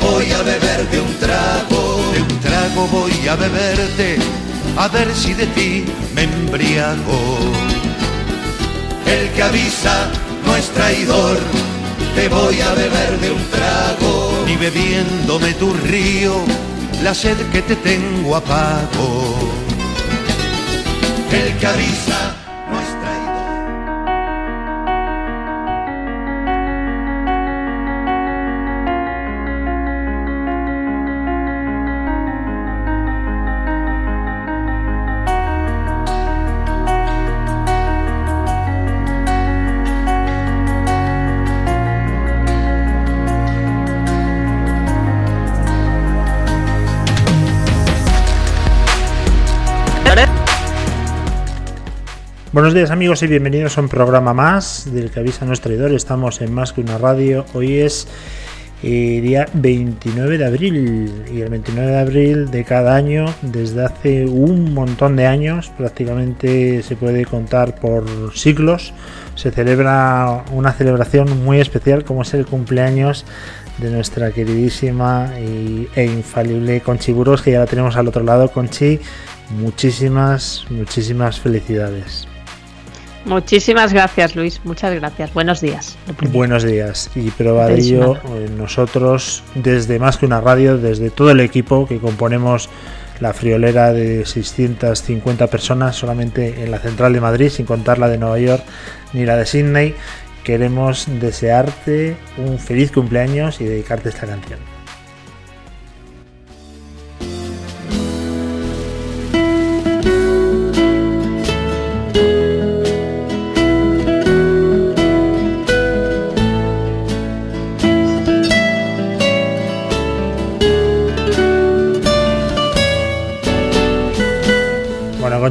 Voy a beber de un trago, de un trago voy a beberte, a ver si de ti me embriago. El que avisa no es traidor, te voy a beber de un trago. Ni bebiéndome tu río, la sed que te tengo apago. El que avisa Buenos días amigos y bienvenidos a un programa más del que avisa nuestro traidor. Estamos en Más que una radio. Hoy es eh, día 29 de abril y el 29 de abril de cada año, desde hace un montón de años, prácticamente se puede contar por siglos, se celebra una celebración muy especial como es el cumpleaños de nuestra queridísima e infalible Conchi Burgos, que ya la tenemos al otro lado. Conchi, muchísimas, muchísimas felicidades. Muchísimas gracias, Luis. Muchas gracias. Buenos días. Buenos días. Y ello, eh, nosotros, desde más que una radio, desde todo el equipo que componemos la friolera de 650 personas solamente en la central de Madrid, sin contar la de Nueva York ni la de Sydney, queremos desearte un feliz cumpleaños y dedicarte esta canción.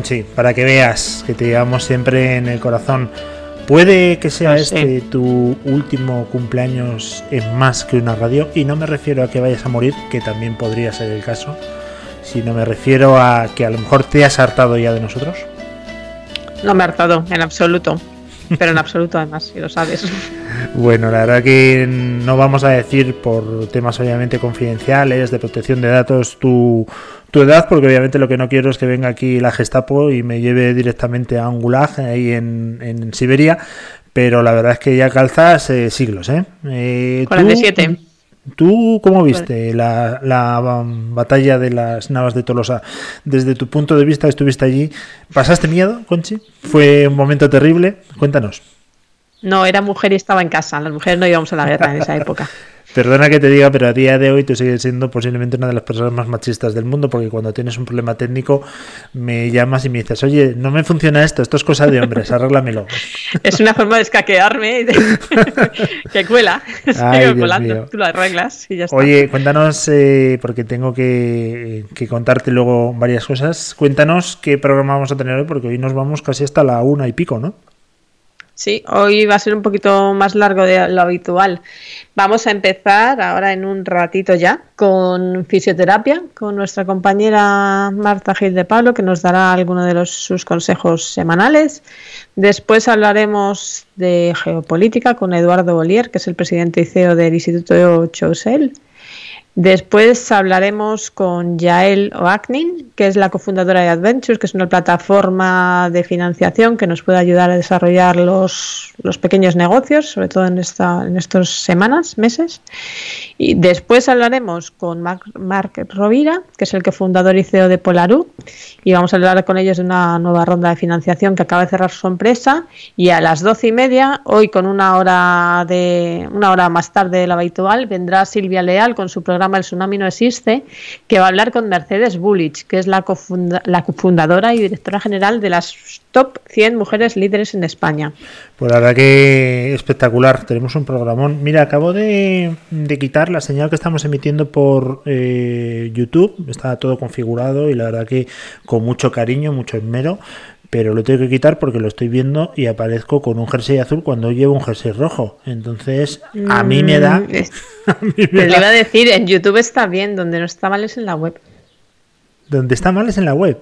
Conchi, para que veas que te llevamos siempre en el corazón. Puede que sea Pues sí. este tu último cumpleaños en más que una radio, y no me refiero a que vayas a morir, que también podría ser el caso, sino me refiero a que a lo mejor te has hartado ya de nosotros. No me he hartado, en absoluto. Pero en absoluto, además, si lo sabes. Bueno, la verdad que no vamos a decir por temas obviamente confidenciales, de protección de datos, tu, tu edad, porque obviamente lo que no quiero es que venga aquí la Gestapo y me lleve directamente a un gulag ahí en, en Siberia, pero la verdad es que ya calzas eh, siglos, ¿eh? Eh, tú- 47. ¿Tú cómo viste la, la, um, batalla de las Navas de Tolosa? Desde tu punto de vista, estuviste allí. ¿Pasaste miedo, Conchi? ¿Fue un momento terrible? Cuéntanos. No, era mujer y estaba en casa. Las mujeres no íbamos a la guerra en esa época. Perdona que te diga, pero a día de hoy tú sigues siendo posiblemente una de las personas más machistas del mundo, porque cuando tienes un problema técnico me llamas y me dices, oye, no me funciona esto, esto es cosa de hombres, arréglamelo. Es una forma de escaquearme y de- que cuela. Ay, colando. Tú lo arreglas y ya está. Oye, cuéntanos, eh, porque tengo que, que contarte luego varias cosas, cuéntanos qué programa vamos a tener hoy, porque hoy nos vamos casi hasta la una y pico, ¿no? Sí, hoy va a ser un poquito más largo de lo habitual. Vamos a empezar ahora en un ratito ya con fisioterapia, con nuestra compañera Marta Gil de Pablo, que nos dará algunos de los, sus consejos semanales. Después hablaremos de geopolítica con Eduardo Bollier, que es el presidente y CEO del Instituto Chousel. Después hablaremos con Yael Oaknin, que es la cofundadora de Adventures, que es una plataforma de financiación que nos puede ayudar a desarrollar los, los pequeños negocios, sobre todo en, esta, en estas semanas, meses. Y después hablaremos con Marc, Marc Rovira, que es el cofundador y CEO de Polaru, y vamos a hablar con ellos de una nueva ronda de financiación que acaba de cerrar su empresa. Y a las doce y media, hoy con una hora de una hora más tarde de la habitual, vendrá Silvia Leal con su programa El Tsunami no existe, que va a hablar con Mercedes Bullich, que es la, cofunda- la cofundadora y directora general de las top 100 mujeres líderes en España. Pues la verdad que espectacular, tenemos un programón. Mira, acabo de, quitar la señal que estamos emitiendo por eh, YouTube, está todo configurado y la verdad que con mucho cariño, mucho esmero, pero lo tengo que quitar porque lo estoy viendo y aparezco con un jersey azul cuando llevo un jersey rojo. Entonces, a mí me da... Mm, es- a mí me Te lo da- iba a decir, en YouTube está bien, donde no está mal es en la web. Donde está mal es en la web.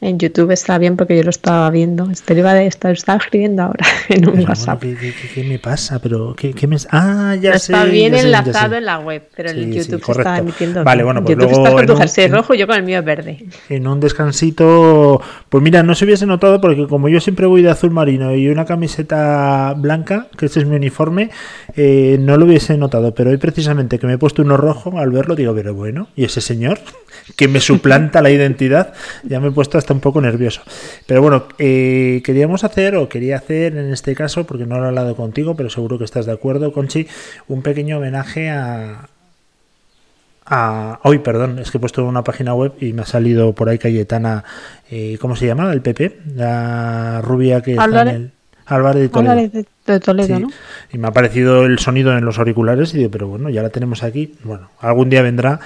En YouTube está bien porque yo lo estaba viendo. Este iba de estar, estaba escribiendo ahora en un WhatsApp. ¿qué, me pasa? Pero ¿qué, qué me... Ah, ya está sé. bien enlazado en la web, pero en YouTube se está emitiendo. Vale, bueno, pues YouTube luego está con tu jersey rojo y yo con el mío verde. En un descansito, pues mira, no se hubiese notado porque como yo siempre voy de azul marino y una camiseta blanca, que este es mi uniforme, eh, no lo hubiese notado. Pero hoy precisamente que me he puesto uno rojo, al verlo digo, pero bueno, ¿y ese señor? Que me suplanta la identidad, ya me he puesto hasta un poco nervioso. Pero bueno, eh, queríamos hacer, o quería hacer en este caso, porque no lo he hablado contigo, pero seguro que estás de acuerdo, Conchi, un pequeño homenaje a, a hoy, perdón, es que he puesto una página web y me ha salido por ahí Cayetana, eh, ¿cómo se llama? El PP, la rubia que está en el Álvarez de Toledo. Álvarez de Toledo, Sí. ¿no? Y me ha parecido el sonido en los auriculares y digo, pero bueno, ya la tenemos aquí. Bueno, algún día vendrá,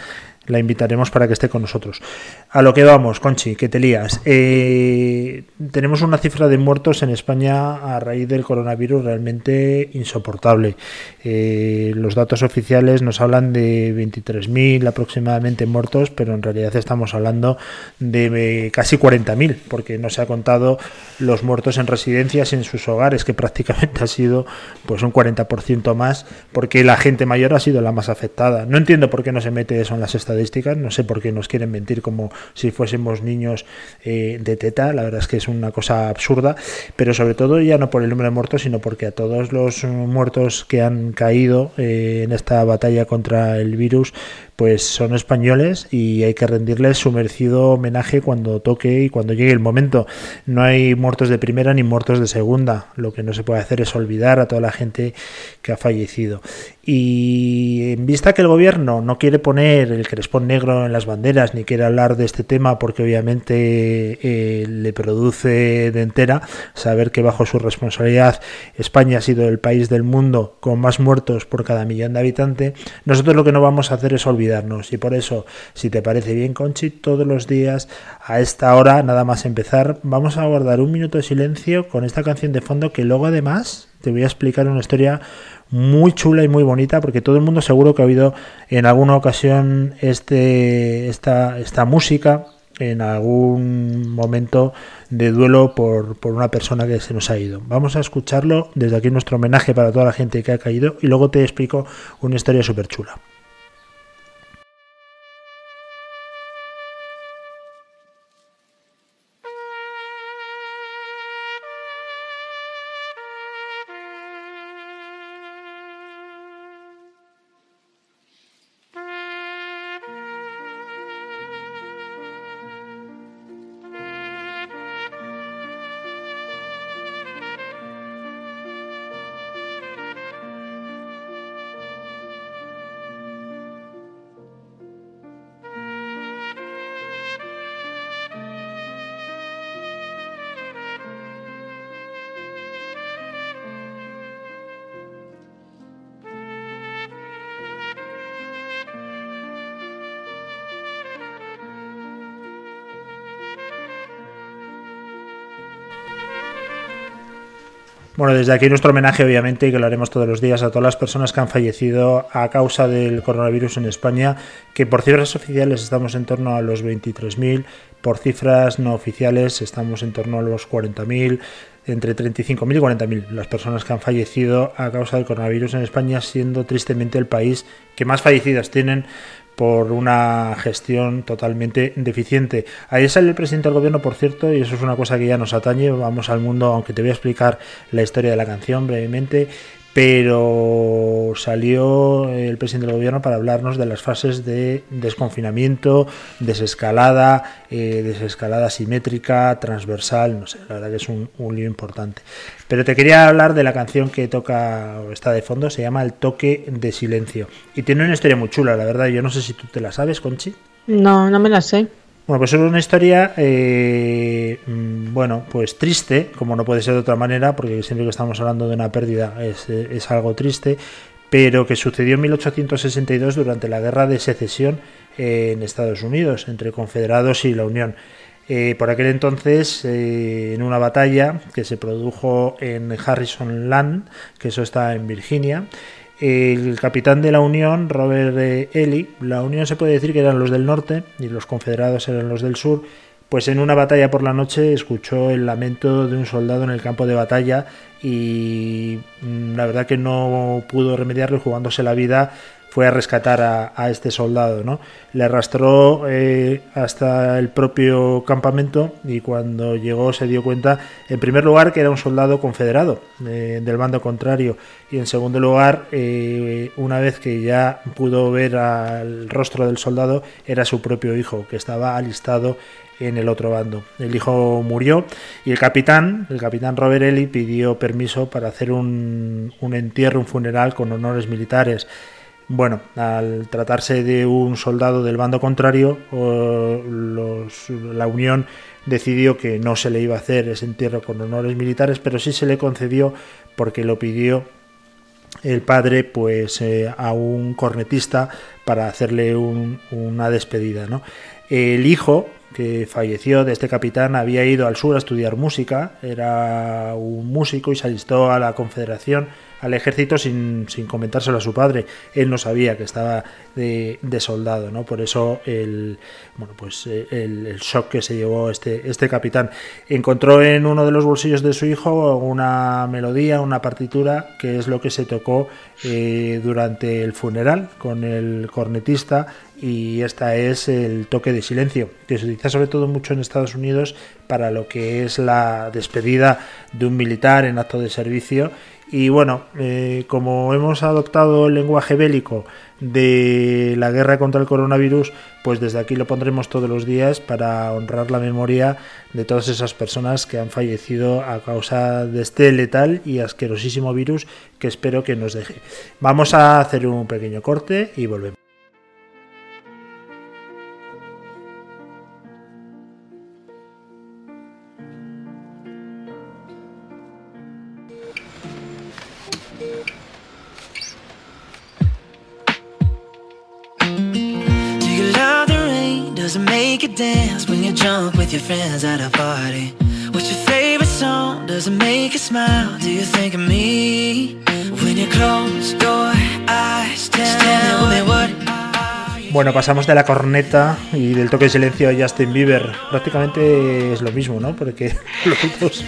la invitaremos para que esté con nosotros. A lo que vamos, Conchi, que te lías. Eh, tenemos una cifra de muertos en España a raíz del coronavirus realmente insoportable. Eh, los datos oficiales nos hablan de 23.000 aproximadamente muertos, pero en realidad estamos hablando de eh, casi 40.000, porque no se ha contado los muertos en residencias y en sus hogares, que prácticamente ha sido pues un 40% más, porque la gente mayor ha sido la más afectada. No entiendo por qué no se mete eso en las estadísticas, no sé por qué nos quieren mentir como si fuésemos niños eh, de teta, la verdad es que es una cosa absurda, pero sobre todo ya no por el número de muertos, sino porque a todos los muertos que han caído eh, en esta batalla contra el virus, pues son españoles y hay que rendirles su merecido homenaje cuando toque y cuando llegue el momento. No hay muertos de primera ni muertos de segunda. Lo que no se puede hacer es olvidar a toda la gente que ha fallecido. Y en vista que el gobierno no quiere poner el crespón negro en las banderas ni quiere hablar de este tema porque obviamente eh, le produce de entera saber que bajo su responsabilidad España ha sido el país del mundo con más muertos por cada millón de habitantes, nosotros lo que no vamos a hacer es Y por eso, si te parece bien, Conchi, todos los días a esta hora, nada más empezar, vamos a guardar un minuto de silencio con esta canción de fondo que luego además te voy a explicar una historia muy chula y muy bonita porque todo el mundo seguro que ha oído en alguna ocasión este esta, esta música en algún momento de duelo por, por, una persona que se nos ha ido. Vamos a escucharlo desde aquí nuestro homenaje para toda la gente que ha caído y luego te explico una historia súper chula. Bueno, desde aquí nuestro homenaje, obviamente, y que lo haremos todos los días a todas las personas que han fallecido a causa del coronavirus en España, que por cifras oficiales estamos en torno a los 23.000, por cifras no oficiales estamos en torno a los 40.000, entre 35.000 y 40.000 las personas que han fallecido a causa del coronavirus en España, siendo tristemente el país que más fallecidas tienen por una gestión totalmente deficiente. Ahí sale el presidente del gobierno, por cierto, y eso es una cosa que ya nos atañe. Vamos al mundo, aunque te voy a explicar la historia de la canción brevemente, pero salió el presidente del gobierno para hablarnos de las fases de desconfinamiento, desescalada, eh, desescalada simétrica, transversal, no sé, la verdad que es un, un, lío importante. Pero te quería hablar de la canción que toca, o está de fondo, se llama El toque de silencio. Y tiene una historia muy chula, la verdad, yo no sé si tú te la sabes, Conchi. No, no me la sé. Bueno, pues es una historia, eh, bueno, pues triste, como no puede ser de otra manera, porque siempre que estamos hablando de una pérdida es, es algo triste, pero que sucedió en 1862 durante la guerra de secesión en Estados Unidos, entre confederados y la Unión. Eh, por aquel entonces, eh, en una batalla que se produjo en Harrison Land, que eso está en Virginia, el capitán de la Unión, Robert Ely, la Unión se puede decir que eran los del norte y los confederados eran los del sur, pues en una batalla por la noche escuchó el lamento de un soldado en el campo de batalla y mm, la verdad que no pudo remediarlo jugándose la vida fue a rescatar a, este soldado, ¿no? Le arrastró eh, hasta el propio campamento y cuando llegó se dio cuenta, en primer lugar, que era un soldado confederado eh, del bando contrario y en segundo lugar, eh, una vez que ya pudo ver al rostro del soldado, era su propio hijo, que estaba alistado en el otro bando. El hijo murió y el capitán, el capitán Roberelli, pidió permiso para hacer un, un entierro, un funeral con honores militares. Bueno, al tratarse de un soldado del bando contrario, la Unión decidió que no se le iba a hacer ese entierro con honores militares, pero sí se le concedió porque lo pidió el padre pues eh, a un cornetista para hacerle una despedida. ¿no? El hijo que falleció de este capitán había ido al sur a estudiar música, era un músico y se alistó a la Confederación al ejército sin, sin comentárselo a su padre. Él no sabía que estaba de, soldado, ¿no? Por eso el, bueno, pues eh, el, shock que se llevó este, este capitán. Encontró en uno de los bolsillos de su hijo una melodía, una partitura, que es lo que se tocó eh, durante el funeral con el cornetista y esta es el toque de silencio, que se utiliza sobre todo mucho en Estados Unidos para lo que es la despedida de un militar en acto de servicio y bueno, eh, como hemos adoptado el lenguaje bélico de la guerra contra el coronavirus, pues desde aquí lo pondremos todos los días para honrar la memoria de todas esas personas que han fallecido a causa de este letal y asquerosísimo virus que espero que nos deje. Vamos a hacer un pequeño corte y volvemos. Does it make you dance when you're drunk with your friends at a party? What's your favorite song? Does it make you smile? Do you think of me? When you close your eyes, tell me what Bueno, pasamos de la corneta y del toque de silencio a Justin Bieber. Prácticamente es lo mismo, ¿no? Porque los dos,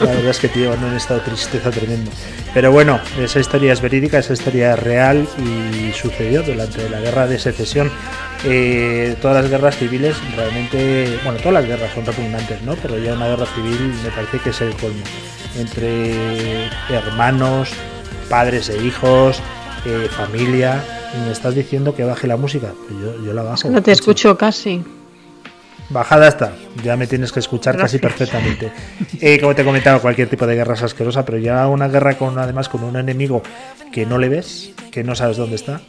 la verdad es que llevan un estado tristeza tremendo. Pero bueno, esa historia es verídica, esa historia es real y sucedió durante la guerra de secesión. Eh, todas las guerras civiles realmente, bueno, todas las guerras son repugnantes, ¿no? Pero ya una guerra civil me parece que es el colmo. Entre hermanos, padres e hijos, eh, familia y me estás diciendo que baje la música. Yo, yo la bajo. No te escucho casi. Bajada está, ya me tienes que escuchar casi perfectamente. Eh, como te he comentado, cualquier tipo de guerra es asquerosa, pero ya una guerra con además con un enemigo que no le ves, que no sabes dónde está,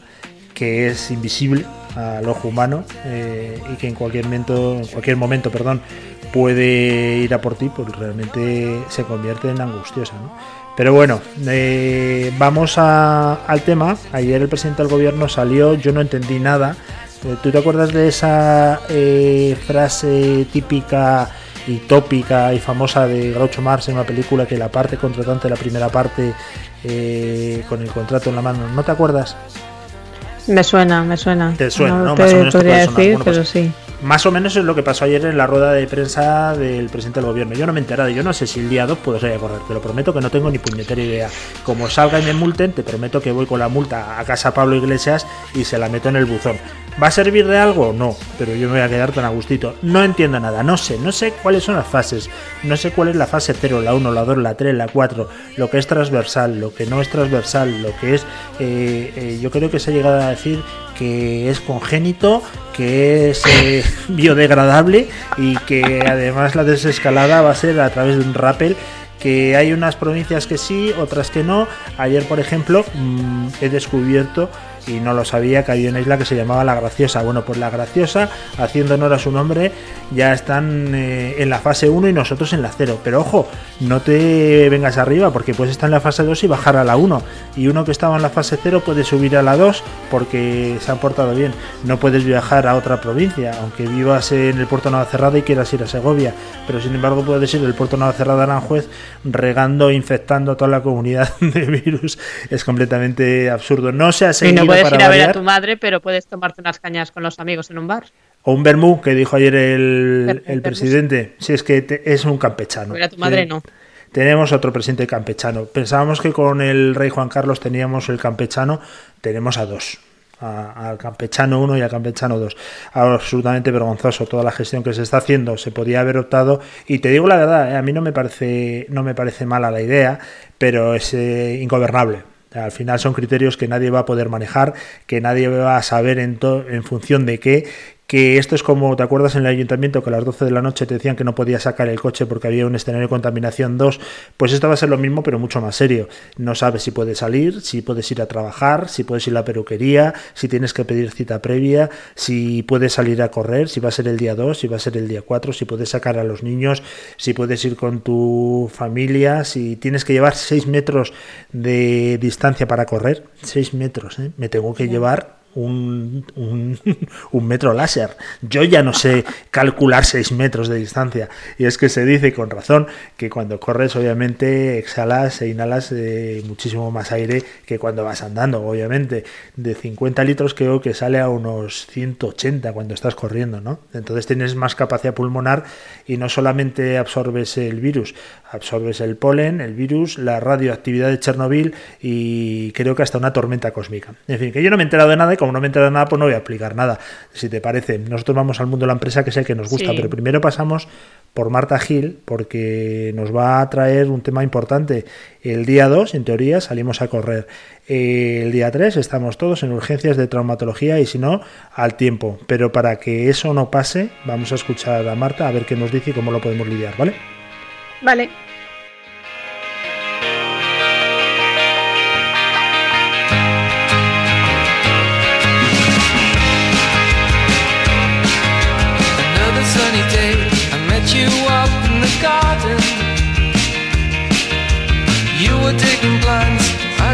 que es invisible al ojo humano eh, y que en cualquier momento, en cualquier momento, perdón, puede ir a por ti, pues realmente se convierte en angustiosa. ¿no? Pero bueno, eh, vamos al tema. Ayer el presidente del gobierno salió, yo no entendí nada. Eh, ¿Tú te acuerdas de esa eh, frase típica y tópica y famosa de Groucho Marx en una película que la parte contratante la primera parte con el contrato en la mano? ¿No te acuerdas? Me suena, me suena. Te suena, ¿no? Más o menos podría decir, pues pero sí. Más o menos es lo que pasó ayer en la rueda de prensa del presidente del gobierno. Yo no me he enterado, yo no sé si el día 2 puedo salir a correr, te lo prometo que no tengo ni puñetera idea. Como salga y me multen, te prometo que voy con la multa a casa Pablo Iglesias y se la meto en el buzón. ¿Va a servir de algo? No, pero yo me voy a quedar tan a gustito. No entiendo nada, no sé, no sé cuáles son las fases, no sé cuál es la fase 0, la 1, la 2, la 3, la 4, lo que es transversal, lo que no es transversal, lo que es... Eh, eh, yo creo que se ha llegado a decir que es congénito, que es eh, biodegradable y que además la desescalada va a ser a través de un rappel que hay unas provincias que sí, otras que no. Ayer, por ejemplo, mm, he descubierto y no lo sabía que había una isla que se llamaba La Graciosa. Bueno, pues La Graciosa, haciendo honor a su nombre, ya están eh, en la fase 1 y nosotros en la 0. Pero ojo, no te vengas arriba porque puedes estar en la fase 2 y bajar a la 1. Y uno que estaba en la fase 0 puede subir a la 2 porque se han portado bien. No puedes viajar a otra provincia, aunque vivas en el puerto Nueva Cerrada y quieras ir a Segovia. Pero sin embargo puedes ir del puerto Nueva Cerrada a Aranjuez regando, infectando a toda la comunidad de virus. Es completamente absurdo. No se ha seguido puedes ir a ver a tu madre, pero puedes tomarte unas cañas con los amigos en un bar. O un vermú, que dijo ayer el, presidente. Si es que es un campechano. Pero a tu madre no. Tenemos otro presidente campechano. Pensábamos que con el rey Juan Carlos teníamos el campechano, tenemos a dos al campechano 1 y al campechano 2. Absolutamente vergonzoso toda la gestión que se está haciendo. Se podía haber optado y te digo la verdad, eh, a mí no me parece no me parece mala la idea, pero es eh, ingobernable. Al final son criterios que nadie va a poder manejar, que nadie va a saber en, función de qué, que esto es como, ¿te acuerdas en el ayuntamiento que a las 12 de la noche te decían que no podías sacar el coche porque había un escenario de contaminación 2? Pues esto va a ser lo mismo, pero mucho más serio. No sabes si puedes salir, si puedes ir a trabajar, si puedes ir a la peluquería, si tienes que pedir cita previa, si puedes salir a correr, si va a ser el día 2, si va a ser el día 4, si puedes sacar a los niños, si puedes ir con tu familia, si tienes que llevar 6 metros de distancia para correr. 6 metros, ¿eh? Me tengo que llevar un, un, metro láser. Yo ya no sé calcular 6 metros de distancia. Y es que se dice con razón que cuando corres, obviamente, exhalas e inhalas eh, muchísimo más aire que cuando vas andando. Obviamente, de 50 litros creo que sale a unos 180 cuando estás corriendo, ¿no? Entonces tienes más capacidad pulmonar y no solamente absorbes el virus, absorbes el polen, el virus, la radioactividad de Chernobyl y creo que hasta una tormenta cósmica. En fin, que yo no me he enterado de nada como no me de nada, pues no voy a explicar nada. Si te parece, nosotros vamos al mundo de la empresa que es el que nos gusta, pero primero pasamos por Marta Gil porque nos va a traer un tema importante. El día 2, en teoría, salimos a correr. El día 3 estamos todos en urgencias de traumatología y si no, al tiempo. Pero para que eso no pase, vamos a escuchar a Marta a ver qué nos dice y cómo lo podemos lidiar, ¿vale? Vale.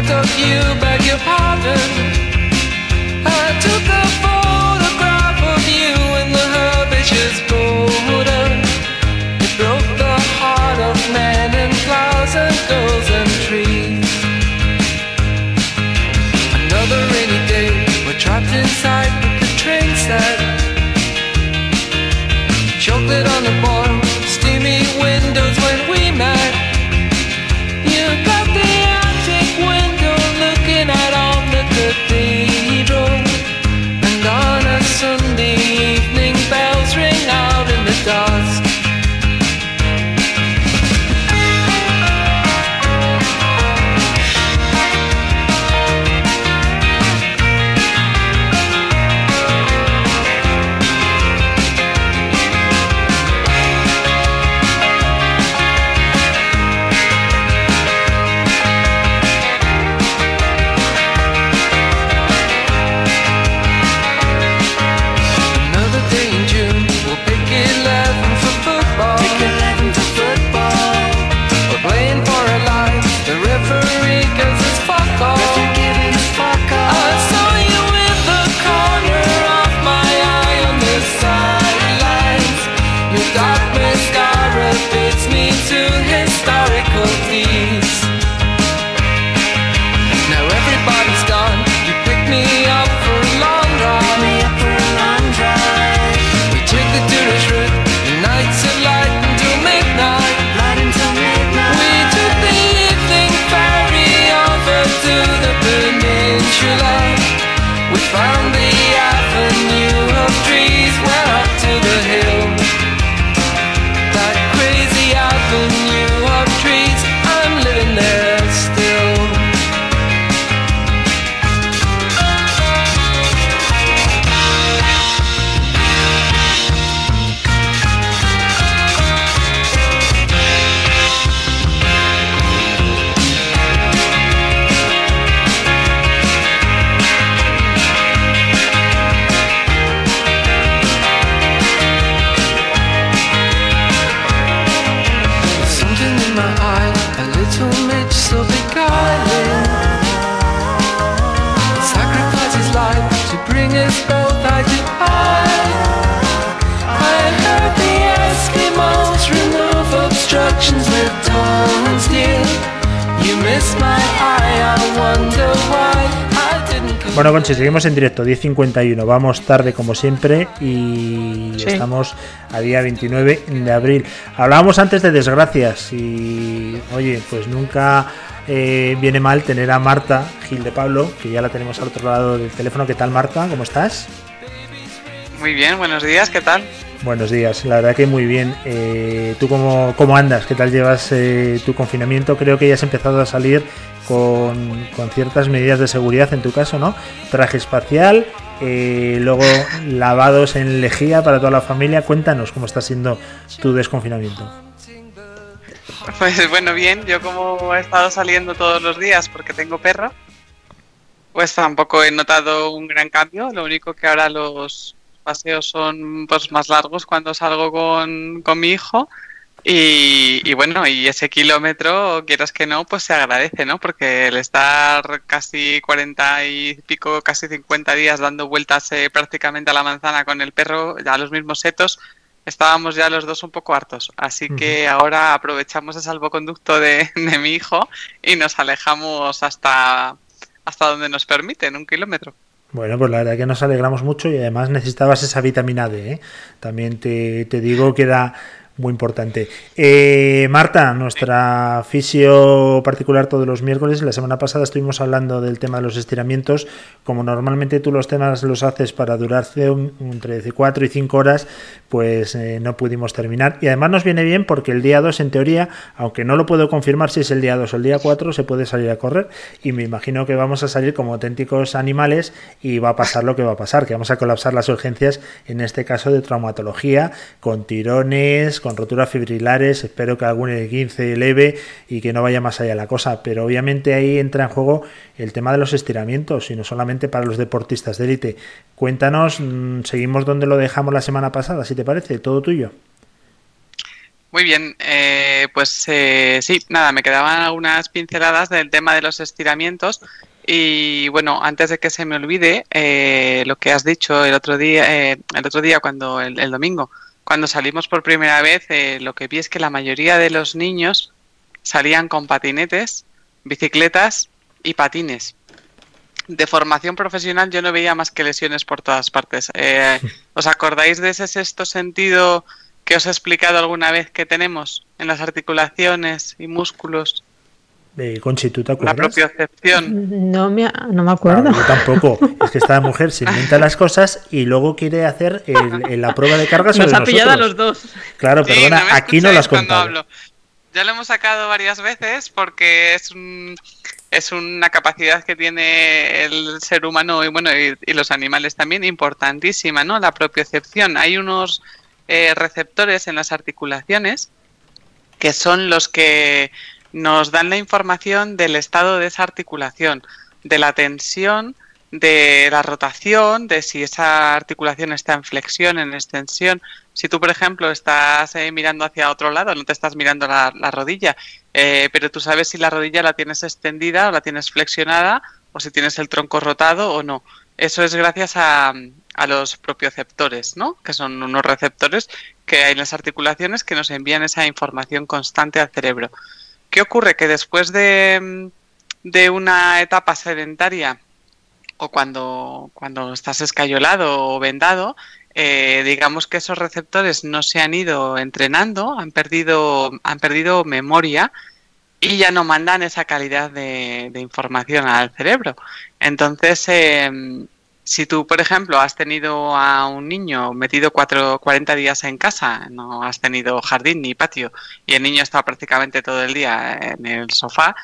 Thought you beg your pardon. I took Bueno, Conchi, seguimos en directo, 10.51. Vamos tarde como siempre y Sí. estamos a día 29 de abril. Hablábamos antes de desgracias y, oye, pues nunca eh, viene mal tener a Marta Gil de Pablo, que ya la tenemos al otro lado del teléfono. ¿Qué tal, Marta? ¿Cómo estás? Muy bien, buenos días, ¿qué tal? Buenos días, la verdad que muy bien. Eh, ¿Tú cómo, cómo andas? ¿Qué tal llevas eh, tu confinamiento? Creo que ya has empezado a salir con, con ciertas medidas de seguridad en tu caso, ¿no? Traje espacial, eh, luego lavados en lejía para toda la familia. Cuéntanos cómo está siendo tu desconfinamiento. Pues bueno, bien, yo como he estado saliendo todos los días porque tengo perro, pues tampoco he notado un gran cambio. Lo único que ahora los paseos son pues más largos cuando salgo con, con mi hijo. Y, y bueno, y ese kilómetro, quieras que no, pues se agradece, ¿no? Porque el estar casi 40 y pico, casi 50 días dando vueltas eh, prácticamente a la manzana con el perro, ya los mismos setos, estábamos ya los dos un poco hartos. Así que ahora aprovechamos el salvoconducto de, de mi hijo y nos alejamos hasta, hasta donde nos permiten, un kilómetro. Bueno, pues la verdad que nos alegramos mucho y además necesitabas esa vitamina D. ¿eh? También te, te digo que era muy importante. Eh, Marta, nuestra fisio particular todos los miércoles, la semana pasada estuvimos hablando del tema de los estiramientos. Como normalmente tú los temas los haces para durarse un- entre 4 y 5 horas, pues eh, no pudimos terminar. Y además nos viene bien porque el día 2, en teoría, aunque no lo puedo confirmar si es el día 2 o el día 4, se puede salir a correr. Y me imagino que vamos a salir como auténticos animales y va a pasar lo que va a pasar, que vamos a colapsar las urgencias, en este caso de traumatología, con tirones, con roturas fibrilares, espero que algún 15 leve y que no vaya más allá la cosa. Pero obviamente ahí entra en juego el tema de los estiramientos, y no solamente para los deportistas de élite. Cuéntanos, mm, seguimos donde lo dejamos la semana pasada, si te parece, todo tuyo. Muy bien, eh, pues eh, sí, nada, me quedaban algunas pinceladas del tema de los estiramientos y bueno, antes de que se me olvide, eh, lo que has dicho el otro día, eh, el otro día cuando el, domingo, cuando salimos por primera vez, lo que vi es que la mayoría de los niños salían con patinetes, bicicletas y patines. De formación profesional yo no veía más que lesiones por todas partes. Eh, ¿Os acordáis de ese sexto sentido que os he explicado alguna vez que tenemos en las articulaciones y músculos? Eh, Conchi, ¿tú te La propiocepción. No me, no me acuerdo. Yo tampoco. Es que esta mujer se inventa las cosas y luego quiere hacer el- el- la prueba de carga sobre Nos ha pillado a los dos. Claro, Sí, perdona, no aquí no lo has Ya lo hemos sacado varias veces porque es un, es una capacidad que tiene el ser humano y bueno y, los animales también importantísima, ¿no? La propiocepción. Hay unos eh, receptores en las articulaciones que son los que nos dan la información del estado de esa articulación, de la tensión, de la rotación, de si esa articulación está en flexión, en extensión. Si tú, por ejemplo, estás eh, mirando hacia otro lado, no te estás mirando la, la rodilla, eh, pero tú sabes si la rodilla la tienes extendida o la tienes flexionada o si tienes el tronco rotado o no. Eso es gracias a, a los propioceptores, ¿no? Que son unos receptores que hay en las articulaciones que nos envían esa información constante al cerebro. ¿Qué ocurre? Que después de, de una etapa sedentaria o cuando, cuando estás escayolado o vendado, eh, digamos que esos receptores no se han ido entrenando, han perdido, han perdido memoria y ya no mandan esa calidad de, de información al cerebro. Entonces, eh, si tú, por ejemplo, has tenido a un niño metido cuatro, 40 días en casa, no has tenido jardín ni patio, y el niño está prácticamente todo el día en el sofá,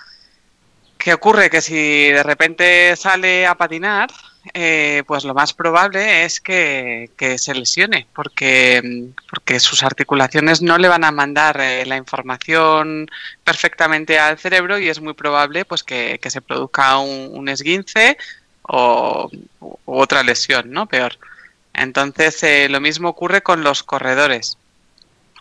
¿qué ocurre? Que si de repente sale a patinar, eh, pues lo más probable es que, se lesione, porque, porque sus articulaciones no le van a mandar eh, la información perfectamente al cerebro y es muy probable pues que, se produzca un, esguince o otra lesión, ¿no? Peor. Entonces, eh, lo mismo ocurre con los corredores.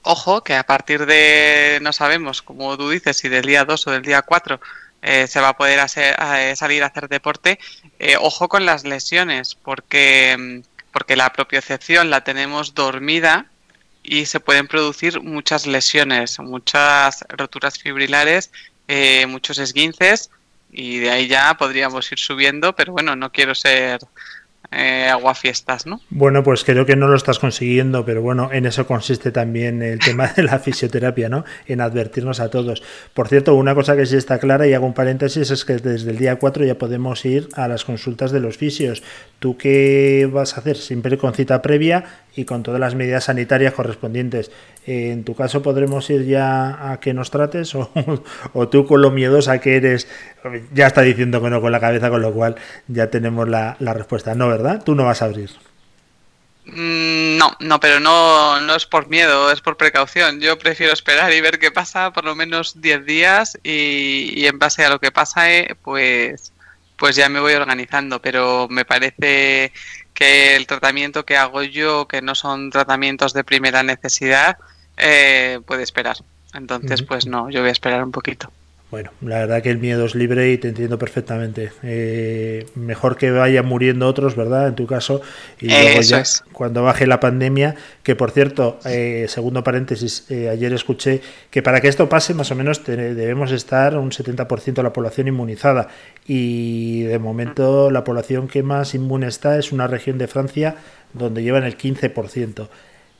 Ojo, que a partir de, no sabemos, como tú dices, si del día 2 o del día 4 eh, se va a poder hacer, eh, salir a hacer deporte, eh, ojo con las lesiones, porque, porque la propiocepción la tenemos dormida y se pueden producir muchas lesiones, muchas roturas fibrilares, eh, muchos esguinces y de ahí ya podríamos ir subiendo, pero bueno, no quiero ser eh, aguafiestas, ¿no? Bueno, pues creo que no lo estás consiguiendo, pero bueno, en eso consiste también el tema de la fisioterapia, ¿no? En advertirnos a todos. Por cierto, una cosa que sí está clara, y hago un paréntesis, es que desde el día 4 ya podemos ir a las consultas de los fisios. ¿Tú qué vas a hacer? Siempre con cita previa y con todas las medidas sanitarias correspondientes. En tu caso, ¿podremos ir ya a que nos trates? ¿O, o tú con lo miedosa que eres, ya está diciendo que no con la cabeza, con lo cual ya tenemos la, respuesta? No, ¿verdad? Tú no vas a abrir. Mm, No, no, pero no, no es por miedo, es por precaución. Yo prefiero esperar y ver qué pasa por lo menos 10 días y, y en base a lo que pase, pues, pues ya me voy organizando. Pero me parece que el tratamiento que hago yo, que no son tratamientos de primera necesidad, eh, puede esperar. Entonces, pues no, yo voy a esperar un poquito. Bueno, la verdad que el miedo es libre y te entiendo perfectamente. Eh, mejor que vayan muriendo otros, ¿verdad? En tu caso. Y luego Eso ya, es. cuando baje la pandemia, que por cierto, eh, segundo paréntesis, eh, ayer escuché que para que esto pase, más o menos te- debemos estar un 70% de la población inmunizada. Y de momento la población que más inmune está es una región de Francia donde llevan el 15%.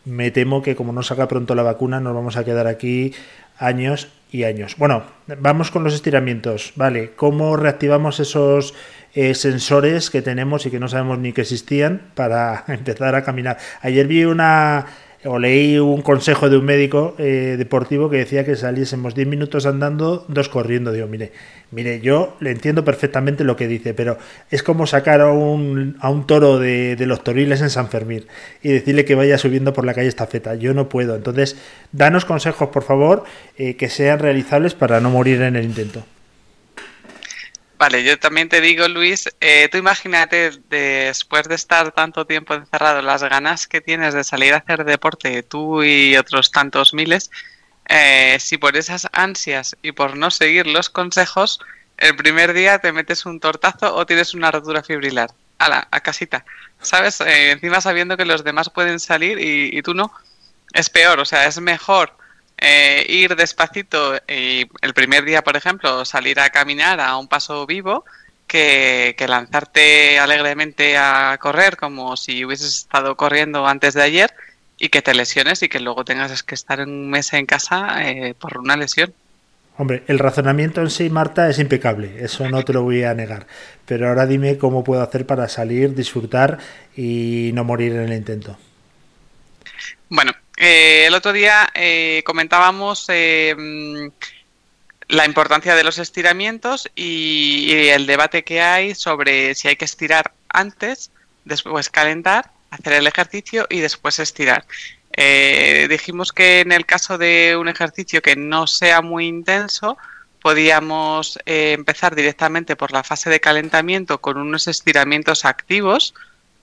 Me temo que como no salga pronto la vacuna, nos vamos a quedar aquí años y años. Bueno, vamos con los estiramientos. Vale, ¿cómo reactivamos esos eh, sensores que tenemos y que no sabemos ni que existían para empezar a caminar? Ayer vi una o leí un consejo de un médico eh, deportivo que decía que saliésemos 10 minutos andando, dos corriendo. Digo, mire, mire, yo le entiendo perfectamente lo que dice, pero es como sacar a un, a un toro de, los toriles en San Fermín y decirle que vaya subiendo por la calle estafeta. Yo no puedo. Entonces, danos consejos, por favor, eh, que sean realizables para no morir en el intento. Vale, yo también te digo, Luis, eh, tú imagínate después de estar tanto tiempo encerrado, las ganas que tienes de salir a hacer deporte, tú y otros tantos miles, eh, si por esas ansias y por no seguir los consejos, el primer día te metes un tortazo o tienes una rotura fibrilar. Ala, a casita. ¿Sabes? Eh, encima sabiendo que los demás pueden salir y, y tú no. Es peor, o sea, es mejor eh, ir despacito y el primer día, por ejemplo, salir a caminar a un paso vivo que, que lanzarte alegremente a correr como si hubieses estado corriendo antes de ayer y que te lesiones y que luego tengas que estar un mes en casa eh, por una lesión. Hombre, el razonamiento en sí, Marta, es impecable, eso no te lo voy a negar. Pero ahora dime cómo puedo hacer para salir, disfrutar y no morir en el intento. Bueno, eh, el otro día eh, comentábamos eh, la importancia de los estiramientos y, y el debate que hay sobre si hay que estirar antes, después calentar, hacer el ejercicio y después estirar. Dijimos que en el caso de un ejercicio que no sea muy intenso, podíamos empezar directamente por la fase de calentamiento con unos estiramientos activos,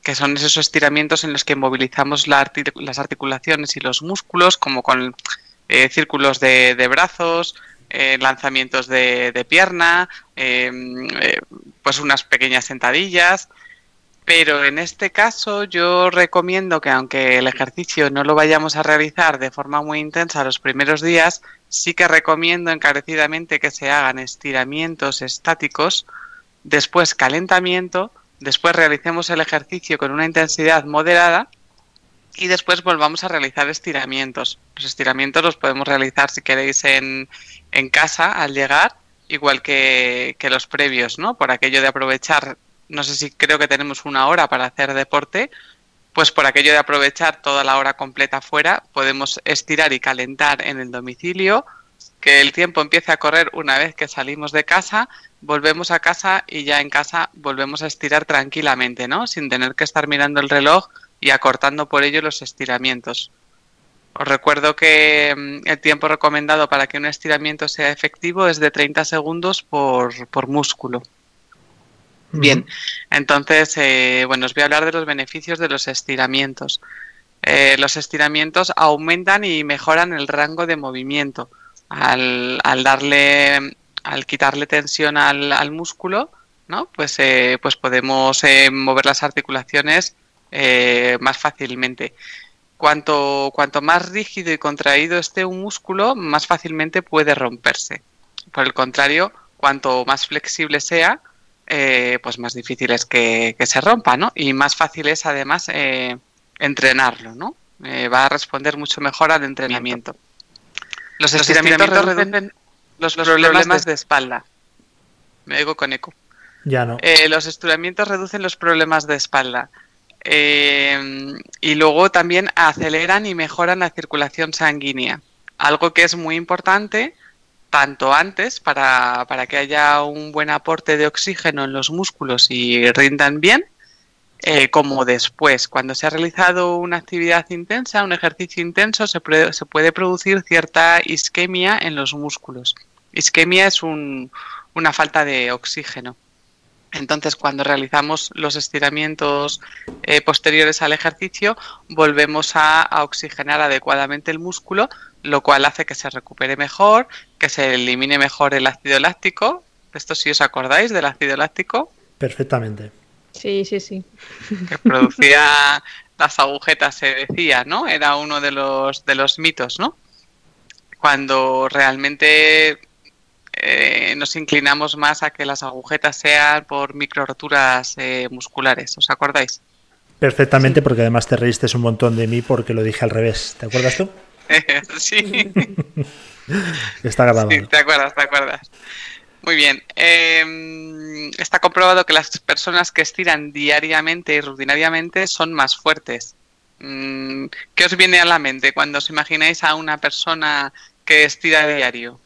que son esos estiramientos en los que movilizamos las articulaciones y los músculos, como con eh, círculos de, de brazos, eh, lanzamientos de, pierna, eh, eh, pues unas pequeñas sentadillas. Pero en este caso yo recomiendo que aunque el ejercicio no lo vayamos a realizar de forma muy intensa los primeros días, sí que recomiendo encarecidamente que se hagan estiramientos estáticos, después calentamiento, después realicemos el ejercicio con una intensidad moderada y después volvamos a realizar estiramientos. Los estiramientos los podemos realizar si queréis en, en casa al llegar, igual que, que los previos, ¿no? Por aquello de aprovechar no sé si creo que tenemos una hora para hacer deporte, pues por aquello de aprovechar toda la hora completa fuera, podemos estirar y calentar en el domicilio, que el tiempo empiece a correr una vez que salimos de casa, volvemos a casa y ya en casa volvemos a estirar tranquilamente, ¿no? Sin tener que estar mirando el reloj y acortando por ello los estiramientos. Os recuerdo que mm, el tiempo recomendado para que un estiramiento sea efectivo es de 30 segundos por, por músculo. Bien, entonces, eh, bueno, os voy a hablar de los beneficios de los estiramientos. Eh, los estiramientos aumentan y mejoran el rango de movimiento. Al, al darle, al quitarle tensión al, al músculo, ¿no? Pues, eh, pues podemos eh, mover las articulaciones eh, más fácilmente. Cuanto, cuanto más rígido y contraído esté un músculo, más fácilmente puede romperse. Por el contrario, cuanto más flexible sea, eh, pues más difícil es que, que se rompa, ¿no? Y más fácil es además eh, entrenarlo, ¿no? Eh, va a responder mucho mejor al entrenamiento. Los estiramientos reducen los, problemas de espalda. Me digo con eco. Ya no. Eh, los estiramientos reducen los problemas de espalda. Eh, y luego también aceleran y mejoran la circulación sanguínea. Algo que es muy importante tanto antes para, para que haya un buen aporte de oxígeno en los músculos y rindan bien, eh, como después. Cuando se ha realizado una actividad intensa, un ejercicio intenso, se, se puede producir cierta isquemia en los músculos. Isquemia es un- una falta de oxígeno. Entonces, cuando realizamos los estiramientos eh, posteriores al ejercicio, volvemos a, a oxigenar adecuadamente el músculo, lo cual hace que se recupere mejor, que se elimine mejor el ácido láctico. Esto si os acordáis del ácido láctico, Perfectamente. Sí, sí, sí. que producía las agujetas, se decía, ¿no? Era uno de los, de los mitos, ¿no? Cuando realmente eh, nos inclinamos más a que las agujetas sean por micro roturas eh, musculares, ¿os acordáis? Perfectamente, porque además te reíste un montón de mí porque lo dije al revés. ¿Te acuerdas tú? sí, Está grabado. sí, te acuerdas, te acuerdas. Muy bien. Eh, está comprobado que las personas que estiran diariamente y rutinariamente son más fuertes. Mm, ¿Qué os viene a la mente cuando os imagináis a una persona que estira diario?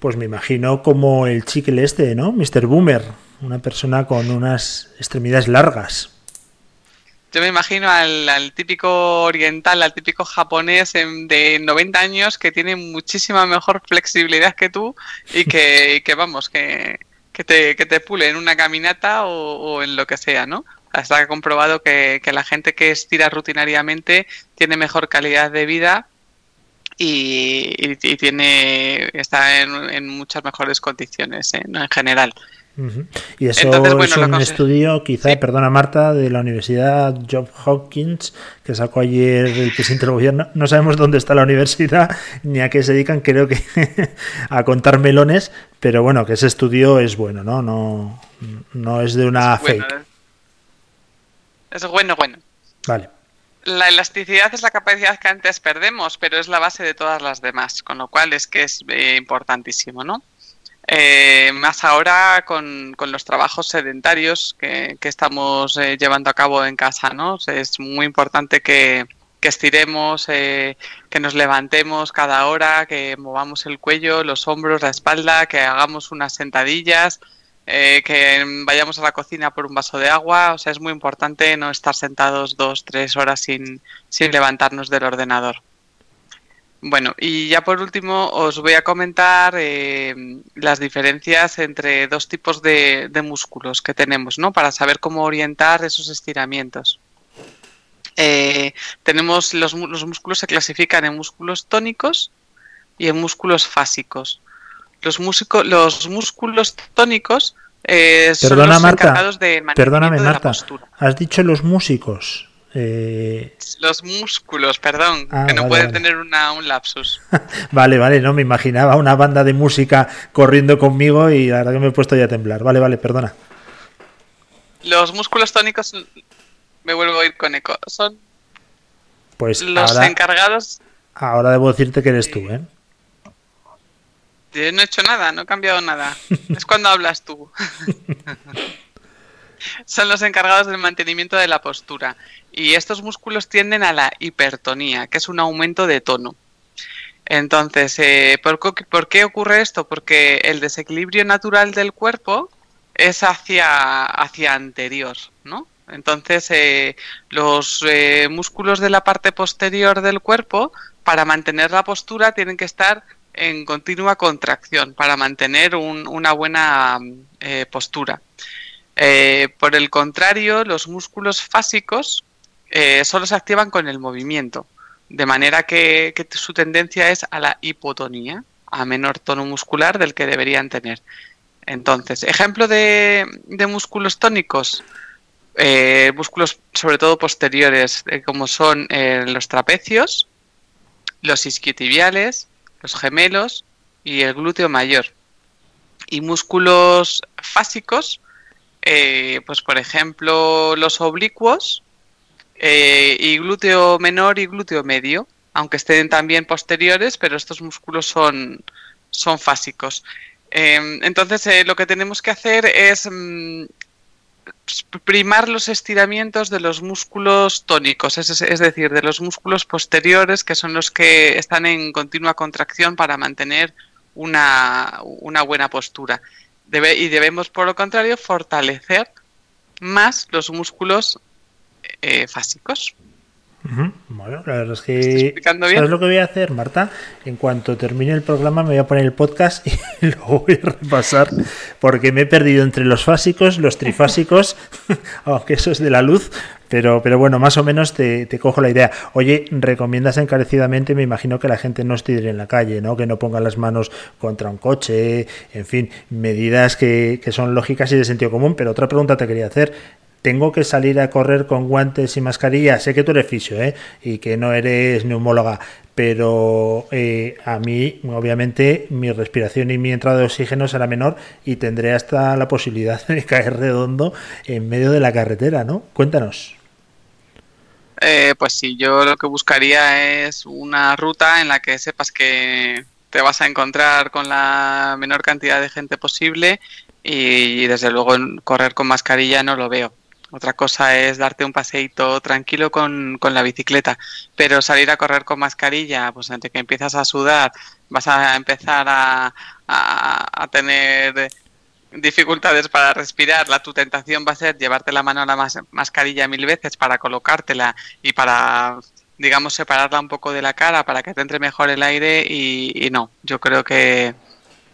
Pues me imagino como el chicle este, ¿no? Mr. Boomer. Una persona con unas extremidades largas. Yo me imagino al, típico oriental, al típico japonés de 90 años que tiene muchísima mejor flexibilidad que tú y que, y que vamos, que, te, que te pule en una caminata o, o en lo que sea, ¿no? Está comprobado que, que la gente que estira rutinariamente tiene mejor calidad de vida y, y- y tiene está en, en muchas mejores condiciones ¿eh? ¿no? en general. Y eso Entonces, bueno, es un estudio, quizá, Sí. perdona Marta, de la Universidad John Hopkins, que sacó ayer el presidente del gobierno. No sabemos dónde está la universidad ni a qué se dedican, creo que a contar melones, pero bueno, que ese estudio es bueno, ¿no? No, no es de una Bueno, fake. es bueno, bueno. Vale. La elasticidad es la capacidad que antes perdemos, pero es la base de todas las demás, con lo cual es que es eh, importantísimo, ¿no? Eh, más ahora con, con los trabajos sedentarios que, que estamos eh, llevando a cabo en casa, ¿no? Es muy importante que, que estiremos, eh, que nos levantemos cada hora, que movamos el cuello, los hombros, la espalda, que hagamos unas sentadillas, eh, que vayamos a la cocina por un vaso de agua. O sea, es muy importante no estar sentados dos, tres horas sin, sin levantarnos del ordenador. Bueno, y ya por último os voy a comentar eh, las diferencias entre dos tipos de, músculos que tenemos, ¿no? Para saber cómo orientar esos estiramientos. Eh, tenemos los, los músculos se clasifican en músculos tónicos y en músculos fásicos. Los, músico- los músculos tónicos eh, son Perdona, los Marta. encargados mantenimiento Perdóname, de la postura. Has dicho los músicos. Eh, Los músculos, perdón, Ah, que no vale, puede vale. tener una, un lapsus. vale, vale, no me imaginaba una banda de música corriendo conmigo y la verdad que me he puesto ya a temblar. Vale, vale, perdona. Los músculos tónicos, me vuelvo a ir con eco, son Pues los ahora, encargados. ahora debo decirte que eres tú, ¿eh? Yo no he hecho nada, no he cambiado nada. Es cuando hablas tú. Son los encargados del mantenimiento de la postura. Y estos músculos tienden a la hipertonía, que es un aumento de tono. Entonces, eh, ¿por, qué- por qué ocurre esto? Porque el desequilibrio natural del cuerpo es hacia, hacia anterior, ¿no? Entonces, eh, los eh, músculos de la parte posterior del cuerpo, para mantener la postura, tienen que estar en continua contracción, para mantener un- una buena eh, postura. Eh, por el contrario, los músculos fásicos eh, solo se activan con el movimiento, de manera que, su tendencia es a la hipotonía, a menor tono muscular del que deberían tener. Entonces, ejemplo de, músculos tónicos, músculos sobre todo posteriores, como son los trapecios, los isquiotibiales, los gemelos y el glúteo mayor. Y músculos fásicos, eh, pues por ejemplo los oblicuos eh, y glúteo menor y glúteo medio, aunque estén también posteriores, pero estos músculos son, son fásicos. Eh, entonces eh, lo que tenemos que hacer es mm, primar los estiramientos de los músculos tónicos, es, decir, de los músculos posteriores, que son los que están en continua contracción para mantener una, buena postura. Y debemos, por lo contrario, fortalecer más los músculos eh, fásicos. Bueno, la verdad es ¿Estoy que. ¿Sabes lo que voy a hacer, Marta? En cuanto termine el programa, me voy a poner el podcast y lo voy a repasar. Porque me he perdido entre los fásicos, los trifásicos, aunque eso es de la luz. Pero, pero bueno, más o menos te, te cojo la idea. Oye, recomiendas encarecidamente, me imagino que la gente no estire en la calle, ¿no? Que no ponga las manos contra un coche, en fin, medidas que, que son lógicas y de sentido común. Pero otra pregunta te quería hacer. Tengo que salir a correr con guantes y mascarilla. Sé que tú eres fisio, ¿eh? Y que no eres neumóloga. Pero eh, a mí, obviamente, mi respiración y mi entrada de oxígeno será menor y tendré hasta la posibilidad de caer redondo en medio de la carretera, ¿no? Cuéntanos. Eh, pues sí, yo lo que buscaría es una ruta en la que sepas que te vas a encontrar con la menor cantidad de gente posible y, desde luego correr con mascarilla no lo veo. Otra cosa es darte un paseíto tranquilo con, con la bicicleta, pero salir a correr con mascarilla, pues entre que empiezas a sudar, vas a empezar a, a- tener dificultades para respirar, la tu tentación va a ser llevarte la mano a la mas- mascarilla mil veces para colocártela y para, digamos, separarla un poco de la cara para que te entre mejor el aire y, y no, yo creo que,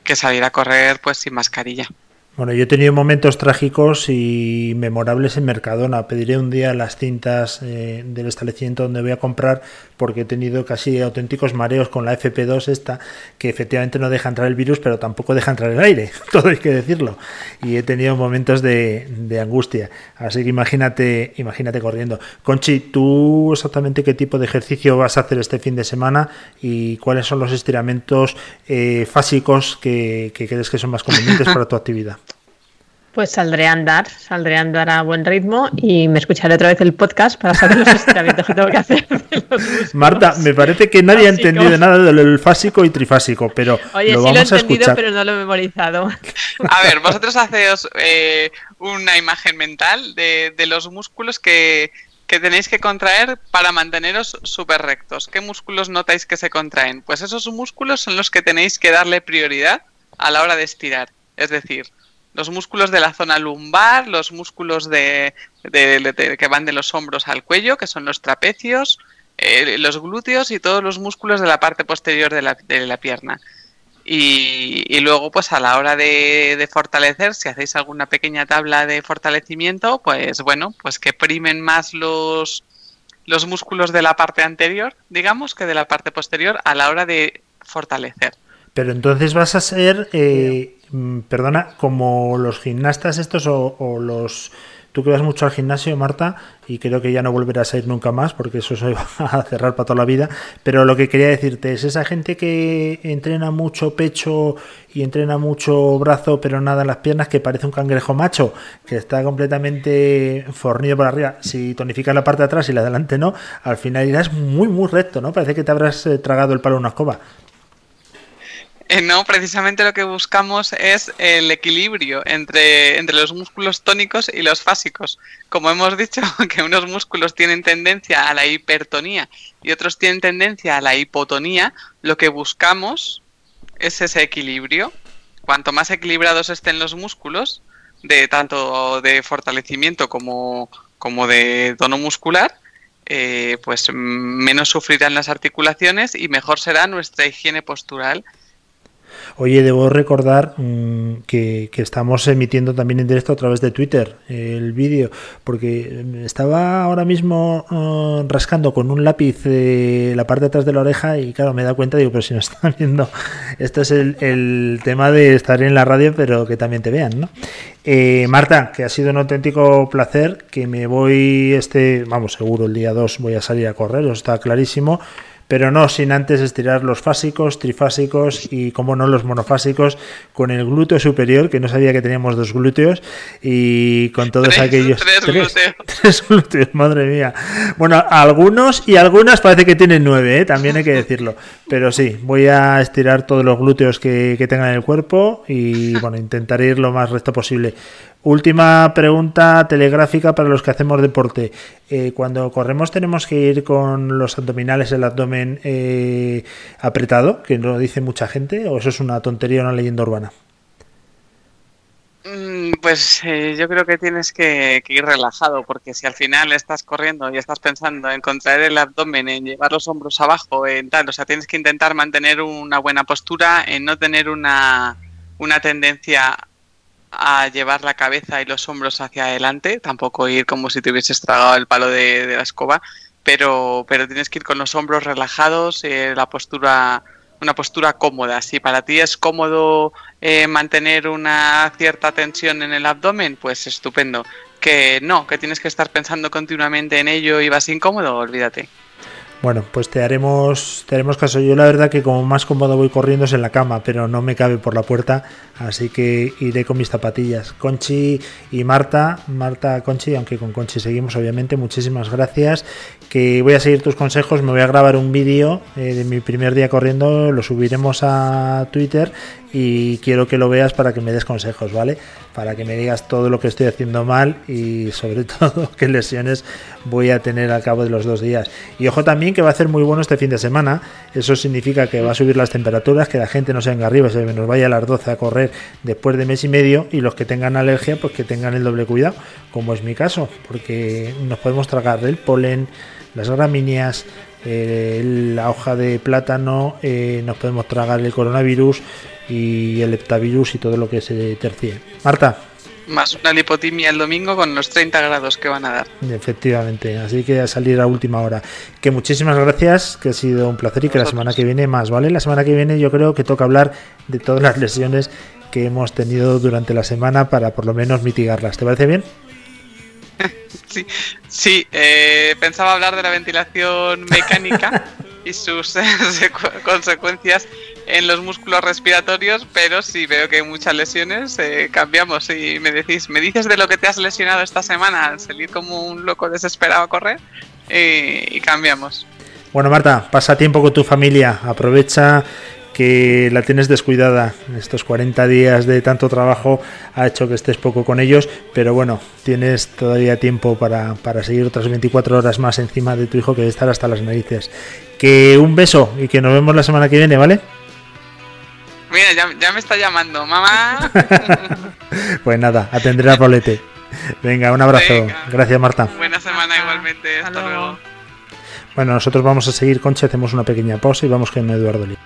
que salir a correr pues sin mascarilla. Bueno, yo he tenido momentos trágicos y memorables en Mercadona. Pediré un día las cintas eh, del establecimiento donde voy a comprar porque he tenido casi auténticos mareos con la FP2 esta, que efectivamente no deja entrar el virus, pero tampoco deja entrar el aire, todo hay que decirlo. Y he tenido momentos de, de angustia. Así que imagínate, imagínate corriendo. Conchi, ¿tú exactamente qué tipo de ejercicio vas a hacer este fin de semana y cuáles son los estiramientos eh, fásicos que, que crees que son más convenientes para tu actividad? Pues saldré a andar, saldré a andar a buen ritmo y me escucharé otra vez el podcast para saber los estiramientos que tengo que hacer. Marta, me parece que nadie ha entendido nada del fásico y trifásico, pero Oye, lo sí lo he a entendido, pero no lo he memorizado. A ver, vosotros haceos eh, una imagen mental de, de los músculos que, que tenéis que contraer para manteneros súper rectos. ¿Qué músculos notáis que se contraen? Pues esos músculos son los que tenéis que darle prioridad a la hora de estirar. Es decir, los músculos de la zona lumbar, los músculos de, de- de- que van de los hombros al cuello, que son los trapecios, eh, los glúteos y todos los músculos de la parte posterior de la, de la pierna. Y, y luego, pues a la hora de, de fortalecer, si hacéis alguna pequeña tabla de fortalecimiento, pues bueno, pues que primen más los, los músculos de la parte anterior, digamos, que de la parte posterior a la hora de fortalecer. Pero entonces vas a ser, eh, perdona, como los gimnastas estos o, o los... Tú que vas mucho al gimnasio, Marta, y creo que ya no volverás a ir nunca más porque eso se va a cerrar para toda la vida. Pero lo que quería decirte es esa gente que entrena mucho pecho y entrena mucho brazo, pero nada en las piernas, que parece un cangrejo macho, que está completamente fornido por arriba. Si tonificas la parte de atrás y la de adelante no, al final irás muy, muy recto, ¿no? Parece que te habrás eh, tragado el palo de una escoba. Eh, no, precisamente lo que buscamos es el equilibrio entre, entre los músculos tónicos y los fásicos. Como hemos dicho, que unos músculos tienen tendencia a la hipertonía y otros tienen tendencia a la hipotonía, lo que buscamos es ese equilibrio. Cuanto más equilibrados estén los músculos, de tanto de fortalecimiento como, como de tono muscular, eh, pues mm, menos sufrirán las articulaciones y mejor será nuestra higiene postural Oye, debo recordar mm, que, estamos emitiendo también en directo a través de Twitter el vídeo, porque mm, estaba ahora mismo eh, rascando con un lápiz eh, la parte de atrás de la oreja y claro, me he dado cuenta, digo, pero si nos están viendo, esto es el, el tema de estar en la radio, pero que también te vean, ¿no? Eh, Marta, que ha sido un auténtico placer, que me voy este, vamos, seguro el día 2 voy a salir a correr, eso está clarísimo pero no sin antes estirar los fásicos, trifásicos y, como no, los monofásicos con el glúteo superior, que no sabía que teníamos dos glúteos, y con todos Tres- aquellos... tres glúteos. Tres glúteos, madre mía. Bueno, algunos y algunas parece que tienen nueve, ¿eh? también hay que decirlo. Pero sí, voy a estirar todos los glúteos que, que tengan en el cuerpo y bueno, intentaré ir lo más recto posible. Última pregunta telegráfica para los que hacemos deporte. Eh, cuando corremos tenemos que ir con los abdominales, el abdomen eh, apretado, que lo dice mucha gente, o eso es una tontería, una leyenda urbana. Mm, Pues eh, yo creo que tienes que, ir relajado, porque si al final estás corriendo y estás pensando en contraer el abdomen, en llevar los hombros abajo, en tal, o sea, tienes que intentar mantener una buena postura, en no tener una, una tendencia a llevar la cabeza y los hombros hacia adelante, tampoco ir como si te hubieses tragado el palo de, la escoba, pero, pero tienes que ir con los hombros relajados, eh, la postura, una postura cómoda. Si para ti es cómodo eh, mantener una cierta tensión en el abdomen, pues estupendo. Que no, que tienes que estar pensando continuamente en ello y vas incómodo, olvídate. Bueno, pues te haremos, te haremos caso. Yo la verdad que como más cómodo voy corriendo es en la cama, pero no me cabe por la puerta, así que iré con mis zapatillas. Conchi y Marta, Marta, Conchi, aunque con Conchi seguimos obviamente, muchísimas gracias. Voy a seguir tus consejos, me voy a grabar un vídeo eh, de mi primer día corriendo, lo subiremos a Twitter y quiero que lo veas para que me des consejos, ¿vale? Para que me digas todo lo que estoy haciendo mal y sobre todo qué lesiones voy a tener al cabo de los dos días. Y ojo también que va a ser muy bueno este fin de semana, eso significa que va a subir las temperaturas, que la gente no se venga arriba, se nos vaya a las 12 a correr después de mes y medio y los que tengan alergia pues que tengan el doble cuidado, como es mi caso, porque nos podemos tragar el polen, las gramíneas, eh, la hoja de plátano, eh, nos podemos tragar el coronavirus y el heptavirus y todo lo que se tercie. Marta, Más una lipotimia el domingo con los 30 grados que van a dar. efectivamente, así que a salir a última hora. Que muchísimas gracias, que ha sido un placer y que la semana que viene más, ¿vale? La semana que viene yo creo que toca hablar de todas las lesiones que hemos tenido durante la semana para por lo menos mitigarlas. ¿Te parece bien? Sí, sí eh, pensaba hablar de la ventilación mecánica y sus secu- consecuencias en los músculos respiratorios, pero si veo que hay muchas lesiones, eh, cambiamos. Y me decís, me dices de lo que te has lesionado esta semana al salir como un loco desesperado a correr eh, y cambiamos. Bueno, Marta, pasa tiempo con tu familia, aprovecha que la tienes descuidada. Estos 40 días de tanto trabajo ha hecho que estés poco con ellos, pero bueno, tienes todavía tiempo para, para seguir otras 24 horas más encima de tu hijo que debe estar hasta las narices. Que un beso y que nos vemos la semana que viene, ¿vale? Mira, ya, ya me está llamando, mamá. Pues nada, atendré a Paulete. Venga, un abrazo. Venga. Gracias, Marta. Buena semana igualmente, Hasta hasta luego. luego. Bueno, nosotros vamos a seguir, Concha, hacemos una pequeña pausa y vamos con Eduardo Lee.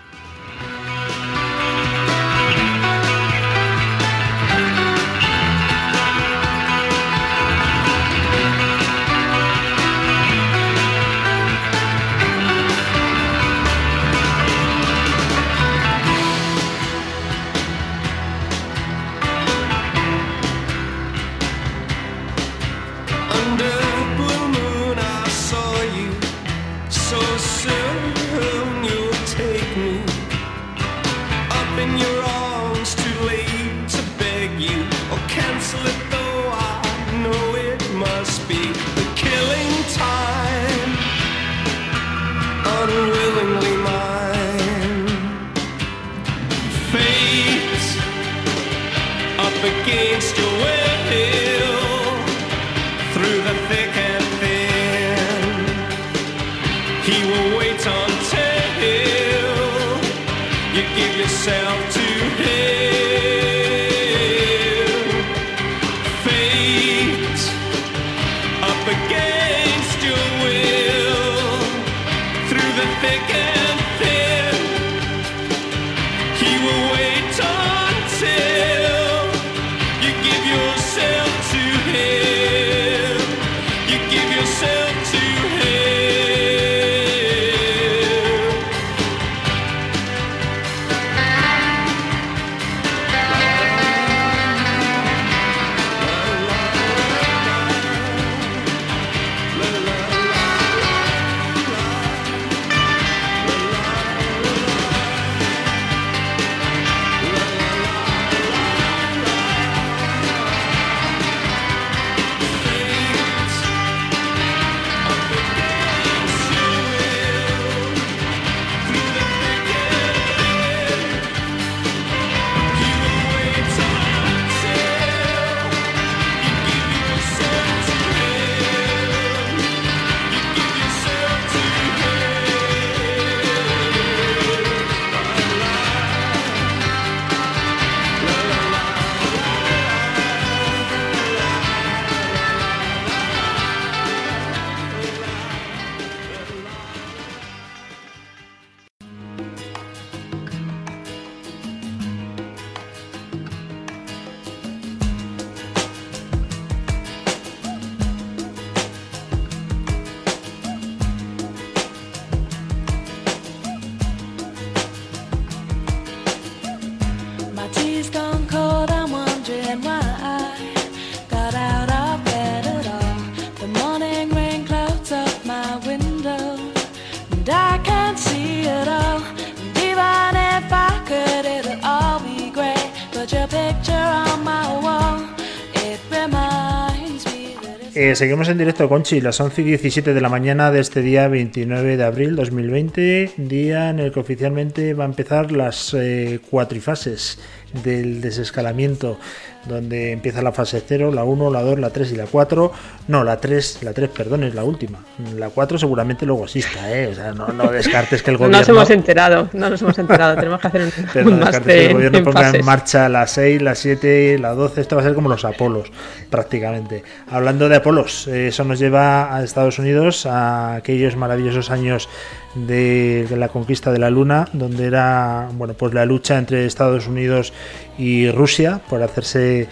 Seguimos en directo, Conchi, las 11 y 17 de la mañana de este día 29 de abril 2020, día en el que oficialmente va a empezar las eh, cuatrifases del desescalamiento donde empieza la fase 0, la 1, la 2, la 3 y la 4. No, la 3, la 3, perdón, es la última. La 4 seguramente luego exista, ¿eh? O sea, no, no descartes que el gobierno... No nos hemos enterado, no nos hemos enterado. Tenemos que hacer un, Pero no un descartes máster que el gobierno en ponga en marcha la 6, la 7, la 12. Esto va a ser como los Apolos, prácticamente. Hablando de Apolos, eh, eso nos lleva a Estados Unidos, a aquellos maravillosos años de, de la conquista de la Luna, donde era bueno pues la lucha entre Estados Unidos y Rusia por hacerse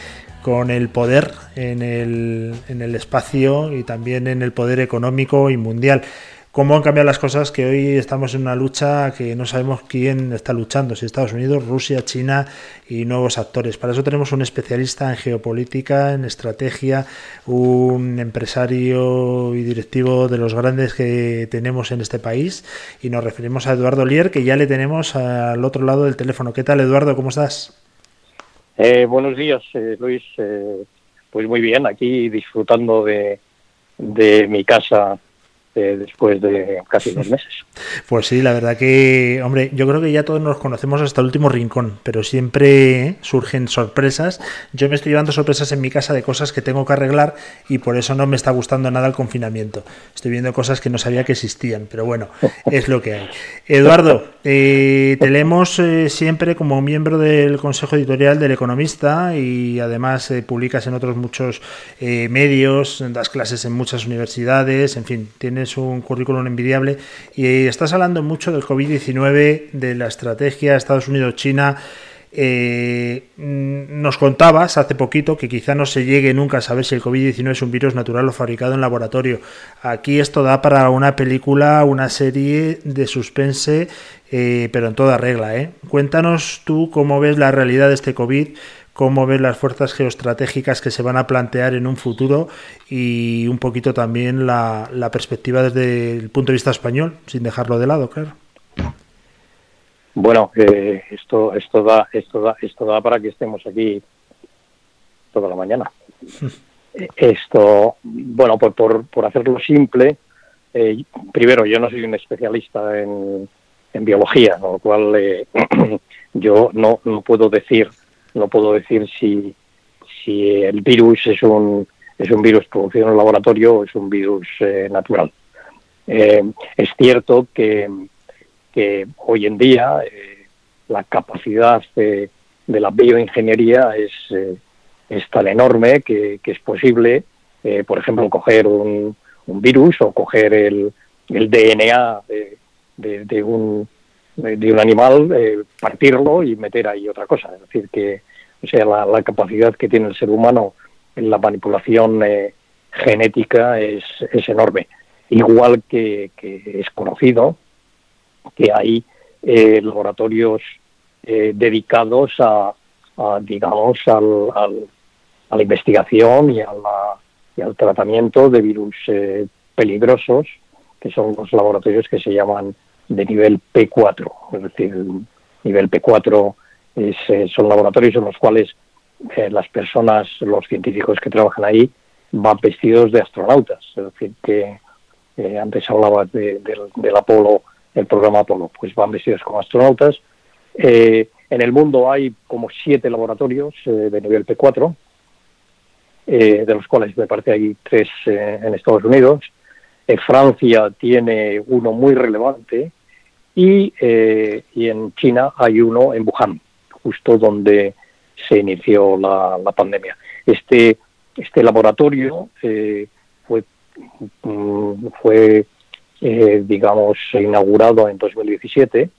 con el poder en el, en el espacio y también en el poder económico y mundial. ¿Cómo han cambiado las cosas? Que hoy estamos en una lucha que no sabemos quién está luchando, si Estados Unidos, Rusia, China y nuevos actores. Para eso tenemos un especialista en geopolítica, en estrategia, un empresario y directivo de los grandes que tenemos en este país y nos referimos a Eduardo Lier, que ya le tenemos al otro lado del teléfono. ¿Qué tal, Eduardo? ¿Cómo estás? Eh, buenos días, eh, Luis. Eh, pues muy bien, aquí disfrutando de, de mi casa eh, después de casi dos meses. Pues sí, la verdad que, hombre, yo creo que ya todos nos conocemos hasta el último rincón, pero siempre ¿eh? surgen sorpresas. Yo me estoy llevando sorpresas en mi casa de cosas que tengo que arreglar y por eso no me está gustando nada el confinamiento. Estoy viendo cosas que no sabía que existían, pero bueno, es lo que hay. Eduardo, eh, te leemos eh, siempre como miembro del Consejo Editorial del Economista y además publicas en otros muchos medios, das clases en muchas universidades, en fin, tienes un currículum envidiable y estás hablando mucho del COVID-19, de la estrategia Estados Unidos-China. Eh, nos contabas hace poquito que quizá no se llegue nunca a saber si el COVID-19 es un virus natural o fabricado en laboratorio. Aquí esto da para una película, una serie de suspense, eh, pero en toda regla. ¿eh? Cuéntanos tú cómo ves la realidad de este COVID, cómo ves las fuerzas geoestratégicas que se van a plantear en un futuro y un poquito también la, la perspectiva desde el punto de vista español, sin dejarlo de lado, claro. Bueno, eh, esto, esto, da, esto, da, esto da para que estemos aquí toda la mañana. Esto, bueno, por, por, por hacerlo simple, eh, primero, yo no soy un especialista en, en biología, con lo cual eh, yo no, no puedo decir no puedo decir si, si el virus es un, es un virus producido en el laboratorio o es un virus eh, natural. Eh, es cierto que, que hoy en día eh, la capacidad de, de la bioingeniería es, eh, es tan enorme que, que es posible, por ejemplo, coger un, un virus o coger el, el DNA de, de, de un, de, un animal, eh, partirlo y meter ahí otra cosa. Es decir, que o sea, la, capacidad que tiene el ser humano en la manipulación eh, genética es, es enorme. Igual que, que es conocido que hay eh, laboratorios eh, dedicados a, a, digamos, al, al- a la investigación y, a la- y al tratamiento de virus peligrosos, que son los laboratorios que se llaman de nivel P4. Es decir, el nivel P4 es, eh, son laboratorios en los cuales eh, las personas, los científicos que trabajan ahí, van vestidos de astronautas. Es decir, que eh, antes hablabas de- del, Apolo, el programa Apolo, pues van vestidos como astronautas. Eh, en el mundo hay como siete laboratorios de nivel P4, eh, de los cuales me parece hay tres en Estados Unidos. Eh, Francia tiene uno muy relevante y, eh, y en China hay uno en Wuhan, justo donde se inició la, pandemia. Este, este laboratorio eh, fue, mm, fue eh, digamos, inaugurado en 2017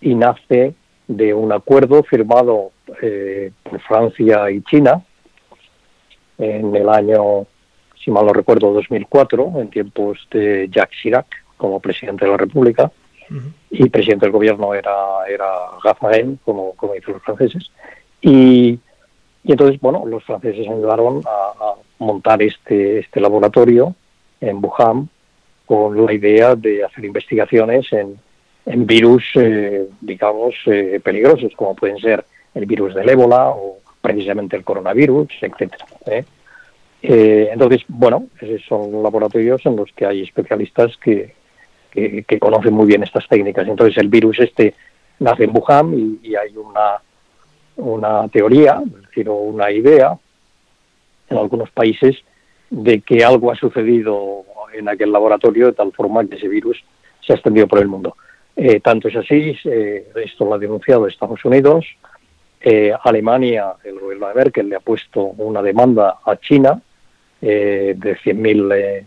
y nace de un acuerdo firmado por Francia y China en el año, si mal no recuerdo, 2004, en tiempos de Jacques Chirac como presidente de la República, y presidente del gobierno era, era Raffarin, como, como dicen los franceses. Y, y entonces, bueno, los franceses ayudaron a, montar este, este laboratorio en Wuhan con la idea de hacer investigaciones en, en virus, eh, digamos, eh, peligrosos, como pueden ser el virus del ébola o precisamente el coronavirus, etcétera. ¿eh? Eh, entonces, bueno, son laboratorios en los que hay especialistas que, que, conocen muy bien estas técnicas. Entonces, el virus este nace en Wuhan y, hay una, una teoría, es decir, una idea en algunos países de que algo ha sucedido en aquel laboratorio de tal forma que ese virus se ha extendido por el mundo. Eh, tanto es así, esto lo ha denunciado Estados Unidos, eh, Alemania, el gobierno de Merkel le ha puesto una demanda a China eh, de 100.000 eh,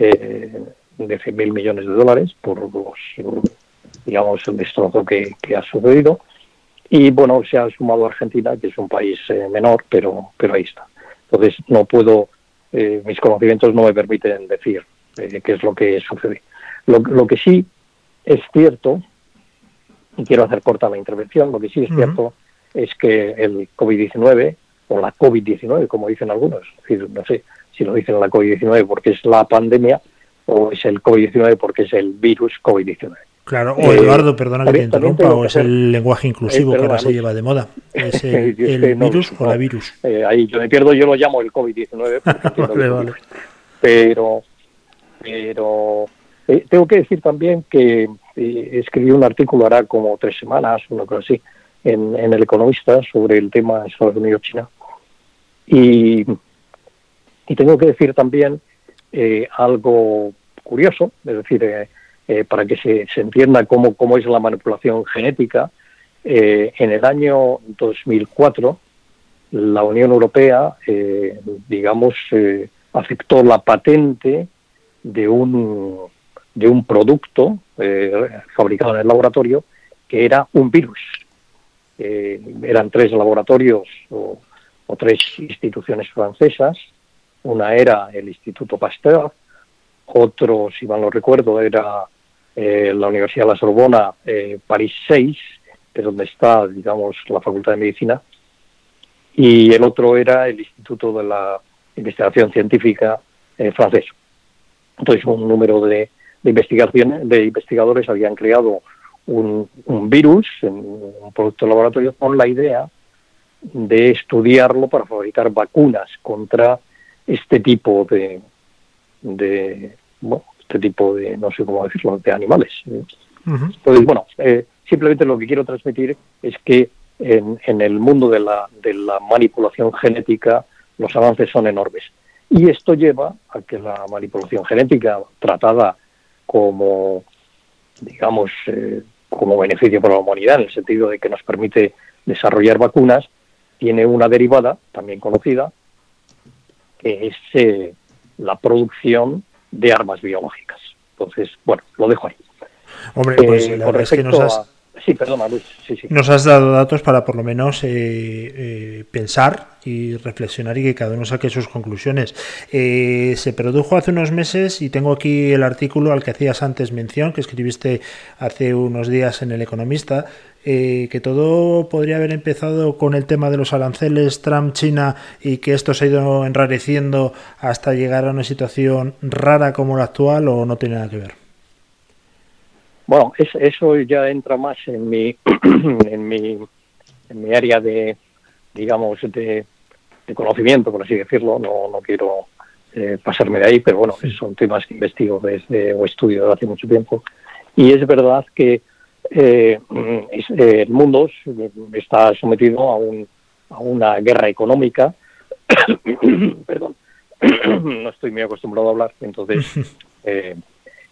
eh, de 100.000 millones de dólares por los, digamos, el destrozo que, que, ha sucedido. Y bueno, se ha sumado Argentina, que es un país eh, menor, pero, pero ahí está. Entonces, no puedo, eh, mis conocimientos no me permiten decir eh, qué es lo que sucede. Lo, lo, que sí es cierto, y quiero hacer corta la intervención, lo que sí es uh -huh. cierto es que el COVID-19, o la COVID-19, como dicen algunos, es decir, no sé si lo dicen la COVID-19 porque es la pandemia, o es el COVID-19 porque es el virus COVID-19. Claro, o Eduardo, perdona que te interrumpa, o es el lenguaje inclusivo eh, perdona, que ahora se lleva de moda. ¿Es el, el no, virus no, o la virus? Eh, ahí yo me pierdo, yo lo llamo el COVID-19. vale, vale. Pero, pero eh, tengo que decir también que eh, escribí un artículo hará como tres semanas, una cosa así, en, en El Economista sobre el tema Estados Unidos-China. Y, y tengo que decir también eh, algo curioso, es decir, eh, eh, para que se, se, entienda cómo, cómo es la manipulación genética, eh, en el año 2004 la Unión Europea, digamos, aceptó la patente de un, de un producto fabricado en el laboratorio que era un virus. eran tres laboratorios o tres instituciones francesas, una era el Instituto Pasteur, otro, si mal no recuerdo, era eh, la Universidad de la Sorbona, eh, París 6, de donde está, digamos, la Facultad de Medicina, y el otro era el Instituto de la Investigación Científica eh, francés. Entonces, un número de, de, investigaciones, de investigadores habían creado un, un virus, un producto de laboratorio, con la idea de estudiarlo para fabricar vacunas contra este tipo de, de bueno, este tipo de, no sé cómo decirlo, de animales. Uh -huh. Entonces, bueno, eh, simplemente lo que quiero transmitir es que en, en el mundo de la, de la, manipulación genética los avances son enormes. Y esto lleva a que la manipulación genética tratada como, digamos, eh, como beneficio para la humanidad, en el sentido de que nos permite desarrollar vacunas, tiene una derivada, también conocida, que es eh, la producción de armas biológicas. Entonces, bueno, lo dejo ahí. Hombre, pues eh, la verdad es que nos has... A... Sí, perdona, Luis. Nos has dado datos para por lo menos eh, eh, pensar y reflexionar y que cada uno saque sus conclusiones. Eh, se produjo hace unos meses y tengo aquí el artículo al que hacías antes mención, que escribiste hace unos días en El Economista, eh, que todo podría haber empezado con el tema de los aranceles Trump-China y que esto se ha ido enrareciendo hasta llegar a una situación rara como la actual o no tiene nada que ver. Bueno, es, eso ya entra más en mi, en mi, en mi área de, digamos, de, de, conocimiento, por así decirlo. No, no quiero eh, pasarme de ahí, pero bueno, son temas que investigo desde o estudio desde hace mucho tiempo. Y es verdad que eh, es, eh, el mundo está sometido a, un, a una guerra económica. Perdón, no estoy muy acostumbrado a hablar, entonces. Eh,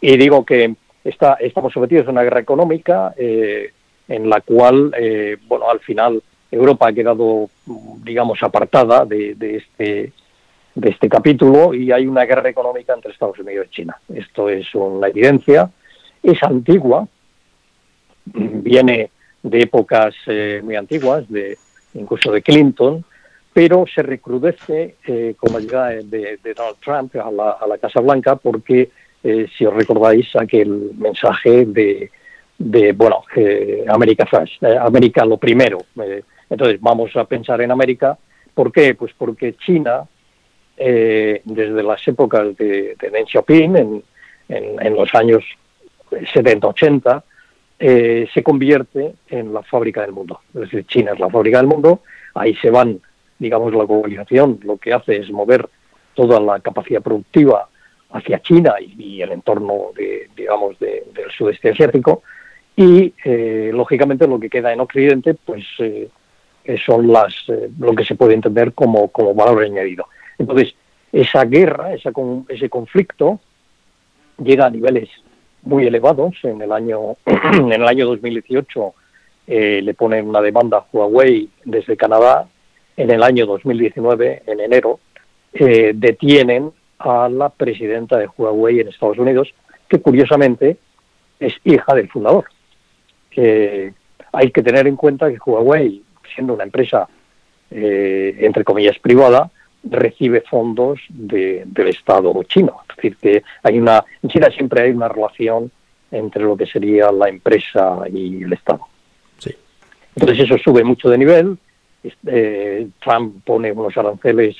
y digo que estamos sometidos a una guerra económica eh, en la cual, eh, bueno, al final Europa ha quedado, digamos, apartada de, de, este, de este capítulo y hay una guerra económica entre Estados Unidos y China. Esto es una evidencia, es antigua, viene de épocas eh, muy antiguas, de incluso de Clinton, pero se recrudece eh, con la llegada de, de, Donald Trump a la, a la Casa Blanca porque eh, si os recordáis aquel mensaje de, de bueno, América eh, América lo primero. Eh, entonces vamos a pensar en América. ¿Por qué? Pues porque China, desde las épocas de, de Deng Xiaoping, en, en, en los años 70-80, eh, se convierte en la fábrica del mundo. Es decir, China es la fábrica del mundo, ahí se van, digamos, la globalización, lo que hace es mover toda la capacidad productiva hacia China y, el entorno, de, digamos, del sudeste asiático. Y, eh, lógicamente, lo que queda en Occidente, pues, eh, son las eh, lo que se puede entender como, como valor añadido. Entonces, esa guerra, esa, ese conflicto, llega a niveles muy elevados. En el año, en el año 2018 le ponen una demanda a Huawei desde Canadá. En el año 2019, en enero, detienen a la presidenta de Huawei en Estados Unidos, que curiosamente es hija del fundador. hay que tener en cuenta que Huawei, siendo una empresa, eh, entre comillas, privada, recibe fondos del Estado chino. Es decir, que hay una, en China siempre hay una relación entre lo que sería la empresa y el Estado. Sí. Entonces eso sube mucho de nivel. Eh, Trump pone unos aranceles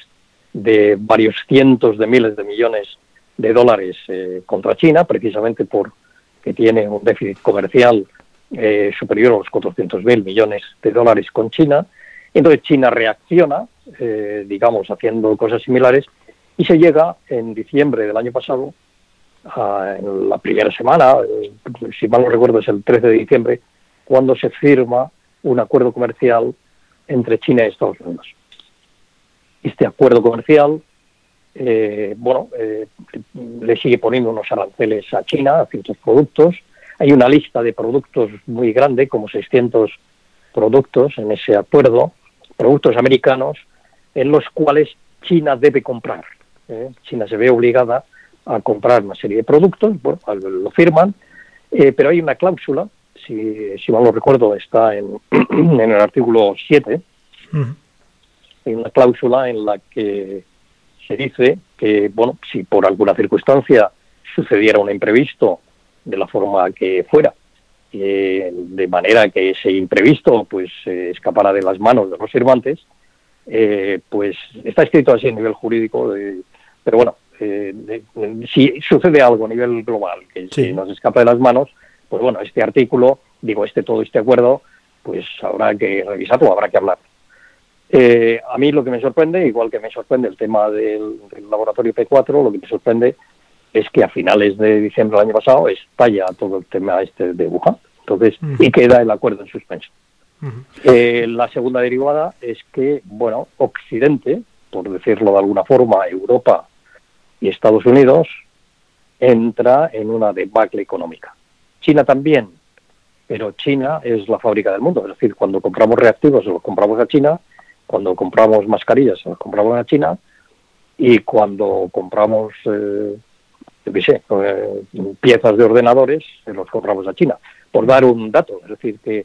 de varios cientos de miles de millones de dólares eh, contra China, precisamente porque tiene un déficit comercial eh, superior a los 400 mil millones de dólares con China. Entonces China reacciona, eh, digamos, haciendo cosas similares y se llega en diciembre del año pasado, en la primera semana, si mal no recuerdo es el 13 de diciembre, cuando se firma un acuerdo comercial entre China y Estados Unidos este acuerdo comercial, eh, bueno, eh, le sigue poniendo unos aranceles a China, a ciertos productos. Hay una lista de productos muy grande, como 600 productos en ese acuerdo, productos americanos, en los cuales China debe comprar. ¿eh? China se ve obligada a comprar una serie de productos, bueno, lo firman, pero hay una cláusula, si, si mal no recuerdo, está en, en el artículo 7, hay una cláusula en la que se dice que, bueno, si por alguna circunstancia sucediera un imprevisto de la forma que fuera, de manera que ese imprevisto pues escapara de las manos de los firmantes, eh, pues está escrito así a nivel jurídico, pero bueno, eh, si sucede algo a nivel global que se nos escapa de las manos, pues bueno, este artículo, digo, este todo este acuerdo, pues habrá que revisarlo, habrá que hablar. Eh, a mí lo que me sorprende, igual que me sorprende el tema del, laboratorio P4, lo que me sorprende es que a finales de diciembre del año pasado estalla todo el tema este de Wuhan. Entonces, y queda el acuerdo en suspenso. Eh, la segunda derivada es que, bueno, Occidente, por decirlo de alguna forma, Europa y Estados Unidos, entra en una debacle económica. China también, pero China es la fábrica del mundo. Es decir, cuando compramos reactivos, los compramos a China cuando compramos mascarillas, las compramos a China y cuando compramos, eh, eh, piezas de ordenadores, los compramos a China. Por dar un dato, es decir, que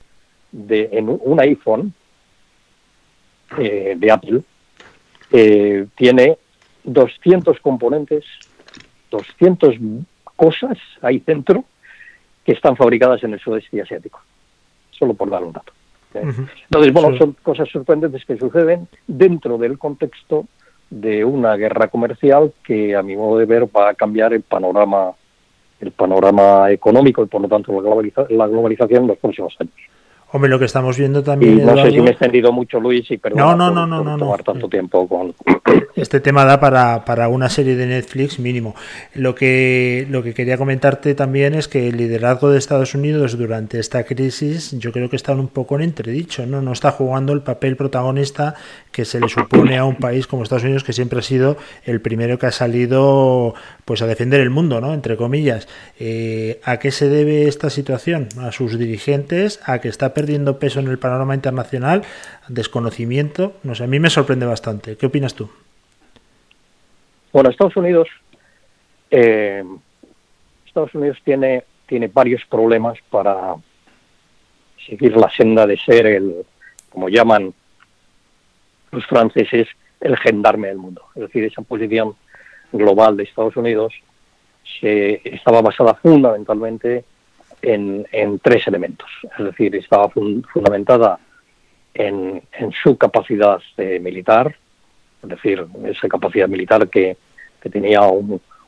de, en un iPhone eh, de Apple tiene 200 componentes, 200 cosas ahí dentro que están fabricadas en el sudeste asiático. Solo por dar un dato. Entonces, bueno, son cosas sorprendentes que suceden dentro del contexto de una guerra comercial que, a mi modo de ver, va a cambiar el panorama el panorama económico y, por lo tanto, la globalización en los próximos años. Hombre, lo que estamos viendo también. no sé si me he extendido mucho, Luis, y perdón no, no, no, no, no, tomar tanto tiempo con. Este tema da para, para, una serie de Netflix mínimo. Lo que, lo que quería comentarte también es que el liderazgo de Estados Unidos durante esta crisis, yo creo que está un poco en entredicho, ¿no? No está jugando el papel protagonista que se le supone a un país como Estados Unidos, que siempre ha sido el primero que ha salido pues a defender el mundo, ¿no? Entre comillas. Eh, ¿A qué se debe esta situación? A sus dirigentes, a que está perdiendo peso en el panorama internacional, desconocimiento. No sé, a mí me sorprende bastante. ¿Qué opinas tú? Bueno, Estados Unidos, eh, Estados Unidos tiene, tiene varios problemas para seguir la senda de ser el, como llaman los franceses, el gendarme del mundo. Es decir, esa posición global de Estados Unidos se, estaba basada fundamentalmente en, tres elementos. Es decir, estaba fundamentada en, su capacidad eh, militar, es decir, esa capacidad militar que, tenía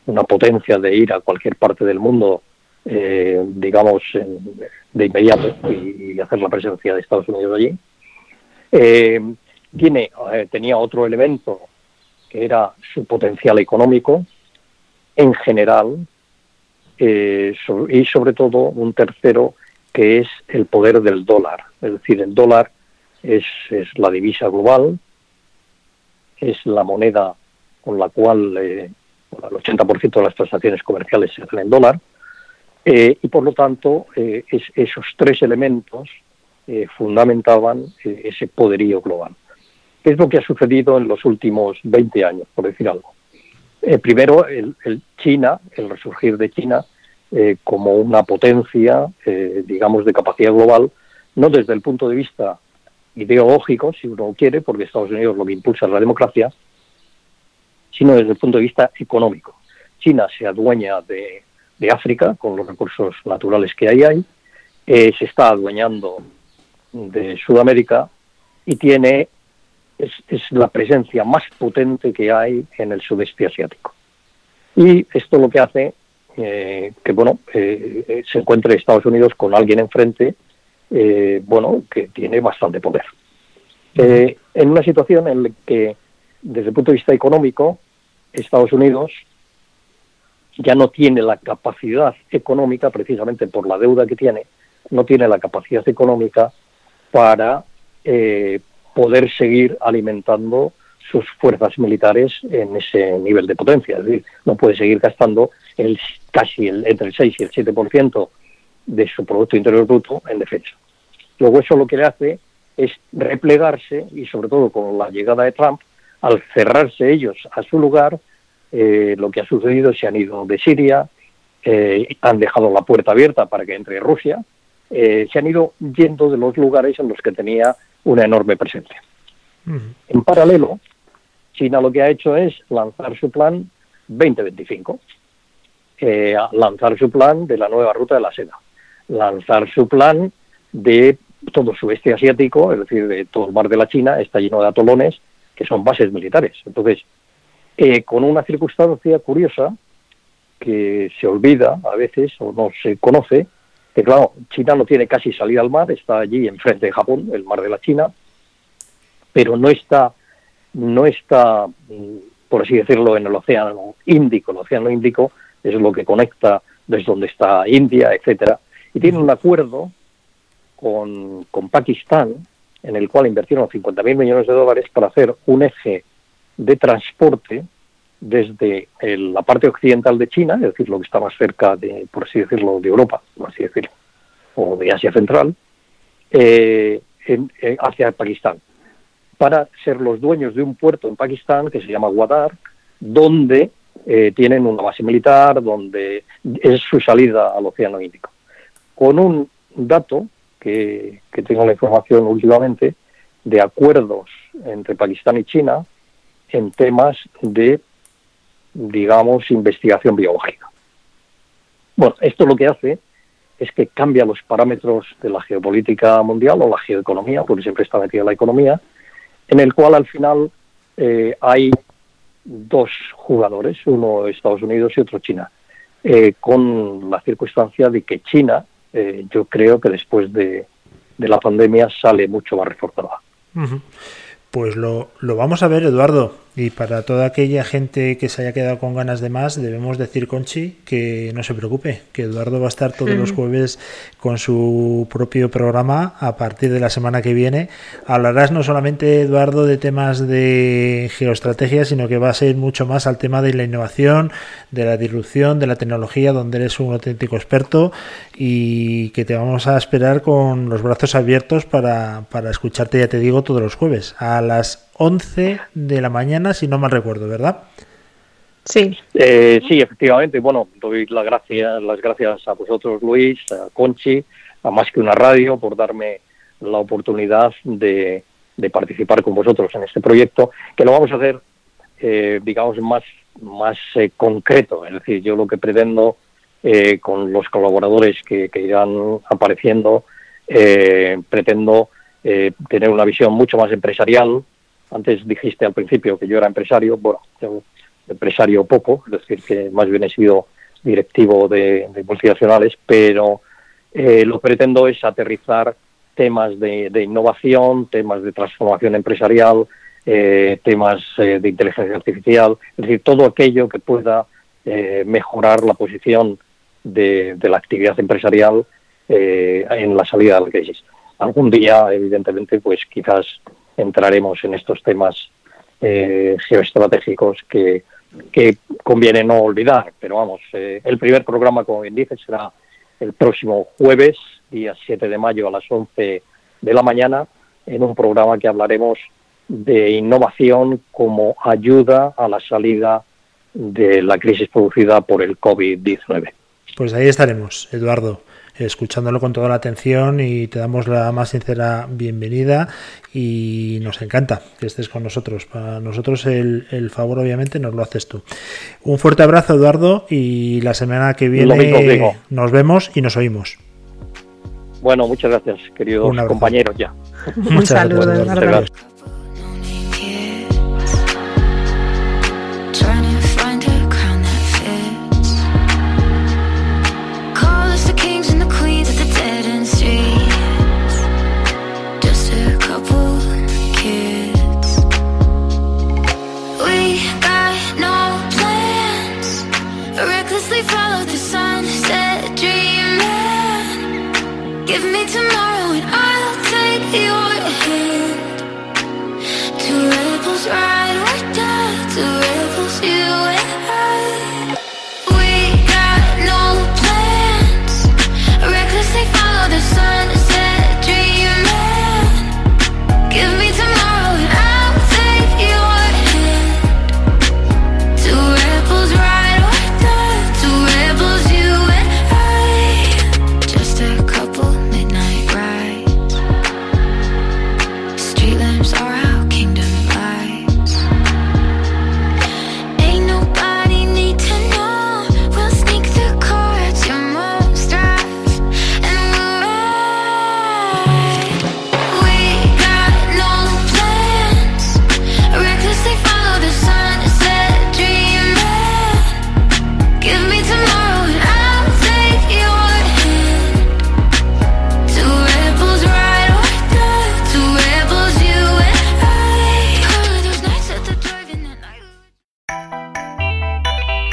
una potencia de ir a cualquier parte del mundo, eh, digamos, de inmediato y, hacer la presencia de Estados Unidos allí. Eh, tiene, tenía otro elemento que era su potencial económico en general, eh, y sobre todo un tercero que es el poder del dólar. Es decir, el dólar es, es la divisa global, es la moneda con la cual eh, el 80% de las transacciones comerciales se hacen en dólar, eh, y por lo tanto eh, es- esos tres elementos fundamentaban ese poderío global. ¿Qué es lo que ha sucedido en los últimos 20 años, por decir algo? Eh, primero, el, el China, el resurgir de China eh, como una potencia, eh, digamos, de capacidad global, no desde el punto de vista ideológico, si uno quiere, porque Estados Unidos lo que impulsa es la democracia, sino desde el punto de vista económico. China se adueña de, de África con los recursos naturales que ahí hay, eh, se está adueñando de Sudamérica y tiene es, es la presencia más potente que hay en el sudeste asiático. Y esto lo que hace eh, que bueno eh, eh, se encuentre Estados Unidos con alguien enfrente, bueno que tiene bastante poder. En una situación en la que desde el punto de vista económico Estados Unidos ya no tiene la capacidad económica, precisamente por la deuda que tiene, no tiene la capacidad económica para poder seguir alimentando sus fuerzas militares en ese nivel de potencia. Es decir, no puede seguir gastando el, casi el, entre el 6 y el 7% de su Producto Interior Bruto en defensa. Luego eso lo que le hace es replegarse y sobre todo con la llegada de Trump, al cerrarse ellos a su lugar, eh, lo que ha sucedido se han ido de Siria, eh, han dejado la puerta abierta para que entre Rusia, eh, se han ido yendo de los lugares en los que tenía una enorme presencia. Ujú. En paralelo, China lo que ha hecho es lanzar su plan 2025, eh, lanzar su plan de la nueva ruta de la seda, lanzar su plan de todo el sudeste asiático, es decir, de todo el mar de la China, está lleno de atolones que son bases militares. Entonces, eh, con una circunstancia curiosa que se olvida a veces o no se conoce, que claro, China no tiene casi salida al mar, está allí enfrente de Japón, el mar de la China, pero no está, no está, mm, por así decirlo, en el océano Índico. El océano Índico es lo que conecta desde donde está India, etcétera, y tiene un acuerdo con, con Pakistán en el cual invirtieron 50.000 millones de dólares para hacer un eje de transporte desde el- la parte occidental de China, es decir, lo que está más cerca de, por así decirlo, de Europa, por así decirlo, o de Asia Central, eh, en- eh, hacia Pakistán, para ser los dueños de un puerto en Pakistán que se llama Gwadar, donde eh, tienen una base militar, donde es su salida al Océano Índico. Con un dato que tengo la información últimamente de acuerdos entre Pakistán y China en temas de, digamos, investigación biológica. Bueno, esto lo que hace es que cambia los parámetros de la geopolítica mundial o la geoeconomía, porque siempre está metida la economía, en el cual al final eh, hay dos jugadores, uno Estados Unidos y otro China, eh, con la circunstancia de que China, eh, yo creo que después de, de la pandemia sale mucho más reforzada. Pues lo, lo vamos a ver, Eduardo. Y para toda aquella gente que se haya quedado con ganas de más, debemos decir, Conchi, que no se preocupe, que Eduardo va a estar todos los jueves con su propio programa a partir de la semana que viene. Hablarás no solamente, Eduardo, de temas de geoestrategia, sino que va a ser mucho más al tema de la innovación, de la disrupción, de la tecnología, donde eres un auténtico experto y que te vamos a esperar con los brazos abiertos para, para escucharte, ya te digo, todos los jueves a las 11 de la mañana, si no mal recuerdo, ¿verdad? Sí, Eh, sí, efectivamente. Bueno, doy la gracia- las gracias a vosotros, Luis, a Conchi, a Más que una radio, por darme la oportunidad de, de participar con vosotros en este proyecto, que lo vamos a hacer, eh, digamos, más, más eh, concreto. Es decir, yo lo que pretendo eh, con los colaboradores que, que irán apareciendo, eh, pretendo eh, tener una visión mucho más empresarial. Antes dijiste al principio que yo era empresario, bueno, yo empresario poco, es decir, que más bien he sido directivo de, de multinacionales, pero eh, lo que pretendo es aterrizar temas de, innovación, temas de transformación empresarial, eh, temas eh, de inteligencia artificial, es decir, todo aquello que pueda eh, mejorar la posición de, de la actividad empresarial eh, en la salida de la crisis. Algún día, evidentemente, pues quizás entraremos en estos temas eh, geoestratégicos que, conviene no olvidar. Pero vamos, eh, el primer programa, como bien dice, será el próximo jueves, día 7 de mayo a las 11 de la mañana, en un programa que hablaremos de innovación como ayuda a la salida de la crisis producida por el COVID-19. Pues ahí estaremos, Eduardo escuchándolo con toda la atención y te damos la más sincera bienvenida y nos encanta que estés con nosotros. Para nosotros el, favor obviamente nos lo haces tú. Un fuerte abrazo Eduardo y la semana que viene nos vemos y nos oímos. Bueno, muchas gracias, queridos compañeros ya. Un muchas saludo, gracias.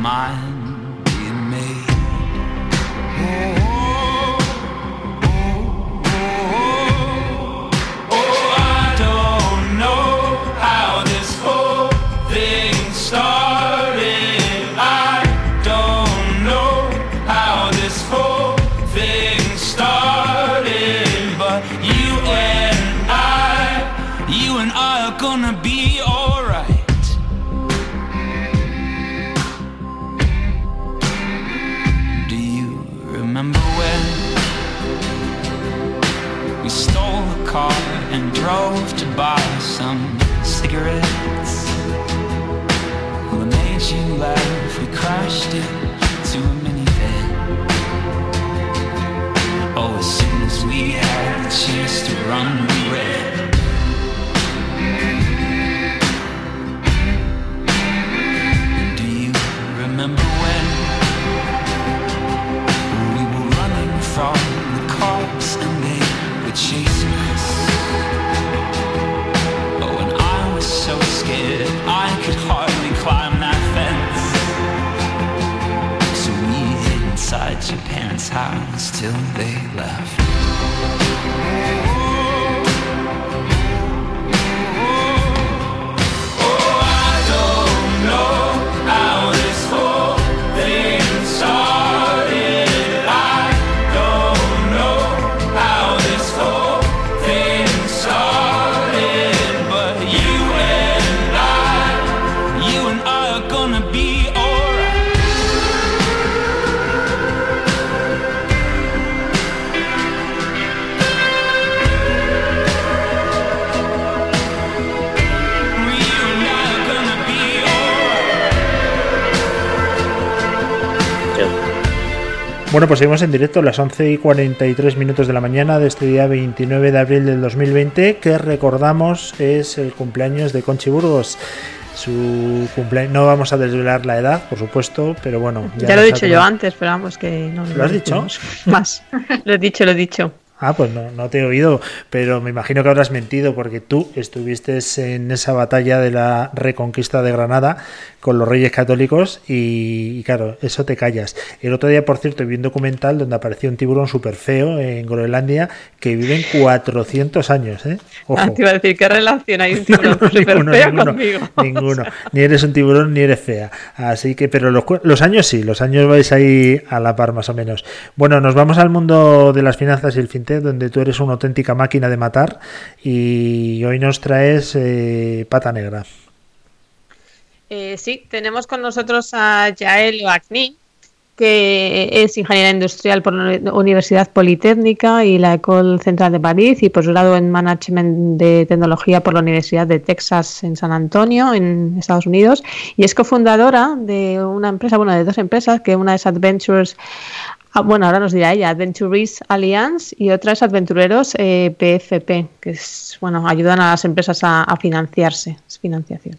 my Bueno, pues seguimos en directo a las 11 y 43 minutos de la mañana de este día 29 de abril del 2020, que recordamos es el cumpleaños de Conchi Burgos. Su cumpleaños, no vamos a desvelar la edad, por supuesto, pero bueno. Ya, lo he dicho yo antes, pero vamos, que no ¿Lo has dicho? Más. Lo he dicho, lo he dicho. Ah, pues no, no te he oído, pero me imagino que habrás mentido porque tú estuviste en esa batalla de la reconquista de Granada con los reyes católicos y, y claro, eso te callas. El otro día, por cierto, vi un documental donde apareció un tiburón súper feo en Groenlandia que vive en 400 años, ¿eh? Ojo. Ah, te iba a decir, ¿qué relación hay un tiburón No, súper ninguno, feo ninguno, conmigo? ninguno. Ni eres un tiburón ni eres fea. Así que, pero los, los años sí, los años vais ahí a la par más o menos. Bueno, nos vamos al mundo de las finanzas y el fintech, donde tú eres una auténtica máquina de matar y hoy nos traes eh, pata negra. Eh, sí, tenemos con nosotros a Yael Oacni, que es ingeniera industrial por la Universidad Politécnica y la École Central de París y posgrado en Management de Tecnología por la Universidad de Texas en San Antonio, en Estados Unidos, y es cofundadora de una empresa, bueno, de dos empresas, que una es Adventures, ah, bueno, ahora nos dirá ella, Adventures Alliance y otra es Adventureros eh, PFP, que es, bueno, ayudan a las empresas a, a financiarse, es financiación.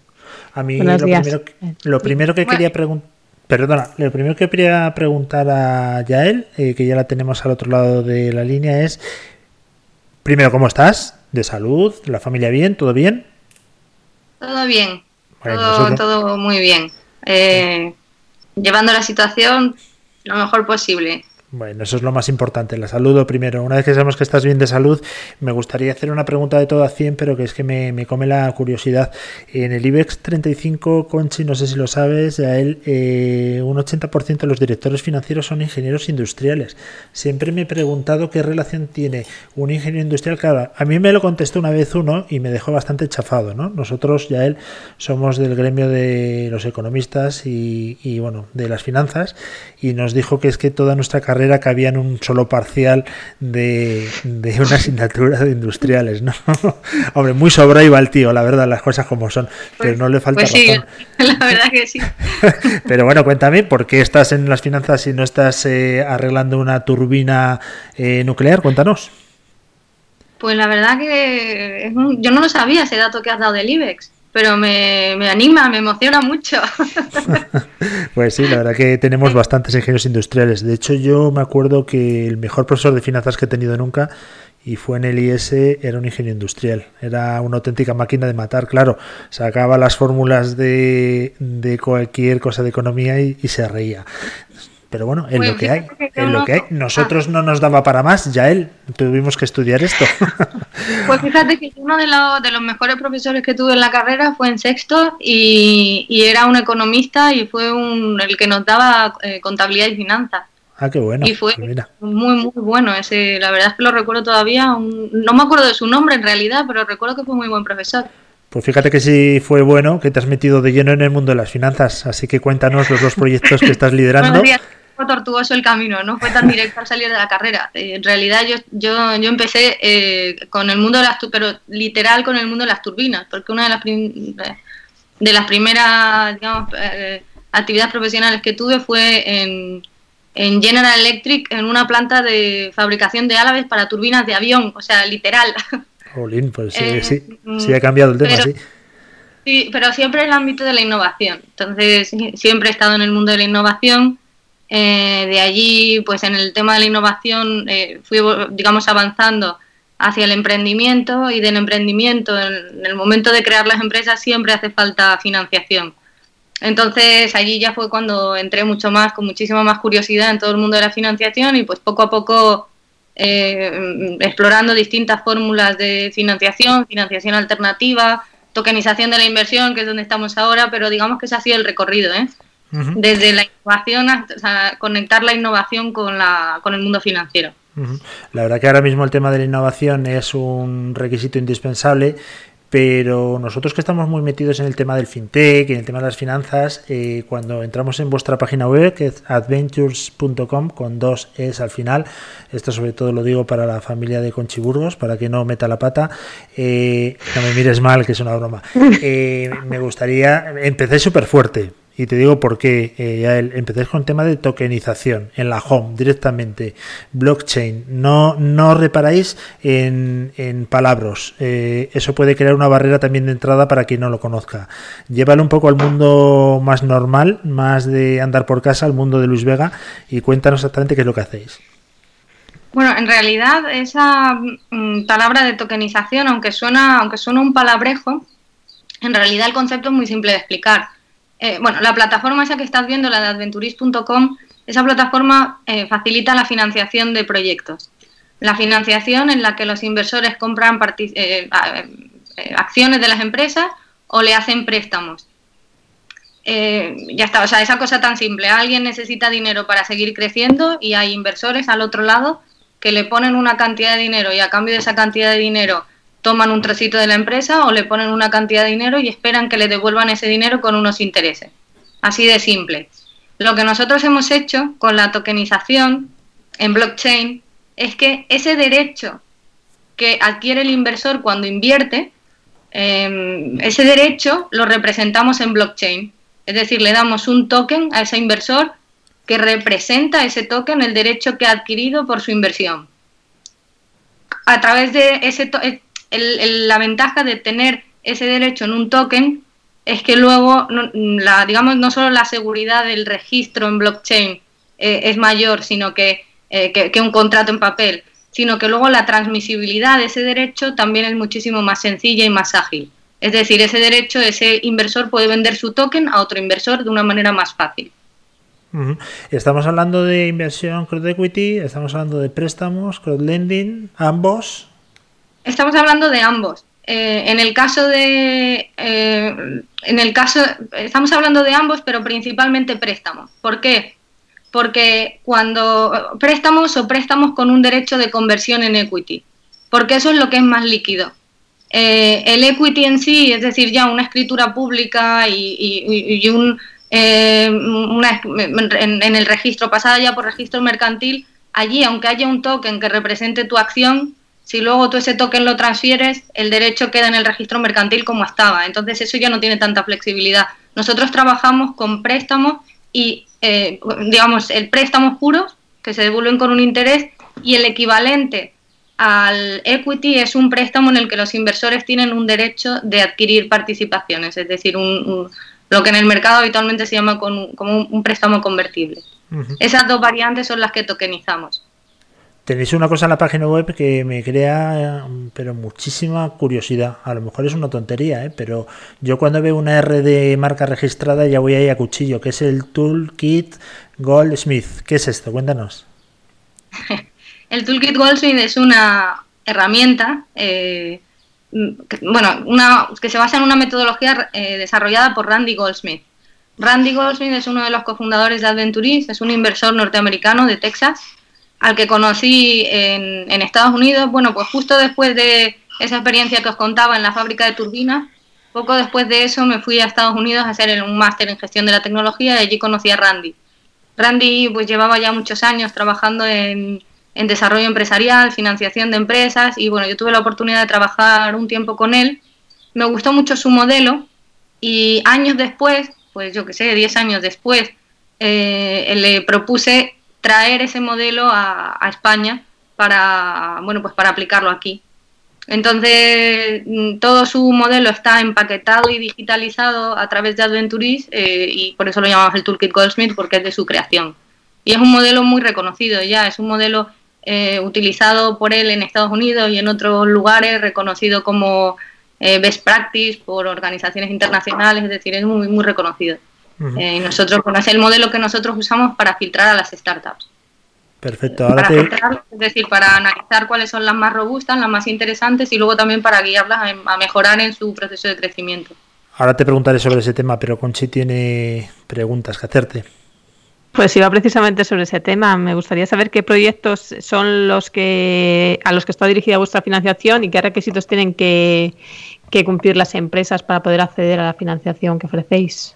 A mí Buenos lo días. primero, que- lo primero que quería preguntar... Perdona, lo primero que quería preguntar a Yael, eh, que ya la tenemos al otro lado de la línea, es, primero, ¿cómo estás? ¿De salud? ¿La familia bien? ¿Todo bien? Todo bien, Bueno, todo, nosotros- todo muy bien. Eh, llevando la situación lo mejor posible. Bueno, eso es lo más importante, la salud lo primero. Una vez que sabemos que estás bien de salud, me gustaría hacer una pregunta de todo a 100, pero que es que me, me come la curiosidad. En el IBEX 35, Conchi, no sé si lo sabes, a él eh, un 80% de los directores financieros son ingenieros industriales. Siempre me he preguntado qué relación tiene un ingeniero industrial. Claro, a mí me lo contestó una vez uno y me dejó bastante chafado, ¿no? Nosotros, ya él, somos del gremio de los economistas y, y, bueno, de las finanzas y nos dijo que es que toda nuestra carrera cabía en un solo parcial de, de una asignatura de industriales, ¿no? Hombre, muy sobra iba el tío, la verdad, las cosas como son, pero no le falta Pues sí, razón. la verdad que sí. Pero bueno, cuéntame, ¿por qué estás en las finanzas y no estás eh, arreglando una turbina eh, nuclear? Cuéntanos. Pues la verdad que es un- yo no lo sabía ese dato que has dado del IBEX, pero me, me anima, me emociona mucho. Pues sí, la verdad que tenemos bastantes ingenieros industriales. De hecho, yo me acuerdo que el mejor profesor de finanzas que he tenido nunca, y fue en el IS, era un ingeniero industrial. Era una auténtica máquina de matar, claro. Sacaba las fórmulas de, de cualquier cosa de economía y, y se reía. Pero bueno, es Pues lo que hay. que yo lo que hay. Nosotros no nos daba para más, ya él. Tuvimos que estudiar esto. Pues fíjate que uno de los, de los mejores profesores que tuve en la carrera fue en sexto y, y era un economista y fue un, el que nos daba eh, contabilidad y finanzas. ah, qué bueno. y fue Pues mira. muy, muy bueno. ese La verdad es que lo recuerdo todavía. un- no me acuerdo de su nombre en realidad, pero recuerdo que fue muy buen profesor. Pues fíjate que sí fue bueno que te has metido de lleno en el mundo de las finanzas. Así que cuéntanos los dos proyectos que estás liderando. Tortuoso el camino, no fue tan directo al salir de la carrera. Eh, en realidad yo, yo, yo empecé eh, con el mundo de las pero literal con el mundo de las turbinas, porque una de las, prim- de las primeras digamos, eh, actividades profesionales que tuve fue en, en General Electric, en una planta de fabricación de álabes para turbinas de avión, o sea, literal. Jolín, pues eh, sí, mm, sí ha cambiado el tema, pero- sí. Sí, pero siempre en el ámbito de la innovación. Entonces, siempre he estado en el mundo de la innovación. Eh, de allí, pues en el tema de la innovación, eh, fui, digamos, avanzando hacia el emprendimiento y del emprendimiento, en, el momento de crear las empresas, siempre hace falta financiación. Entonces allí ya fue cuando entré mucho más, con muchísima más curiosidad en todo el mundo de la financiación y pues poco a poco eh, explorando distintas fórmulas de financiación, financiación alternativa, tokenización de la inversión, que es donde estamos ahora, pero digamos que ese ha sido el recorrido, ¿eh? Desde la innovación hasta o sea, conectar la innovación con, la, con el mundo financiero. La verdad que ahora mismo el tema de la innovación es un requisito indispensable, pero nosotros que estamos muy metidos en el tema del fintech, en el tema de las finanzas, eh, cuando entramos en vuestra página web, que es adventures.com, con dos es al final, esto sobre todo lo digo para la familia de Conchiburgos, para que no meta la pata, eh, no me mires mal, que es una broma. Eh, me gustaría, empecé súper fuerte, y te digo por qué, eh, Yael. Empecéis con el tema de tokenización en la home directamente, blockchain. No, no reparáis en, en palabras. Eh, eso puede crear una barrera también de entrada para quien no lo conozca. Llévalo un poco al mundo más normal, más de andar por casa, al mundo de Luis Vega, y cuéntanos exactamente qué es lo que hacéis. Bueno, en realidad esa mm, palabra de tokenización, aunque suena, aunque suena un palabrejo, en realidad el concepto es muy simple de explicar. Eh, bueno, la plataforma esa que estás viendo, la de adventuris.com, esa plataforma eh, facilita la financiación de proyectos. La financiación en la que los inversores compran eh, eh, acciones de las empresas o le hacen préstamos. Ya está, o sea, esa cosa tan simple. Alguien necesita dinero para seguir creciendo y hay inversores al otro lado que le ponen una cantidad de dinero y a cambio de esa cantidad de dinero toman un trocito de la empresa o le ponen una cantidad de dinero y esperan que le devuelvan ese dinero con unos intereses. Así de simple. Lo que nosotros hemos hecho con la tokenización en blockchain es que ese derecho que adquiere el inversor cuando invierte, eh, ese derecho lo representamos en blockchain. Es decir, le damos un token a ese inversor que representa ese token el derecho que ha adquirido por su inversión. A través de ese to- el- la ventaja de tener ese derecho en un token es que luego, no, la, digamos, no solo la seguridad del registro en blockchain eh, es mayor, sino que, eh, que, que un contrato en papel, sino que luego la transmisibilidad de ese derecho también es muchísimo más sencilla y más ágil. Es decir, ese derecho, ese inversor puede vender su token a otro inversor de una manera más fácil. Estamos hablando de inversión crowd equity, estamos hablando de préstamos, crowdlending, ambos. Estamos hablando de ambos. Eh, en el caso de, eh, en el caso, estamos hablando de ambos, pero principalmente préstamos. ¿Por qué? Porque cuando préstamos o préstamos con un derecho de conversión en equity, porque eso es lo que es más líquido. Eh, el equity en sí, es decir, ya una escritura pública y, y- y un, eh, una, en, en el registro, pasada ya por registro mercantil, allí, aunque haya un token que represente tu acción, si luego tú ese token lo transfieres, el derecho queda en el registro mercantil como estaba. Entonces eso ya no tiene tanta flexibilidad. Nosotros trabajamos con préstamos y, eh, digamos, el préstamo puros, que se devuelven con un interés, y el equivalente al equity es un préstamo en el que los inversores tienen un derecho de adquirir participaciones, es decir, un- un- lo que en el mercado habitualmente se llama con- como un, préstamo convertible. Esas dos variantes son las que tokenizamos. Tenéis una cosa en la página web que me crea eh, pero muchísima curiosidad. A lo mejor es una tontería, ¿eh? pero yo cuando veo una R de marca registrada ya voy ahí a cuchillo, que es el Toolkit Goldsmith. ¿Qué es esto? Cuéntanos. El Toolkit Goldsmith es una herramienta, eh, que- bueno, una, que se basa en una metodología eh, desarrollada por Randy Goldsmith. Randy Goldsmith es uno de los cofundadores de Adventuris, es un inversor norteamericano de Texas, al que conocí en, Estados Unidos, bueno, pues justo después de esa experiencia que os contaba en la fábrica de turbinas, poco después de eso me fui a Estados Unidos a hacer un máster en gestión de la tecnología y allí conocí a Randy. Randy pues llevaba ya muchos años trabajando en, desarrollo empresarial, financiación de empresas y bueno, yo tuve la oportunidad de trabajar un tiempo con él. Me gustó mucho su modelo y años después, pues yo que sé, 10 años después, eh, le propuse traer ese modelo a, España para, bueno, pues para aplicarlo aquí. Entonces, mm, todo su modelo está empaquetado y digitalizado a través de Adventuris eh, y por eso lo llamamos el Toolkit Goldsmith porque es de su creación. Y es un modelo muy reconocido ya, es un modelo eh, utilizado por él en Estados Unidos y en otros lugares, reconocido como eh, best practice por organizaciones internacionales, es decir, es muy, muy reconocido. Eh, nosotros, bueno, es el modelo que nosotros usamos para filtrar a las startups. Perfecto. Ahora Para te, filtrar, es decir, para analizar cuáles son las más robustas, las más interesantes y luego también para guiarlas a, a mejorar en su proceso de crecimiento. ahora te preguntaré sobre ese tema, pero Conchi tiene preguntas que hacerte. Pues iba precisamente sobre ese tema. Me gustaría saber qué proyectos son los que a los que está dirigida vuestra financiación y qué requisitos tienen que, que cumplir las empresas para poder acceder a la financiación que ofrecéis.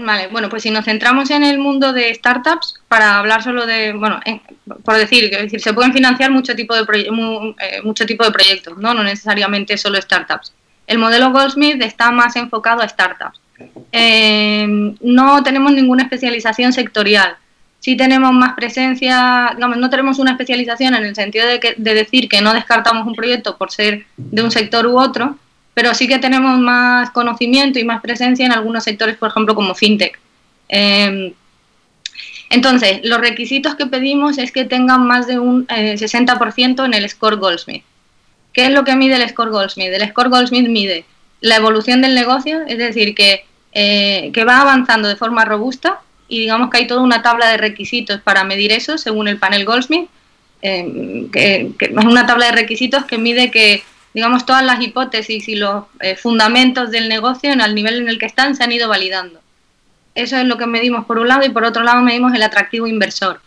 Vale, bueno, pues si nos centramos en el mundo de startups, para hablar solo de, bueno, eh, por decir, decir, se pueden financiar mucho tipo de proye- mu- eh, mucho tipo de proyectos, ¿no? No necesariamente solo startups. El modelo Goldsmith está más enfocado a startups. Eh, no tenemos ninguna especialización sectorial. Sí tenemos más presencia, no tenemos una especialización en el sentido de, que, de decir que no descartamos un proyecto por ser de un sector u otro, pero sí que tenemos más conocimiento y más presencia en algunos sectores, por ejemplo, como fintech. Eh, entonces, los requisitos que pedimos es que tengan más de un eh, 60% en el score Goldsmith. ¿Qué es lo que mide el score Goldsmith? El score Goldsmith mide la evolución del negocio, es decir, que, eh, que va avanzando de forma robusta y digamos que hay toda una tabla de requisitos para medir eso según el panel Goldsmith, eh, que, que es una tabla de requisitos que mide que digamos todas las hipótesis y los eh, fundamentos del negocio en el nivel en el que están se han ido validando. Eso es lo que medimos por un lado y por otro lado medimos el atractivo inversor.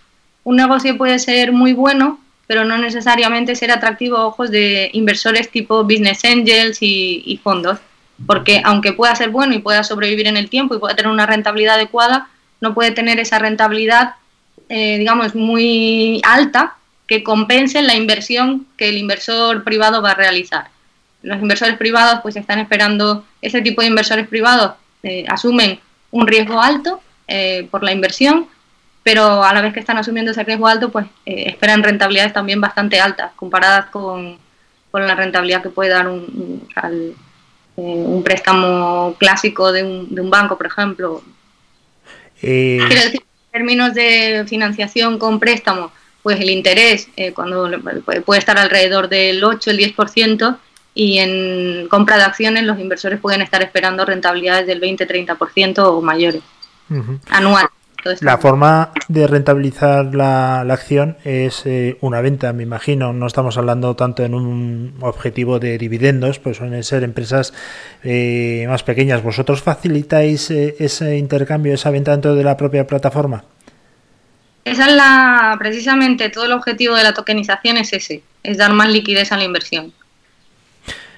Un negocio puede ser muy bueno, pero no necesariamente ser atractivo a ojos de inversores tipo business angels y, fondos, porque aunque pueda ser bueno y pueda sobrevivir en el tiempo y pueda tener una rentabilidad adecuada, no puede tener esa rentabilidad, eh, digamos, muy alta que compense la inversión que el inversor privado va a realizar. Los inversores privados pues están esperando, ese tipo de inversores privados eh, asumen un riesgo alto eh, por la inversión, pero a la vez que están asumiendo ese riesgo alto, pues eh, esperan rentabilidades también bastante altas comparadas con, con la rentabilidad que puede dar un, un, préstamo clásico de un, de un banco, por ejemplo. Quiero decir, en términos de financiación con préstamo, pues el interés eh, cuando puede estar alrededor del 8, el 10%, y en compra de acciones los inversores pueden estar esperando rentabilidades del 20-30% o mayores anual. La forma de rentabilizar la, la acción es eh, una venta, me imagino. No estamos hablando tanto en un objetivo de dividendos, pues suelen ser empresas eh, más pequeñas. ¿Vosotros facilitáis eh, ese intercambio, esa venta dentro de la propia plataforma? Esa es la, precisamente todo el objetivo de la tokenización es ese, es dar más liquidez a la inversión.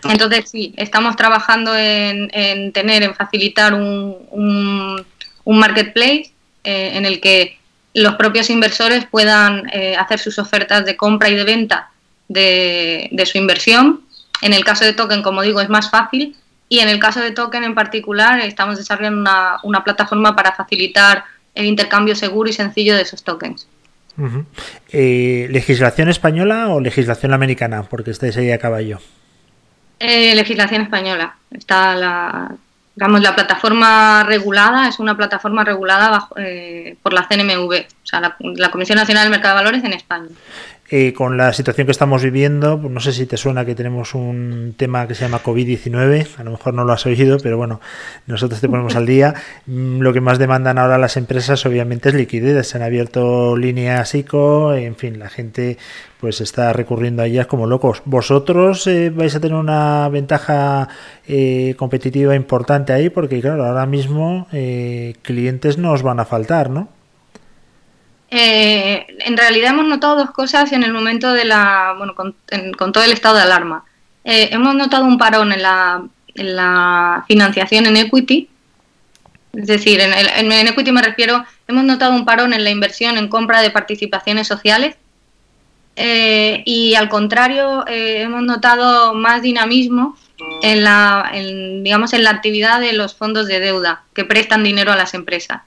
Entonces sí, estamos trabajando en, en tener, en facilitar un, un, un marketplace eh, en el que los propios inversores puedan eh, hacer sus ofertas de compra y de venta de, de, su inversión. En el caso de token, como digo, es más fácil y en el caso de token en particular estamos desarrollando una, una plataforma para facilitar el intercambio seguro y sencillo de esos tokens. Uh -huh. eh, ¿Legislación española o legislación americana? Porque estáis ahí a caballo. Eh, legislación española. Está la, digamos, la plataforma regulada, es una plataforma regulada bajo, eh, por la CNMV, o sea, la, la, Comisión Nacional del Mercado de Valores en España. Eh, con la situación que estamos viviendo, no sé si te suena que tenemos un tema que se llama COVID-19, a lo mejor no lo has oído, pero bueno, nosotros te ponemos al día. Mm, Lo que más demandan ahora las empresas obviamente es liquidez, se han abierto líneas ICO, en fin, la gente pues está recurriendo a ellas como locos. ¿Vosotros eh, vais a tener una ventaja eh, competitiva importante ahí? Porque claro, ahora mismo eh, clientes nos van a faltar, ¿no? Eh, en realidad hemos notado dos cosas en el momento de la, bueno, con, en, con todo el estado de alarma. Eh, hemos notado un parón en la, en la, financiación en equity, es decir, en, el, en, equity me refiero, hemos notado un parón en la inversión en compra de participaciones sociales eh, y al contrario eh, hemos notado más dinamismo en la, en, digamos, en la actividad de los fondos de deuda que prestan dinero a las empresas.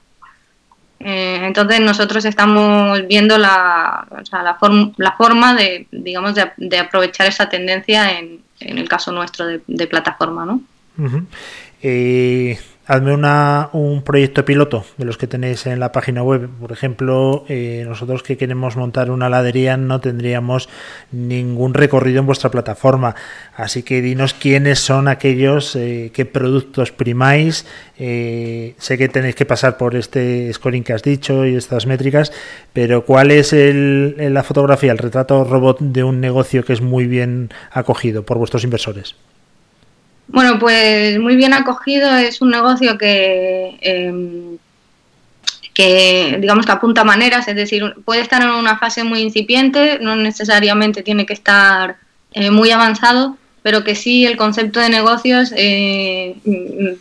Eh, entonces nosotros estamos viendo la, o sea, la, form, la, forma de, digamos, de, aprovechar esa tendencia en, en el caso nuestro de, de plataforma, ¿no? Eh, hazme una, un proyecto piloto de los que tenéis en la página web. Por ejemplo, eh, nosotros que queremos montar una heladería no tendríamos ningún recorrido en vuestra plataforma. Así que dinos quiénes son aquellos, eh, qué productos primáis. Eh, sé que tenéis que pasar por este scoring que has dicho y estas métricas, pero ¿cuál es el, la fotografía, el retrato robot de un negocio que es muy bien acogido por vuestros inversores? Bueno, pues muy bien acogido. Es un negocio que, eh, que, digamos que apunta maneras, es decir, puede estar en una fase muy incipiente, no necesariamente tiene que estar eh, muy avanzado, pero que sí el concepto de negocios eh,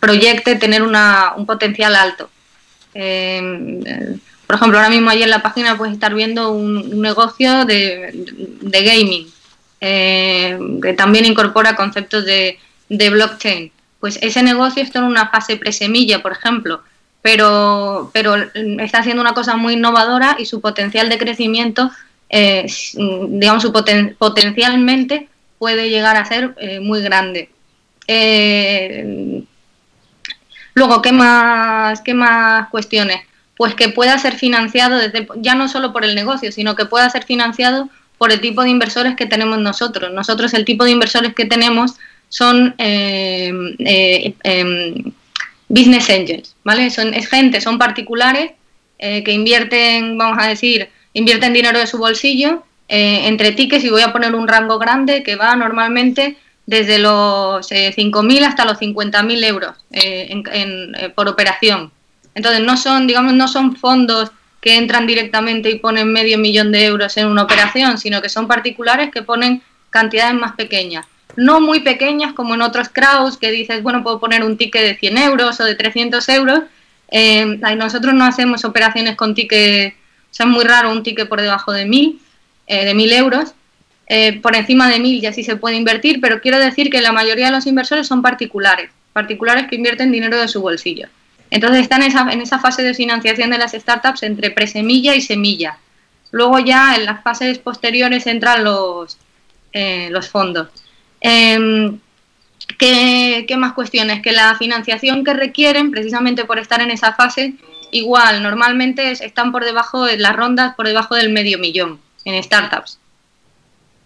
proyecte tener una, un potencial alto. Eh, por ejemplo, ahora mismo allí en la página puedes estar viendo un, un negocio de, de gaming eh, que también incorpora conceptos de, de blockchain. Pues ese negocio está en una fase presemilla, por ejemplo, pero, pero está haciendo una cosa muy innovadora y su potencial de crecimiento, eh, digamos, su poten potencialmente puede llegar a ser eh, muy grande. Eh, luego, ¿qué más, ¿qué más cuestiones? Pues que pueda ser financiado desde, ya no solo por el negocio, sino que pueda ser financiado por el tipo de inversores que tenemos nosotros. Nosotros el tipo de inversores que tenemos son eh, eh, eh, business angels, ¿vale? Son, es gente, son particulares eh, que invierten, vamos a decir, invierten dinero de su bolsillo eh, entre tickets y voy a poner un rango grande que va normalmente desde los 5.000 hasta los 50.000 euros por operación. Entonces no son, digamos, no son fondos que entran directamente y ponen medio millón de euros en una operación, sino que son particulares que ponen cantidades más pequeñas no muy pequeñas como en otros crowds que dices, bueno, puedo poner un ticket de 100 euros o de 300 euros. Eh, nosotros no hacemos operaciones con ticket, o sea, es muy raro un ticket por debajo de 1000, eh, de 1000 euros. Eh, por encima de 1000 ya sí se puede invertir, pero quiero decir que la mayoría de los inversores son particulares, particulares que invierten dinero de su bolsillo. Entonces están en esa, en esa fase de financiación de las startups entre presemilla y semilla. Luego ya en las fases posteriores entran los, los fondos. Eh, ¿qué, ¿qué, más cuestiones? Que la financiación que requieren, precisamente por estar en esa fase, igual, normalmente están por debajo de las rondas, por debajo del medio millón en startups.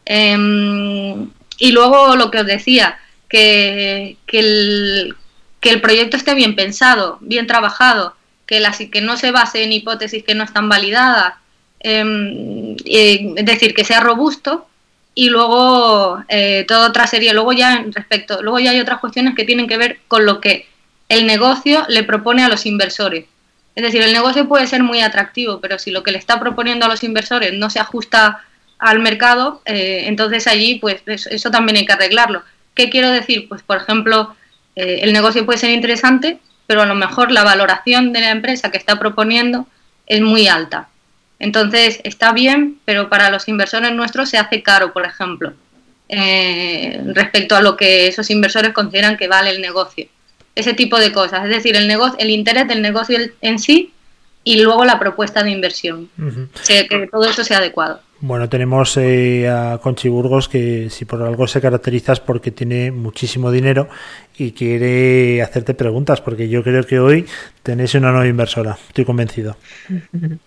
Eh, y luego lo que os decía, que, que, el, que el proyecto esté bien pensado, bien trabajado, que, la, que no se base en hipótesis que no están validadas, eh, es decir, que sea robusto y luego eh, toda otra serie. Luego ya respecto, luego ya hay otras cuestiones que tienen que ver con lo que el negocio le propone a los inversores. Es decir, el negocio puede ser muy atractivo, pero si lo que le está proponiendo a los inversores no se ajusta al mercado, eh, entonces allí pues eso, también hay que arreglarlo. ¿Qué quiero decir? Pues por ejemplo, eh, el negocio puede ser interesante, pero a lo mejor la valoración de la empresa que está proponiendo es muy alta. Entonces está bien, pero para los inversores nuestros se hace caro, por ejemplo, eh, respecto a lo que esos inversores consideran que vale el negocio. Ese tipo de cosas, es decir, el, negocio, el interés del negocio en sí y luego la propuesta de inversión. Uh -huh. o sea, que todo eso sea adecuado. Bueno, tenemos eh, a Conchi Burgos que si por algo se caracteriza es porque tiene muchísimo dinero y quiere hacerte preguntas, porque yo creo que hoy tenéis una nueva inversora, estoy convencido.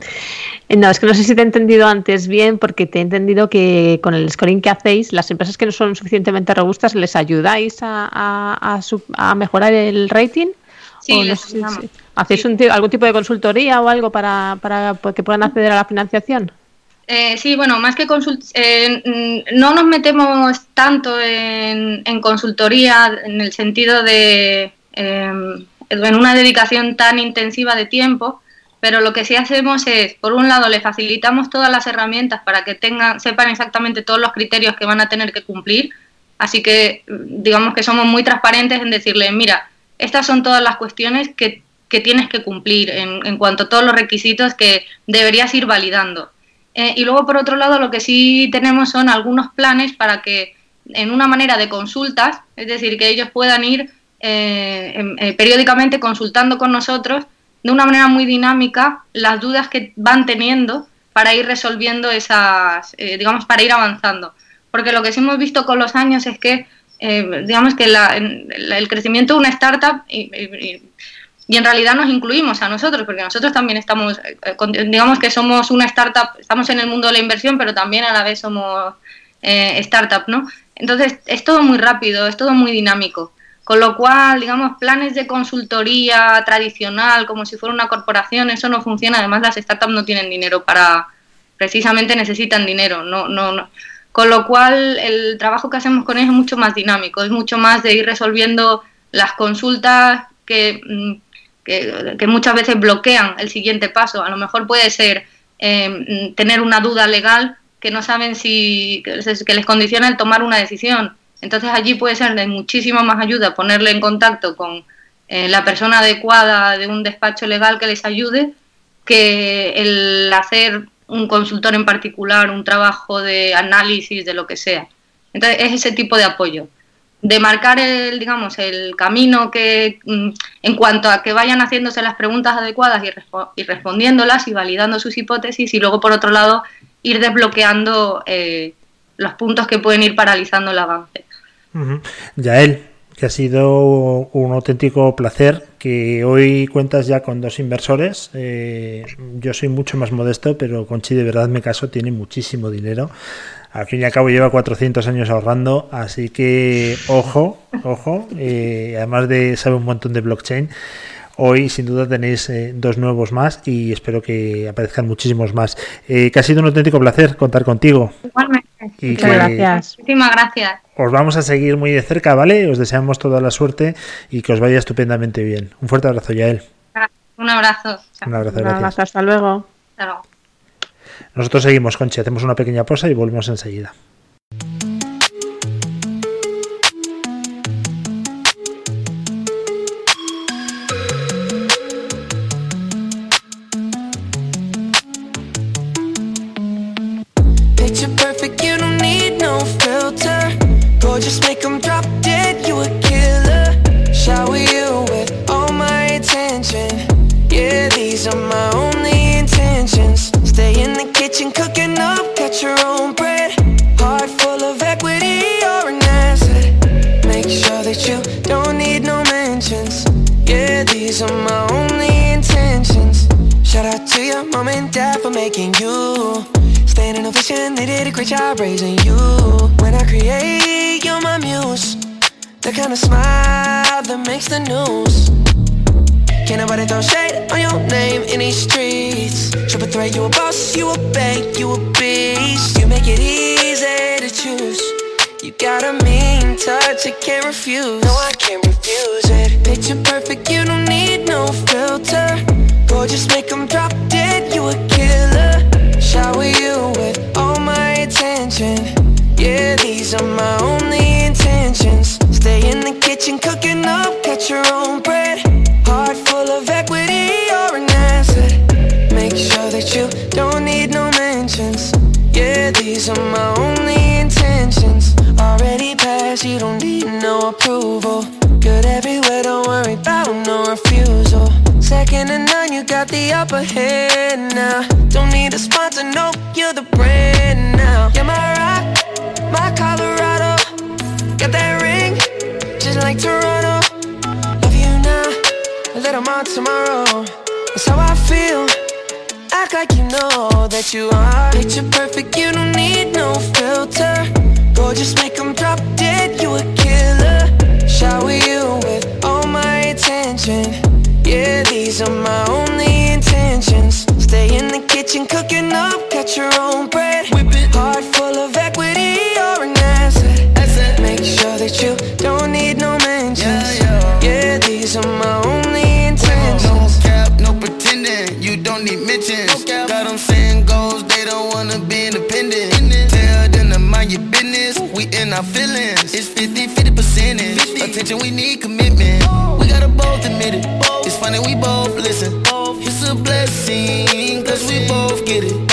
No, es que no sé si te he entendido antes bien, porque te he entendido que con el scoring que hacéis, las empresas que no son suficientemente robustas, ¿les ayudáis a, a, a, a mejorar el rating? Sí, no sé si, ¿Hacéis un, algún tipo de consultoría o algo para, para que puedan acceder a la financiación? Eh, sí, bueno, más que consult eh, no nos metemos tanto en, en, consultoría en el sentido de eh, en una dedicación tan intensiva de tiempo, pero lo que sí hacemos es, por un lado, le facilitamos todas las herramientas para que tengan, sepan exactamente todos los criterios que van a tener que cumplir, así que digamos que somos muy transparentes en decirle, mira, estas son todas las cuestiones que, que tienes que cumplir en, en cuanto a todos los requisitos que deberías ir validando. Eh, y luego, por otro lado, lo que sí tenemos son algunos planes para que, en una manera de consultas, es decir, que ellos puedan ir eh, eh, periódicamente consultando con nosotros de una manera muy dinámica las dudas que van teniendo para ir resolviendo esas, digamos, para ir avanzando. Porque lo que sí hemos visto con los años es que, digamos, que la, el crecimiento de una startup, y, y en realidad nos incluimos a nosotros, porque nosotros también estamos, eh, digamos que somos una startup, estamos en el mundo de la inversión, pero también a la vez somos eh, startup, ¿no? Entonces es todo muy rápido, es todo muy dinámico. Con lo cual, digamos, planes de consultoría tradicional, como si fuera una corporación, eso no funciona. Además, las startups no tienen dinero para, precisamente necesitan dinero. No, no, no. Con lo cual, el trabajo que hacemos con ellos es mucho más dinámico, es mucho más de ir resolviendo las consultas que, mm, que, muchas veces bloquean el siguiente paso. A lo mejor puede ser eh, tener una duda legal que no saben si que les, que les condiciona el tomar una decisión. Entonces allí puede ser de muchísima más ayuda ponerle en contacto con eh, la persona adecuada de un despacho legal que les ayude que el hacer un consultor en particular, un trabajo de análisis de lo que sea. Entonces es ese tipo de apoyo, de marcar el, digamos, el camino que mm, en cuanto a que vayan haciéndose las preguntas adecuadas y, y respondiéndolas y validando sus hipótesis y luego por otro lado ir desbloqueando eh, los puntos que pueden ir paralizando el avance. Ujú. Yael, que ha sido un auténtico placer que hoy cuentas ya con dos inversores. Eh, yo soy mucho más modesto, pero Conchi de verdad me caso, tiene muchísimo dinero. Al fin y al cabo lleva 400 años ahorrando, así que ojo, ojo, eh, además de saber un montón de blockchain. Hoy sin duda tenéis eh, dos nuevos más y espero que aparezcan muchísimos más. Eh, que ha sido un auténtico placer contar contigo. Igualmente. Y Muchas que- gracias. Muchísimas gracias. os vamos a seguir muy de cerca, ¿vale? Os deseamos toda la suerte y que os vaya estupendamente bien. Un fuerte abrazo, Yael. Un abrazo. Un abrazo, Un gracias. abrazo, hasta luego. Hasta luego. Nosotros seguimos, Conchi, hacemos una pequeña pausa y volvemos enseguida. Your mom and dad for making you. Staying in a vision, they did a great job raising you. When I create, you're my muse. The kind of smile that makes the news. Can't nobody throw shade on your name in these streets. Triple threat, you a boss, you a bank, you a beast. You make it easy to choose. You got a mean touch, I can't refuse. No, I can't refuse it. Picture perfect, you don't need no filter. Gorgeous, make them drop dead, you a killer. Shower you with all my attention. Yeah, these are my only intentions. Stay in the kitchen, cooking up, cut your own bread. Heart full of equity, you're an asset. Make sure that you don't need no mentions. Yeah, these are my only intentions. Passed, you don't need no approval. Good everywhere, don't worry about no refusal. Second to none, you got the upper hand now. Don't need a sponsor, no, you're the brand now. You're my rock, my Colorado. Got that ring, just like Toronto. Love you now, a little more tomorrow. That's how I feel. Act like you know that you are Picture perfect, you don't need no filter Gorgeous, make them drop dead, you a killer. Shower you with all my attention. Yeah, these are my only intentions. Stay in the kitchen, cooking up, cut your own bread. Heart full of We in our feelings. It's 50 50 percentage. Attention, we need commitment. We gotta both admit it. Both. It's funny, we both listen. It's a blessing, cause we both get it.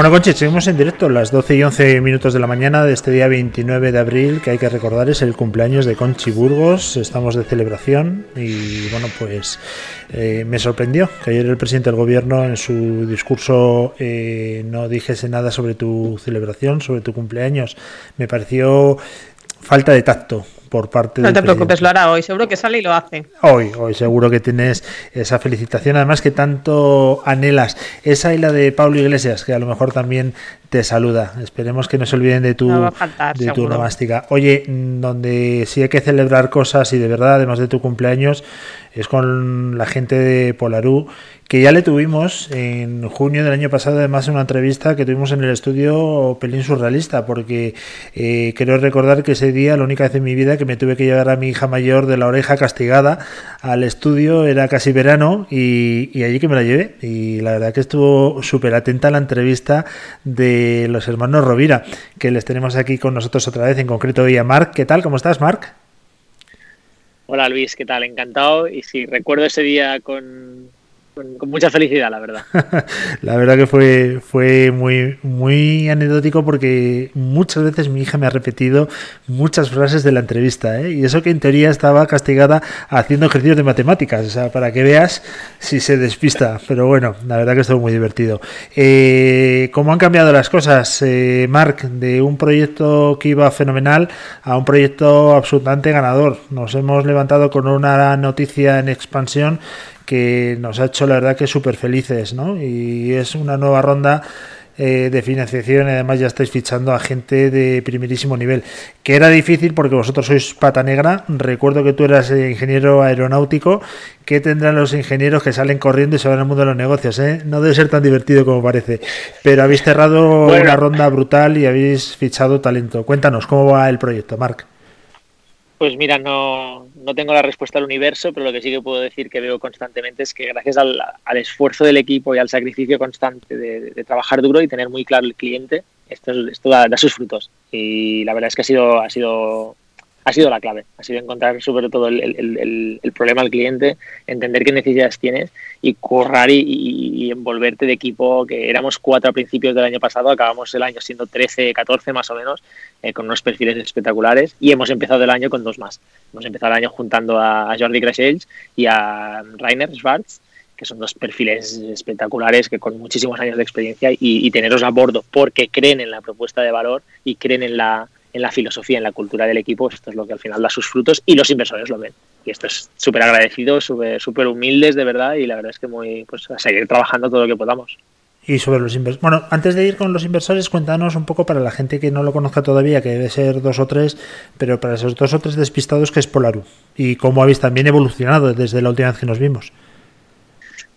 Bueno, Conchi, seguimos en directo, las 12 y 11 minutos de la mañana de este día 29 de abril, que hay que recordar es el cumpleaños de Conchi Burgos. Estamos de celebración y, bueno, pues eh, me sorprendió que ayer el presidente del gobierno en su discurso eh, no dijese nada sobre tu celebración, sobre tu cumpleaños. Me pareció falta de tacto por parte No te preocupes, presidente. lo hará hoy. Seguro que sale y lo hace. Hoy, hoy seguro que tienes esa felicitación, además que tanto anhelas. Esa y la de Pablo Iglesias, que a lo mejor también te saluda. Esperemos que no se olviden de tu, No faltar, de tu nomástica. Oye, mm, donde sí hay que celebrar cosas y de verdad, además de tu cumpleaños, es con la gente de Polarú, que ya le tuvimos en junio del año pasado, además en una entrevista que tuvimos en el estudio Pelín Surrealista, porque eh, quiero recordar que ese día, la única vez en mi vida que me tuve que llevar a mi hija mayor de la oreja castigada al estudio, era casi verano, y, y allí que me la llevé. Y la verdad que estuvo súper atenta a la entrevista de los hermanos Rovira, que les tenemos aquí con nosotros otra vez, en concreto hoy a Marc. ¿Qué tal? ¿Cómo estás, Marc? Hola Luis, ¿qué tal? Encantado. Y sí, recuerdo ese día con, con, mucha felicidad, la verdad. La verdad que fue, fue muy, muy anecdótico porque muchas veces mi hija me ha repetido muchas frases de la entrevista, ¿eh? y eso que en teoría estaba castigada haciendo ejercicios de matemáticas, o sea, para que veas si se despista. Pero bueno, la verdad que estuvo muy divertido. Eh, ¿Cómo han cambiado las cosas, eh, Marc, de un proyecto que iba fenomenal a un proyecto absolutamente ganador? Nos hemos levantado con una noticia en expansión que nos ha hecho la verdad que súper felices, ¿no? Y es una nueva ronda eh, de financiación y además ya estáis fichando a gente de primerísimo nivel, que era difícil porque vosotros sois pata negra, recuerdo que tú eras ingeniero aeronáutico, ¿qué tendrán los ingenieros que salen corriendo y se van al mundo de los negocios? eh? No debe ser tan divertido como parece, pero habéis cerrado Bueno. una ronda brutal y habéis fichado talento. Cuéntanos, ¿cómo va el proyecto, Marc? Pues mira, no, no tengo la respuesta al universo, pero lo que sí que puedo decir que veo constantemente es que gracias al, esfuerzo del equipo y al sacrificio constante de, de trabajar duro y tener muy claro el cliente, esto, es- esto da, da sus frutos. Y la verdad es que ha sido, ha sido, ha sido la clave. Ha sido encontrar sobre todo el, el- el- el problema al cliente, entender qué necesidades tienes y currar y, y- y envolverte de equipo, que éramos cuatro a principios del año pasado, acabamos el año siendo 13, 14 más o menos, eh, con unos perfiles espectaculares y hemos empezado el año con dos más. Hemos empezado el año juntando a, a Jordi Gracells y a Rainer Schwartz, que son dos perfiles espectaculares que con muchísimos años de experiencia y, y tenerlos a bordo porque creen en la propuesta de valor y creen en la, en la filosofía, en la cultura del equipo, esto es lo que al final da sus frutos y los inversores lo ven. Y esto es súper agradecido, súper humildes de verdad y la verdad es que muy pues a seguir trabajando todo lo que podamos. Y sobre los inversores. Bueno, antes de ir con los inversores, cuéntanos un poco para la gente que no lo conozca todavía, que debe ser dos o tres, pero para esos dos o tres despistados, ¿qué es Polaru? Y cómo habéis también evolucionado desde la última vez que nos vimos.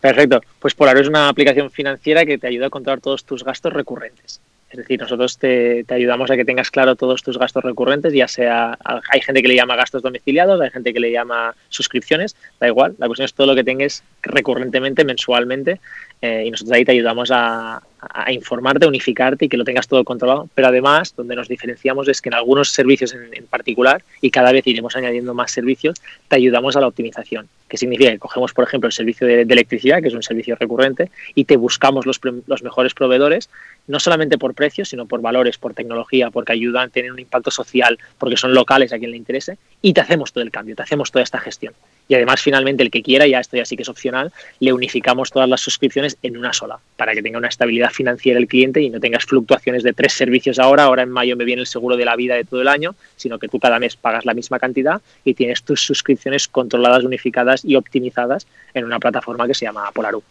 Perfecto. Pues Polaro es una aplicación financiera que te ayuda a controlar todos tus gastos recurrentes. Es decir, nosotros te, ayudamos a que tengas claro todos tus gastos recurrentes, ya sea, hay gente que le llama gastos domiciliados, hay gente que le llama suscripciones, da igual, la cuestión es todo lo que tengas recurrentemente, mensualmente, eh, y nosotros ahí te ayudamos a, a informarte, a unificarte y que lo tengas todo controlado. Pero además, donde nos diferenciamos es que en algunos servicios en, particular, y cada vez iremos añadiendo más servicios, te ayudamos a la optimización. Que significa que cogemos, por ejemplo, el servicio de, electricidad, que es un servicio recurrente, y te buscamos los, los mejores proveedores, no solamente por precios, sino por valores, por tecnología, porque ayudan a tener un impacto social, porque son locales a quien le interese, y te hacemos todo el cambio, te hacemos toda esta gestión. Y además, finalmente, el que quiera, ya esto ya sí que es opcional, le unificamos todas las suscripciones en una sola, para que tenga una estabilidad financiera el cliente y no tengas fluctuaciones de tres servicios ahora, ahora en mayo me viene el seguro de la vida de todo el año, sino que tú cada mes pagas la misma cantidad y tienes tus suscripciones controladas, unificadas y optimizadas en una plataforma que se llama Polaru.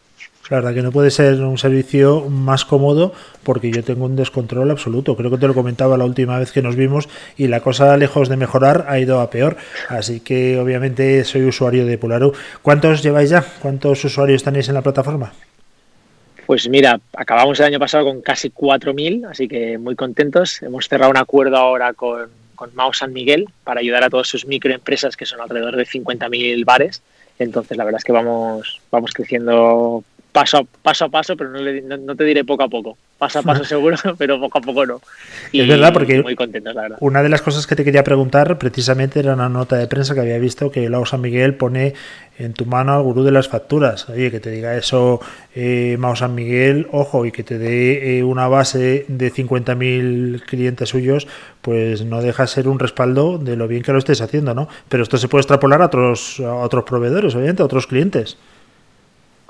La verdad que no puede ser un servicio más cómodo porque yo tengo un descontrol absoluto. Creo que te lo comentaba la última vez que nos vimos y la cosa, lejos de mejorar, ha ido a peor. Así que obviamente soy usuario de Polaru. ¿Cuántos lleváis ya? ¿Cuántos usuarios tenéis en la plataforma? Pues mira, acabamos el año pasado con casi 4.000, así que muy contentos. Hemos cerrado un acuerdo ahora con, con Mao San Miguel para ayudar a todas sus microempresas, que son alrededor de 50.000 bares. Entonces, la verdad es que vamos, vamos creciendo paso a paso, a paso pero no, le- no- no te diré poco a poco. Paso a paso seguro, pero poco a poco no. Es verdad, porque Muy contentos, la verdad. Una de las cosas que te quería preguntar precisamente era una nota de prensa que había visto que Lau San Miguel pone en tu mano al gurú de las facturas. Oye, que te diga eso eh, Mao San Miguel, ojo, y que te dé eh, una base de 50.000 clientes suyos, pues no deja de ser un respaldo de lo bien que lo estés haciendo, ¿no? Pero esto se puede extrapolar a otros, a otros proveedores, obviamente, a otros clientes.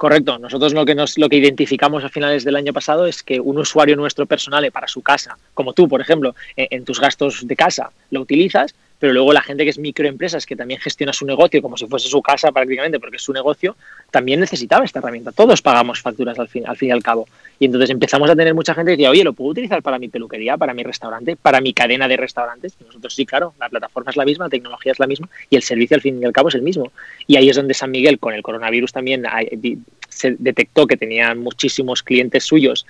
Correcto. Nosotros lo que nos lo que identificamos a finales del año pasado es que un usuario nuestro personal para su casa, como tú, por ejemplo, eh, en tus gastos de casa lo utilizas, pero luego la gente que es microempresas, que también gestiona su negocio como si fuese su casa prácticamente, porque es su negocio, también necesitaba esta herramienta. Todos pagamos facturas al fin, al fin y al cabo. Y entonces empezamos a tener mucha gente que decía, oye, ¿lo puedo utilizar para mi peluquería, para mi restaurante, para mi cadena de restaurantes? Y nosotros sí, claro, la plataforma es la misma, la tecnología es la misma y el servicio al fin y al cabo es el mismo. Y ahí es donde San Miguel, con el coronavirus también, se detectó que tenía muchísimos clientes suyos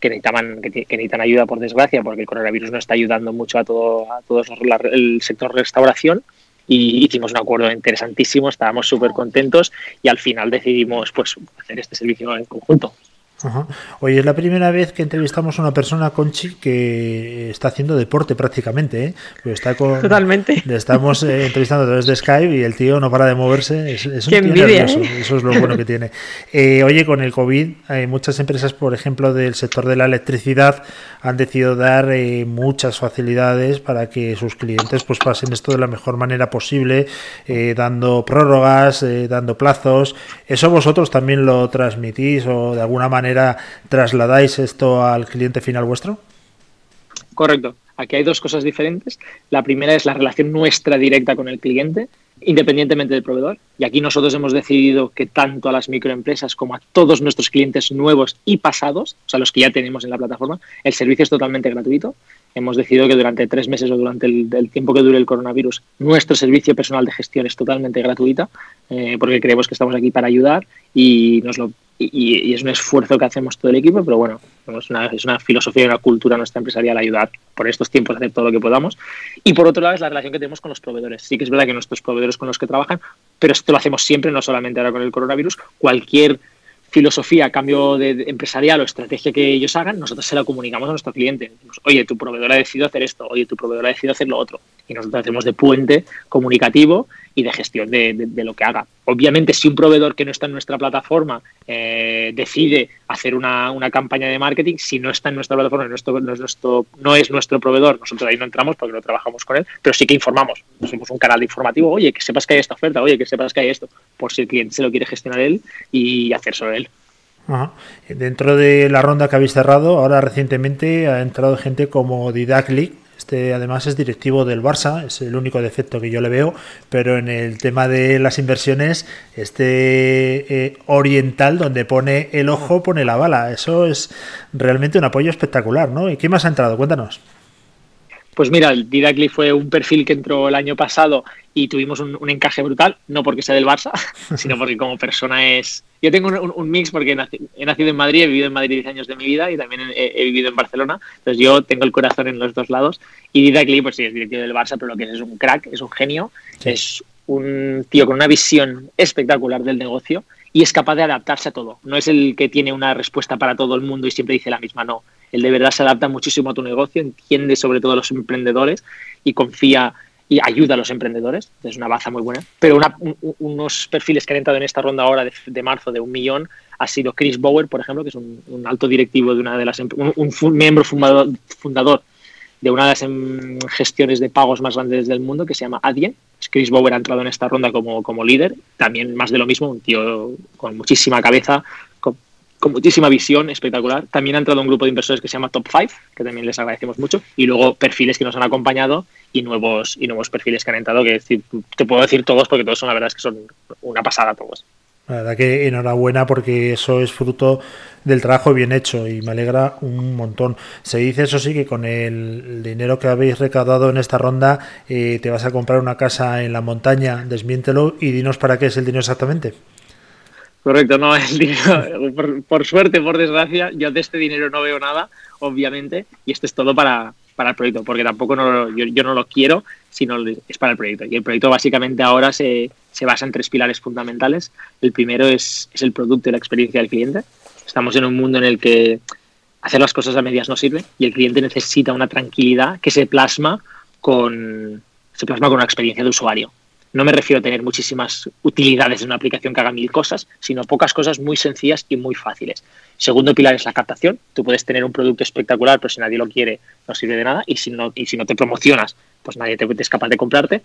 que necesitaban que, necesitan ayuda por desgracia porque el coronavirus no está ayudando mucho a todo a la- el sector restauración. Y hicimos un acuerdo interesantísimo estábamos súper contentos y al final decidimos pues hacer este servicio en conjunto Ajá. Oye, es la primera vez que entrevistamos a una persona, Conchi, que está haciendo deporte prácticamente. ¿eh? Pues está con, Totalmente. Le estamos eh, entrevistando a través de Skype y el tío no para de moverse. Es, es un Qué tío envidia, nervioso. ¿eh? Eso es lo bueno que tiene. Eh, oye, con el COVID, hay muchas empresas, por ejemplo, del sector de la electricidad, han decidido dar eh, muchas facilidades para que sus clientes pues pasen esto de la mejor manera posible, eh, dando prórrogas, eh, dando plazos. ¿Eso vosotros también lo transmitís o de alguna manera trasladáis esto al cliente final vuestro? Correcto. Aquí hay dos cosas diferentes. La primera es la relación nuestra directa con el cliente, independientemente del proveedor. Y aquí nosotros hemos decidido que tanto a las microempresas como a todos nuestros clientes nuevos y pasados, o sea, los que ya tenemos en la plataforma, el servicio es totalmente gratuito. Hemos decidido que durante tres meses o durante el, el tiempo que dure el coronavirus, nuestro servicio personal de gestión es totalmente gratuita, eh, porque creemos que estamos aquí para ayudar y nos lo y, y, es un esfuerzo que hacemos todo el equipo, pero bueno, es una, es una filosofía y una cultura nuestra empresarial ayudar por estos tiempos a hacer todo lo que podamos. Y por otro lado es la relación que tenemos con los proveedores. Sí que es verdad que nuestros con los que trabajan, pero esto lo hacemos siempre, no solamente ahora con el coronavirus, cualquier filosofía, cambio de, empresarial o estrategia que ellos hagan, nosotros se la comunicamos a nuestro cliente. Oye, tu proveedor ha decidido hacer esto, oye, tu proveedor ha decidido hacer lo otro. Y nosotros hacemos de puente comunicativo y de gestión de, lo que haga. Obviamente, si un proveedor que no está en nuestra plataforma eh, decide hacer una, una, campaña de marketing, si no está en nuestra plataforma, no, es nuestro, no es nuestro proveedor, nosotros ahí no entramos porque no trabajamos con él, pero sí que informamos. Somos un canal informativo, oye, que sepas que hay esta oferta, oye, que sepas que hay esto, por si el cliente se lo quiere gestionar él y hacer sobre él. Dentro de la ronda que habéis cerrado, ahora recientemente ha entrado gente como Didaclic, este además es directivo del Barça, es el único defecto que yo le veo, pero en el tema de las inversiones, este eh, oriental donde pone el ojo, pone la bala. Eso es realmente un apoyo espectacular, ¿no? ¿Y quién más ha entrado? Cuéntanos. Pues mira, el Didacli fue un perfil que entró el año pasado y tuvimos un, un, encaje brutal, no porque sea del Barça, sino porque como persona es... Yo tengo un, un mix porque he nacido en Madrid, he vivido en Madrid 10 años de mi vida y también he, he, vivido en Barcelona, entonces yo tengo el corazón en los dos lados y Didacli pues sí, es directivo del Barça, pero lo que es es un crack, es un genio, sí. es un tío con una visión espectacular del negocio y es capaz de adaptarse a todo. No es el que tiene una respuesta para todo el mundo y siempre dice la misma, no. Él de verdad se adapta muchísimo a tu negocio, entiende sobre todo a los emprendedores y confía y ayuda a los emprendedores. Es una baza muy buena. Pero unos perfiles que han entrado en esta ronda ahora de, marzo de un millón ha sido Chris Bauer, por ejemplo, que es un, alto directivo de una de las un, un miembro fundador, fundador de una de las em, gestiones de pagos más grandes del mundo que se llama Adyen. Chris Bauer ha entrado en esta ronda como, como líder, también más de lo mismo, un tío con muchísima cabeza, con, muchísima visión espectacular. También ha entrado un grupo de inversores que se llama Top 5, que también les agradecemos mucho, y luego perfiles que nos han acompañado y nuevos, y nuevos perfiles que han entrado, que te puedo decir todos porque todos son la verdad es que son una pasada todos. La verdad que enhorabuena porque eso es fruto del trabajo bien hecho y me alegra un montón. Se dice eso sí que con el dinero que habéis recaudado en esta ronda eh, te vas a comprar una casa en la montaña, desmiéntelo y dinos para qué es el dinero exactamente. Correcto, no, el dinero, por, por, suerte, por desgracia, yo de este dinero no veo nada, obviamente, y esto es todo para, para el proyecto, porque tampoco no, yo, yo, no lo quiero, sino es para el proyecto. Y el proyecto básicamente ahora se, se basa en tres pilares fundamentales. El primero es, es el producto y la experiencia del cliente. Estamos en un mundo en el que hacer las cosas a medias no sirve y el cliente necesita una tranquilidad que se plasma con, se plasma con una experiencia de usuario. No me refiero a tener muchísimas utilidades en una aplicación que haga mil cosas, sino pocas cosas muy sencillas y muy fáciles. Segundo pilar es la captación. Tú puedes tener un producto espectacular, pero si nadie lo quiere, no sirve de nada. Y si no, y si no te promocionas, pues nadie te es capaz de comprarte.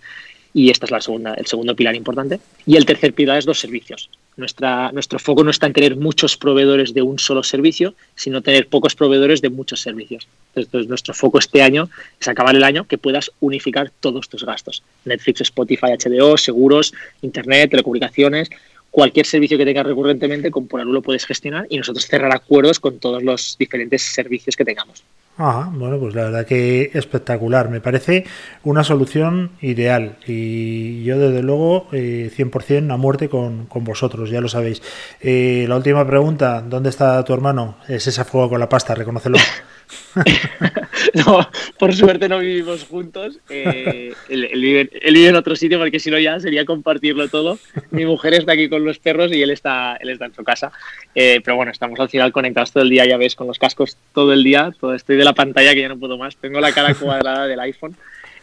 Y esta es la segunda, el segundo pilar importante. Y el tercer pilar es los servicios. Nuestro foco no está en tener muchos proveedores de un solo servicio, sino tener pocos proveedores de muchos servicios. Entonces, nuestro foco este año es acabar el año que puedas unificar todos tus gastos. Netflix, Spotify, HBO, seguros, Internet, telecomunicaciones, cualquier servicio que tengas recurrentemente, con Polarú lo puedes gestionar y nosotros cerrar acuerdos con todos los diferentes servicios que tengamos. Ah, bueno, pues la verdad que espectacular. Me parece una solución ideal y yo desde luego eh, 100% a muerte con, con, vosotros, ya lo sabéis. Eh, la última pregunta, ¿dónde está tu hermano? Es esa fuego con la pasta, reconócelo. no, por suerte no vivimos juntos. Eh, él, él vive, en otro sitio porque si no ya sería compartirlo todo. Mi mujer está aquí con los perros y él está, él está en su casa. Eh, pero bueno, estamos al final conectados todo el día, ya ves, con los cascos todo el día. Todo, estoy de la pantalla que ya no puedo más. Tengo la cara cuadrada del iPhone.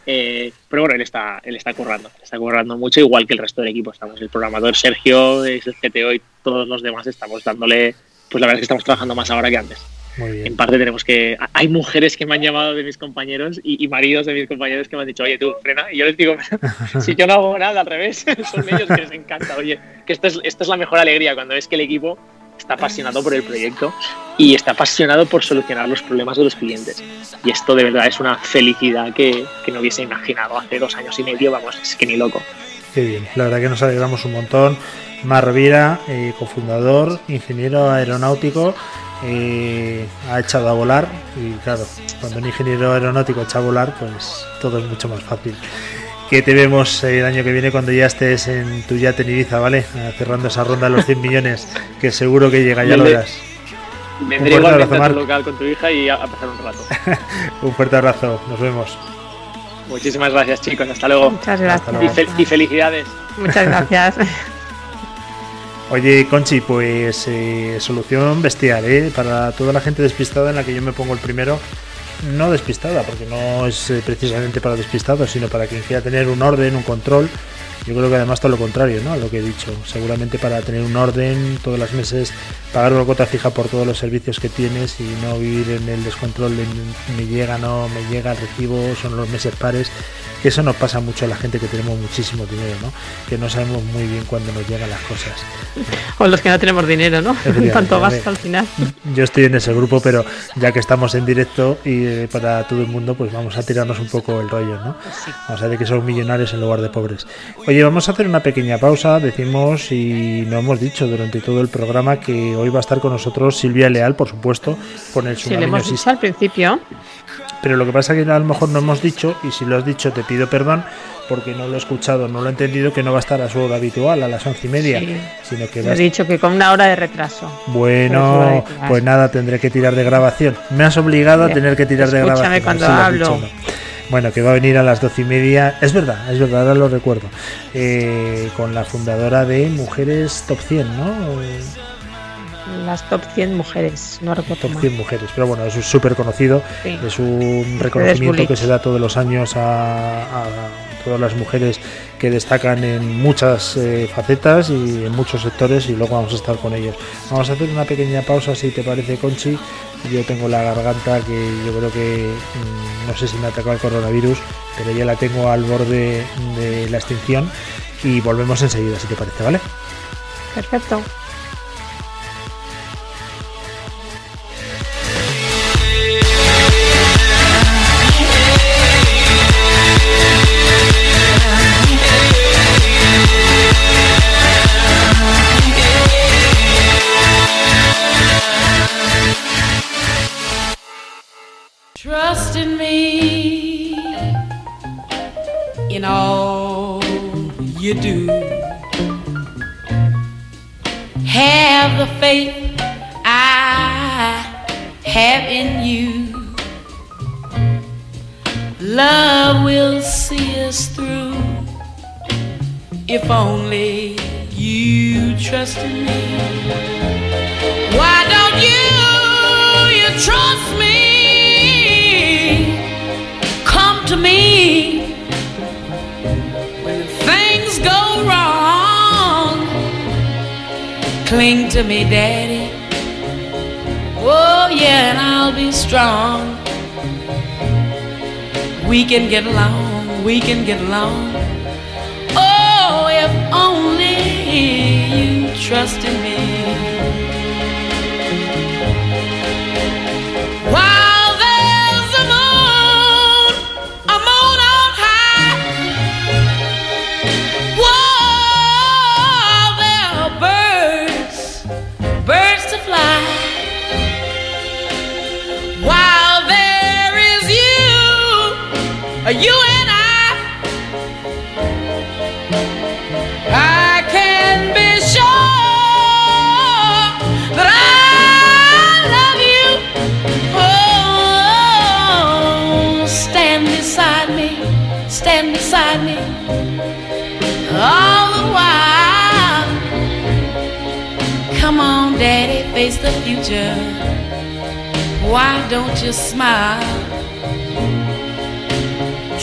Eh, pero bueno, él está, él está currando, está currando mucho, igual que el resto del equipo. Estamos el programador Sergio, es el CTO y todos los demás estamos dándole, pues la verdad es que estamos trabajando más ahora que antes. Muy bien. En parte tenemos que. Hay mujeres que me han llamado de mis compañeros y, y maridos de mis compañeros que me han dicho, oye, tú, frena. Y yo les digo, si yo no hago nada, al revés, son ellos que les encanta. Oye, que esto es, esto es la mejor alegría cuando ves que el equipo está apasionado por el proyecto y está apasionado por solucionar los problemas de los clientes. Y esto de verdad es una felicidad que, que no hubiese imaginado hace dos años y medio, vamos, es que ni loco. Qué bien, la verdad que nos alegramos un montón. Mar Rovira, eh, cofundador, ingeniero aeronáutico, eh, ha echado a volar y claro, cuando un ingeniero aeronáutico echa a volar, pues todo es mucho más fácil. Que te vemos el año que viene cuando ya estés en tu yate en Ibiza, ¿vale? Eh, Cerrando esa ronda de los 100 millones, que seguro que llega, ya lo verás. Vendré Un fuerte igualmente abrazo, a Mar. tu local con tu hija y a, pasar un rato. Un fuerte abrazo, nos vemos. Muchísimas gracias, chicos. Hasta luego. Muchas gracias. Y, fel- y felicidades. Muchas gracias. Oye, Conchi, pues eh, solución bestial, ¿eh? Para toda la gente despistada en la que yo me pongo el primero. No despistada, porque no es eh, precisamente para despistados, sino para quien quiera tener un orden, un control. Yo creo que además todo lo contrario, ¿no? A lo que he dicho. Seguramente para tener un orden todos los meses, pagar una cuota fija por todos los servicios que tienes y no vivir en el descontrol de me llega, no me llega, recibo, son los meses pares. Que eso nos pasa mucho a la gente que tenemos muchísimo dinero, ¿no? Que no sabemos muy bien cuándo nos llegan las cosas. O los que no tenemos dinero, ¿no? Tanto a ver. gasta al final. Yo estoy en ese grupo, pero ya que estamos en directo y eh, para todo el mundo, pues vamos a tirarnos un poco el rollo, ¿no? Vamos a decir que somos millonarios en lugar de pobres. Oye, vamos a hacer una pequeña pausa. Decimos y no hemos dicho durante todo el programa que hoy va a estar con nosotros Silvia Leal, por supuesto, con el Sí, hemos dicho al principio. pero lo que pasa es que a lo mejor no hemos dicho, y si lo has dicho te pido perdón, porque no lo he escuchado, no lo he entendido, que no va a estar a su hora habitual, a las once y media, Sí. sino que va he dicho que con una hora de retraso. Bueno, pues nada, tendré que tirar de grabación. Me has obligado a tener que tirar de grabación. cuando hablo. dicho, ¿no? Bueno, que va a venir a las doce y media. Es verdad, es verdad, ahora lo recuerdo. Eh, con la fundadora de Mujeres Top 100, ¿no? Las top 100 mujeres, no recuerdo Top más. 100 mujeres. Pero bueno, es súper conocido. Sí. Es un reconocimiento que se da todos los años a, a todas las mujeres que destacan en muchas eh, facetas y en muchos sectores y luego vamos a estar con ellos. Vamos a hacer una pequeña pausa si te parece, Conchi. Yo tengo la garganta que yo creo que mm, no sé si me ha atacado el coronavirus, pero ya la tengo al borde de la extinción y volvemos enseguida, si te parece, ¿vale? Perfecto. Trust in me in all you do. Have the faith I have in you. Love will see us through if only you trust in me. Why don't you, you trust me? Cling to me, Daddy. Oh, yeah, and I'll be strong. We can get along, we can get along. Oh, if only you trust in me. Uh, you and I. I can be sure that I love you. Oh, stand beside me, stand beside me. All the while, come on, Daddy, face the future. Why don't you smile?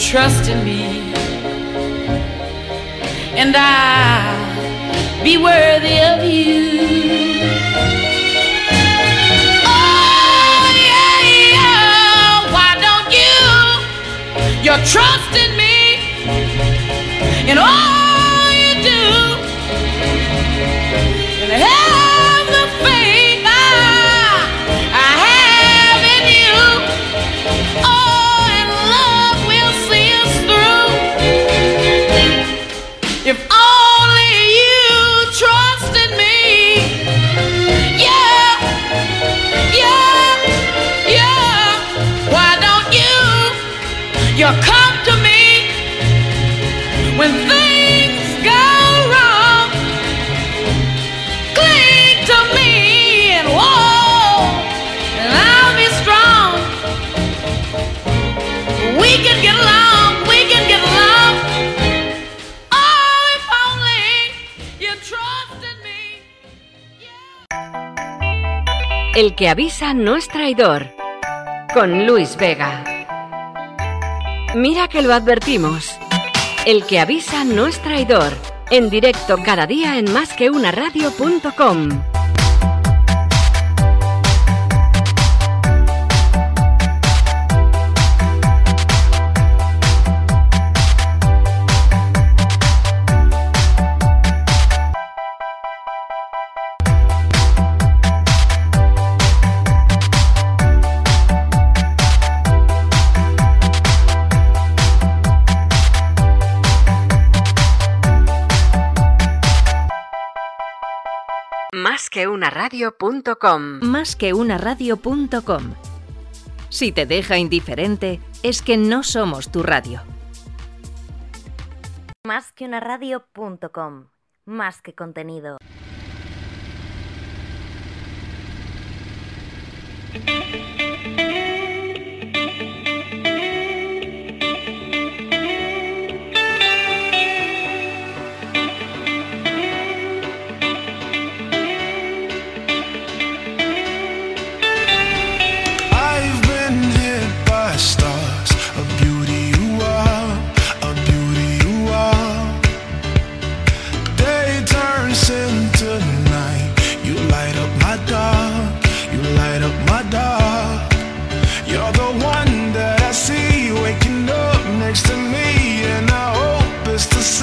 Trust in me, and I'll be worthy of you. Oh, yeah, yeah. Why don't you? You're trusting me in all You come to me when things go wrong. Cling to me and whoa, and I'll be strong. We can get along, we can get along. Oh, if only you trusted me. El que avisa no es traidor. Con Luis Vega. Mira que lo advertimos. El que avisa no es traidor. En directo cada día en másqueunaradio.com. Más que radio.com. Más que una radio.com. Si te deja indiferente, es que no somos tu radio. Más que una radio.com. Más que contenido. Dark. You're the one that I see waking up next to me, and I hope it's the same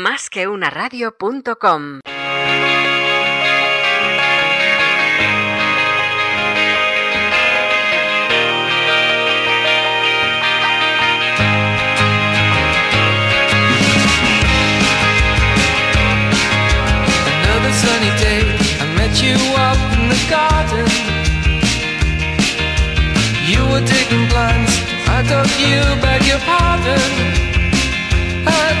más que una radio.com. you up in the garden. You were taking blinds. I thought you beg your pardon. I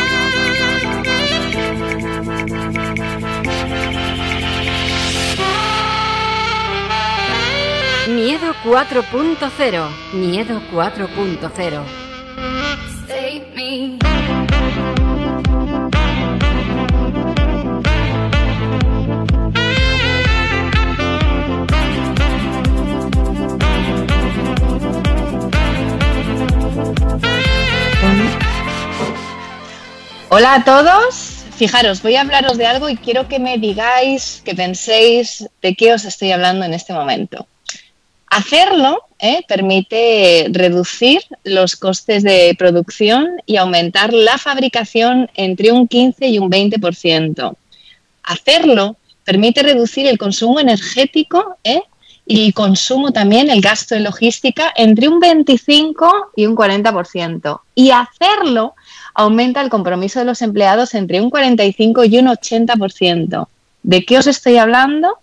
Miedo 4.0. Miedo 4.0. Hola a todos. Fijaros, voy a hablaros de algo y quiero que me digáis, que penséis de qué os estoy hablando en este momento. Hacerlo ¿eh? permite reducir los costes de producción y aumentar la fabricación entre un 15 y un 20%. Hacerlo permite reducir el consumo energético ¿eh? y el consumo también, el gasto de logística, entre un 25 y un 40%. Y hacerlo aumenta el compromiso de los empleados entre un 45 y un 80%. ¿De qué os estoy hablando?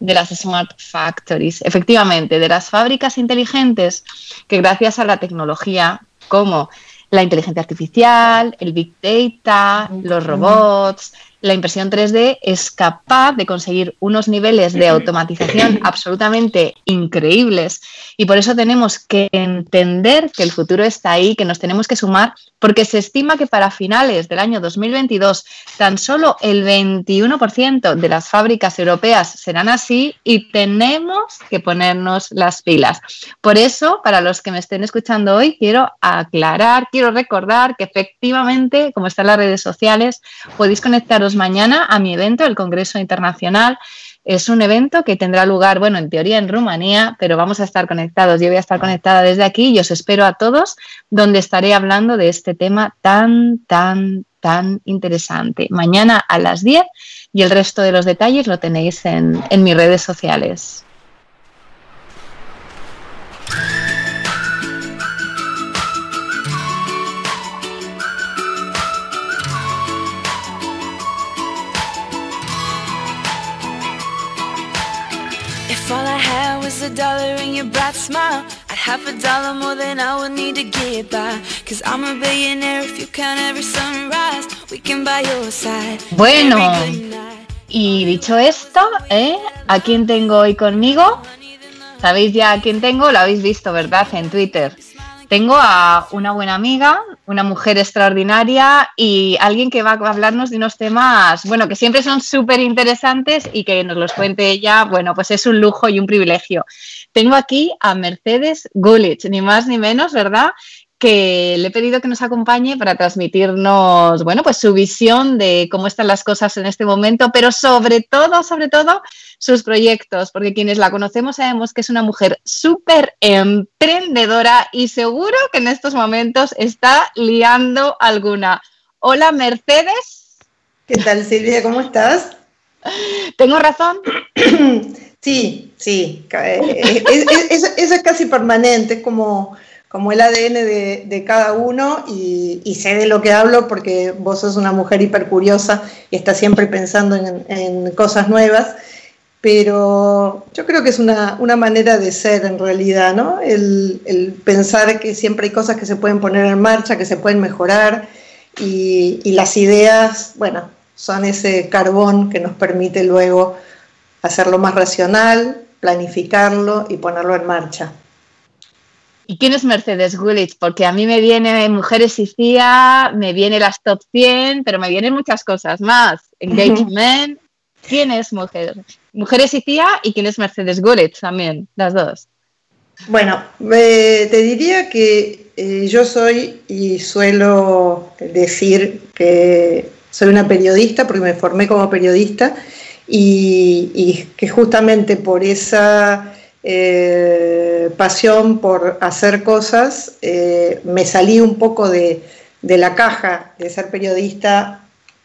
De las Smart Factories, efectivamente, de las fábricas inteligentes que gracias a la tecnología como la inteligencia artificial, el big data, los robots, la impresión 3D es capaz de conseguir unos niveles de automatización absolutamente increíbles y por eso tenemos que entender que el futuro está ahí, que nos tenemos que sumar, porque se estima que para finales del año 2022 tan solo el 21% de las fábricas europeas serán así y tenemos que ponernos las pilas. Por eso, para los que me estén escuchando hoy, quiero aclarar, quiero recordar que efectivamente, como están las redes sociales, podéis conectaros mañana a mi evento, el Congreso Internacional. Es un evento que tendrá lugar, bueno, en teoría en Rumanía, pero vamos a estar conectados. Yo voy a estar conectada desde aquí y os espero a todos, donde estaré hablando de este tema tan, tan, tan interesante. Mañana a las 10 y el resto de los detalles lo tenéis en, en mis redes sociales. Was a dollar and your bright smile, I'd have a dollar more than I would need to get by. Cause I'm a billionaire if you count every sunrise. We can buy your side. Bueno, y dicho esto, ¿eh? ¿a quién tengo hoy conmigo? ¿Sabéis ya a quién tengo? Lo habéis visto, ¿verdad? En Twitter. Tengo a una buena amiga, una mujer extraordinaria y alguien que va a hablarnos de unos temas, bueno, que siempre son súper interesantes y que nos los cuente ella, bueno, pues es un lujo y un privilegio. Tengo aquí a Mercedes Gulich, ni más ni menos, ¿verdad? Que le he pedido que nos acompañe para transmitirnos, bueno, pues su visión de cómo están las cosas en este momento, pero sobre todo, sobre todo, sus proyectos, porque quienes la conocemos sabemos que es una mujer súper emprendedora y seguro que en estos momentos está liando alguna. Hola, Mercedes. ¿Qué tal, Silvia? ¿Cómo estás? ¿Tengo razón? Sí, sí. Eh, es- es- es- Eso es casi permanente, es como, como el ADN de, cada uno y, sé de lo que hablo porque vos sos una mujer hipercuriosa y estás siempre pensando en, cosas nuevas, pero yo creo que es una, una manera de ser en realidad, ¿no? El, pensar que siempre hay cosas que se pueden poner en marcha, que se pueden mejorar y las ideas, bueno, son ese carbón que nos permite luego hacerlo más racional, planificarlo y ponerlo en marcha. ¿Y quién es Mercedes Gulich? Porque a mí me viene Mujeres y CIA, me viene las top 100, pero me vienen muchas cosas más. Engagement. ¿Quién es mujer? Mujeres y CIA y quién es Mercedes Gulich también, las dos. Bueno, eh, te diría que eh, yo soy y suelo decir que soy una periodista porque me formé como periodista y, y que justamente por esa eh, pasión por hacer cosas eh, me salí un poco de, de la caja de ser periodista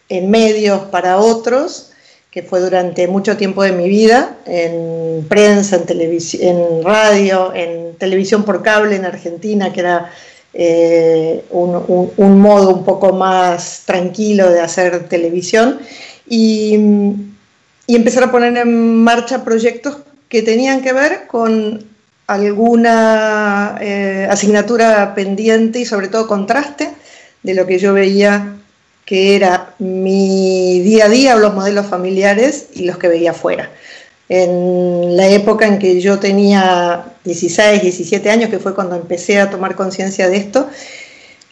en medios para otros que fue durante mucho tiempo de mi vida, en prensa, en, en radio, en televisión por cable en Argentina, que era eh, un, un- un modo un poco más tranquilo de hacer televisión, y, y empezar a poner en marcha proyectos que tenían que ver con alguna eh, asignatura pendiente y sobre todo contraste de lo que yo veía que era mi día a día, los modelos familiares y los que veía afuera. En la época en que yo tenía 16, 17 años, que fue cuando empecé a tomar conciencia de esto,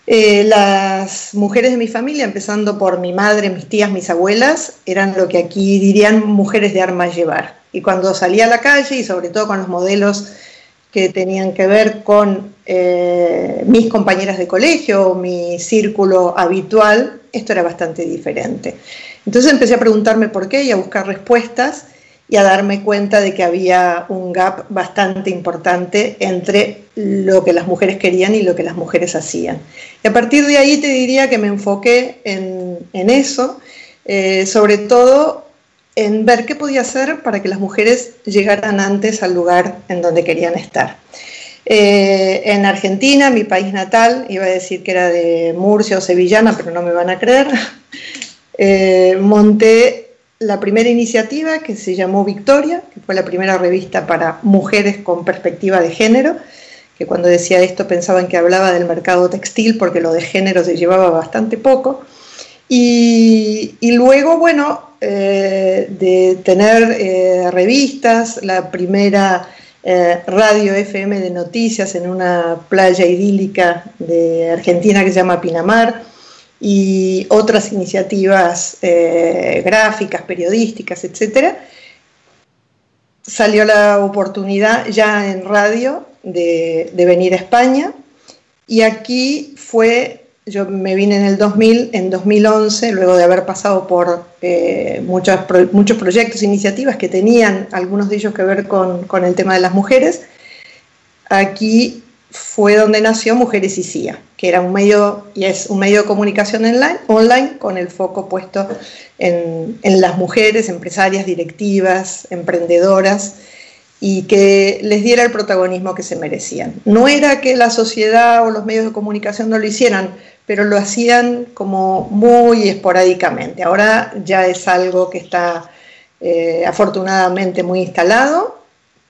eh, las mujeres de mi familia, empezando por mi madre, mis tías, mis abuelas, eran lo que aquí dirían mujeres de armas llevar. Y cuando salía a la calle, y sobre todo con los modelos que tenían que ver con eh, mis compañeras de colegio, mi círculo habitual, esto era bastante diferente. Entonces empecé a preguntarme por qué y a buscar respuestas y a darme cuenta de que había un gap bastante importante entre lo que las mujeres querían y lo que las mujeres hacían. Y a partir de ahí te diría que me enfoqué en, en eso, eh, sobre todo en ver qué podía hacer para que las mujeres llegaran antes al lugar en donde querían estar. Eh, en Argentina, mi país natal, iba a decir que era de Murcia o Sevillana, pero no me van a creer, eh, monté la primera iniciativa que se llamó Victoria, que fue la primera revista para mujeres con perspectiva de género, que cuando decía esto pensaban que hablaba del mercado textil porque lo de género se llevaba bastante poco. Y, y luego, bueno, eh, de tener eh, revistas, la primera eh, radio FM de noticias en una playa idílica de Argentina que se llama Pinamar, y otras iniciativas gráficas, periodísticas, etcétera, salió la oportunidad ya en radio de, de venir a España y aquí fue, yo me vine en el 2000, en 2011, luego de haber pasado por eh, muchos, muchos proyectos, iniciativas que tenían algunos de ellos que ver con, con el tema de las mujeres, aquí fue donde nació Mujeres y CIA, que era un medio y es un medio de comunicación online, online con el foco puesto en, en las mujeres, empresarias, directivas, emprendedoras y que les diera el protagonismo que se merecían. No era que la sociedad o los medios de comunicación no lo hicieran, pero lo hacían como muy esporádicamente. Ahora ya es algo que está eh, afortunadamente muy instalado,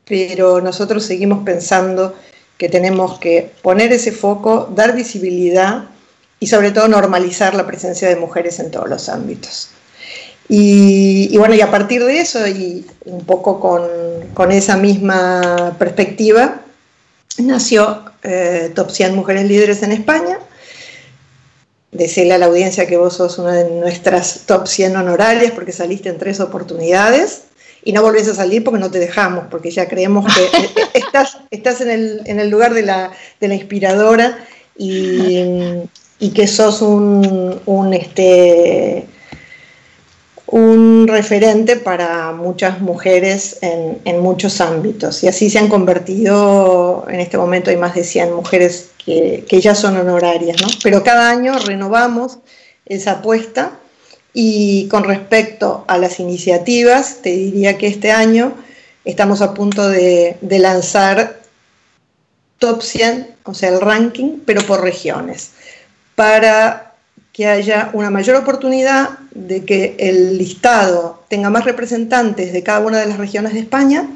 pero nosotros seguimos pensando que tenemos que poner ese foco, dar visibilidad y sobre todo normalizar la presencia de mujeres en todos los ámbitos. Y, y bueno, y a partir de eso y un poco con, con esa misma perspectiva, nació eh, Top 100 Mujeres Líderes en España. Decirle a la audiencia que vos sos una de nuestras top 100 honorarias porque saliste en tres oportunidades y no volvés a salir porque no te dejamos, porque ya creemos que estás, estás en, el, en el lugar de la, de la inspiradora y, y que sos un, un, este, un referente para muchas mujeres en, muchos ámbitos. Y así se han convertido, en este momento hay más de 100 mujeres que, que ya son honorarias, ¿no? Pero cada año renovamos esa apuesta y con respecto a las iniciativas, te diría que este año estamos a punto de, de lanzar top 100, o sea, el ranking, pero por regiones, para que haya una mayor oportunidad de que el listado tenga más representantes de cada una de las regiones de España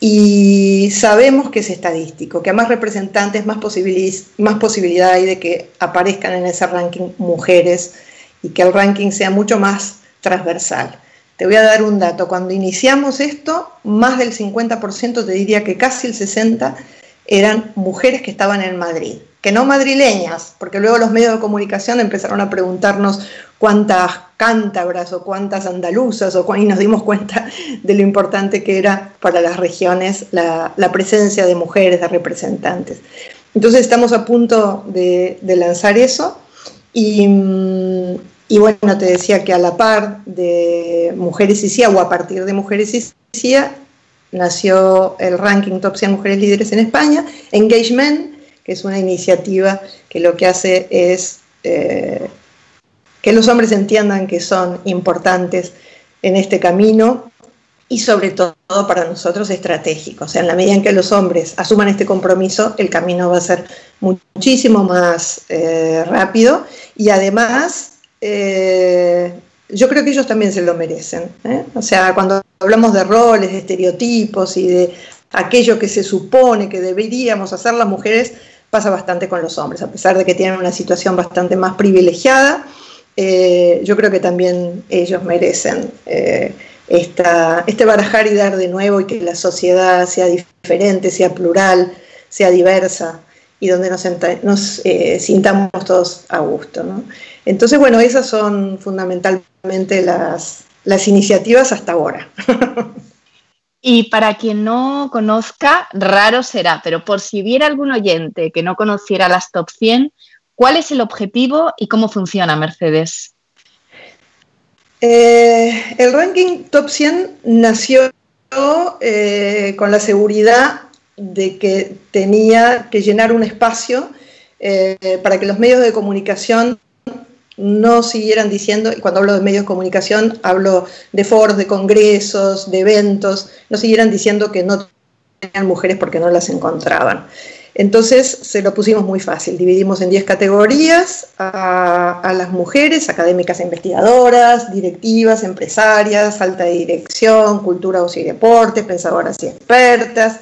y sabemos que es estadístico, que a más representantes, más, más posibilidad hay de que aparezcan en ese ranking mujeres y que el ranking sea mucho más transversal. Te voy a dar un dato, cuando iniciamos esto, más del 50%, te diría que casi el 60%, eran mujeres que estaban en Madrid, que no madrileñas, porque luego los medios de comunicación empezaron a preguntarnos cuántas cántabras o cuántas andaluzas, o y nos dimos cuenta de lo importante que era para las regiones la, presencia de mujeres, de representantes. Entonces estamos a punto de, de lanzar eso y, y, bueno, te decía que a la par de Mujeres y CIA o a partir de Mujeres y CIA nació el ranking Top 100 Mujeres Líderes en España, Engagement, que es una iniciativa que lo que hace es eh, que los hombres entiendan que son importantes en este camino y sobre todo para nosotros estratégico. O sea, en la medida en que los hombres asuman este compromiso, el camino va a ser muchísimo más eh, rápido y además eh, yo creo que ellos también se lo merecen. O sea, cuando hablamos de roles, de estereotipos y de aquello que se supone que deberíamos hacer las mujeres, pasa bastante con los hombres, a pesar de que tienen una situación bastante más privilegiada. Eh, yo creo que también ellos merecen eh, esta, este barajar y dar de nuevo y que la sociedad sea diferente, sea plural, sea diversa y donde nos, nos eh, sintamos todos a gusto. ¿no? Entonces, bueno, esas son fundamentalmente las, las iniciativas hasta ahora. Y para quien no conozca, raro será, pero por si hubiera algún oyente que no conociera las top 100, ¿cuál es el objetivo y cómo funciona Mercedes? Eh, el ranking top 100 nació eh, con la seguridad de que tenía que llenar un espacio eh, para que los medios de comunicación no siguieran diciendo, y cuando hablo de medios de comunicación hablo de foros, de congresos, de eventos, no siguieran diciendo que no tenían mujeres porque no las encontraban. Entonces se lo pusimos muy fácil, dividimos en 10 categorías a, las mujeres, académicas e investigadoras, directivas, empresarias, alta dirección, cultura, ocio y deporte, pensadoras y expertas,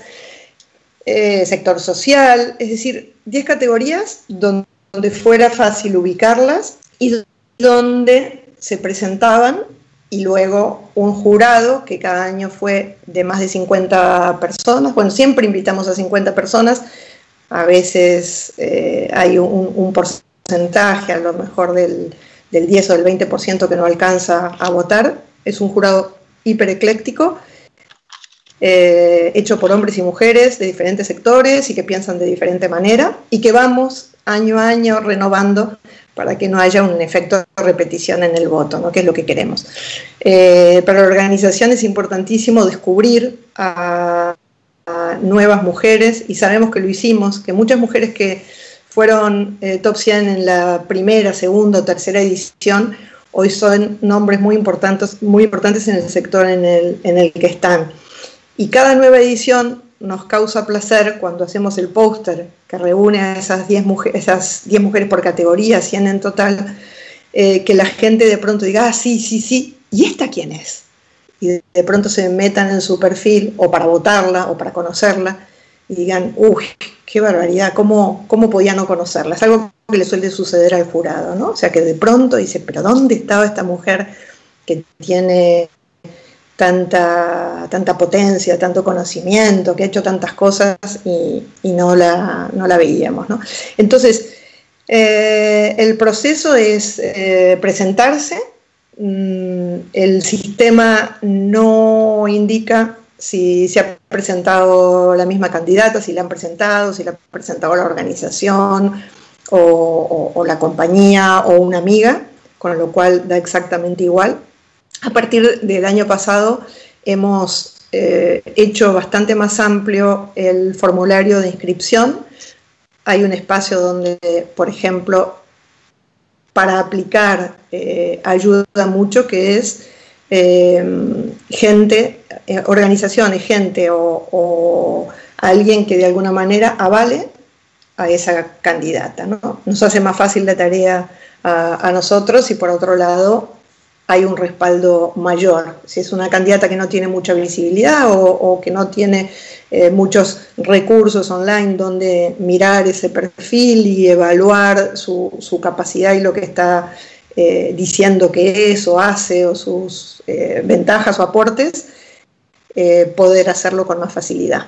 eh, sector social, es decir, 10 categorías donde fuera fácil ubicarlas y donde se presentaban y luego un jurado que cada año fue de más de 50 personas, bueno, siempre invitamos a 50 personas, a veces eh, hay un, porcentaje a lo mejor del, del 10 o del 20% que no alcanza a votar, es un jurado hiperecléctico, eh, hecho por hombres y mujeres de diferentes sectores y que piensan de diferente manera y que vamos año a año renovando para que no haya un efecto de repetición en el voto, ¿no? que es lo que queremos. Eh, para la organización es importantísimo descubrir a, a nuevas mujeres y sabemos que lo hicimos, que muchas mujeres que fueron eh, top 100 en la primera, segunda o tercera edición, hoy son nombres muy importantes, muy importantes en el sector en el, en el que están. Y cada nueva edición nos causa placer cuando hacemos el póster que reúne a esas 10 mujeres, 10 mujeres por categoría, 100 en total, eh, que la gente de pronto diga, ah, sí, sí, sí, ¿y esta quién es? Y de, de pronto se metan en su perfil o para votarla o para conocerla y digan, uy, qué barbaridad, ¿cómo, cómo podía no conocerla? Es algo que le suele suceder al jurado, ¿no? O sea, que de pronto dice, pero ¿dónde estaba esta mujer que tiene tanta, tanta potencia, tanto conocimiento, que ha hecho tantas cosas y, y no, la, no la veíamos, ¿no? Entonces, eh, el proceso es eh, presentarse, mm, el sistema no indica si se ha presentado la misma candidata, si la han presentado, si la ha presentado la organización o, o- o la compañía o una amiga, con lo cual da exactamente igual. A partir del año pasado hemos eh, hecho bastante más amplio el formulario de inscripción. Hay un espacio donde, por ejemplo, para aplicar eh, ayuda mucho, que es eh, gente, organizaciones, gente o, alguien que de alguna manera avale a esa candidata. ¿no? Nos hace más fácil la tarea a nosotros y por otro lado hay un respaldo mayor. Si es una candidata que no tiene mucha visibilidad o, que no tiene eh, muchos recursos online donde mirar ese perfil y evaluar su, capacidad y lo que está eh, diciendo que es o hace o sus eh, ventajas o aportes, poder hacerlo con más facilidad.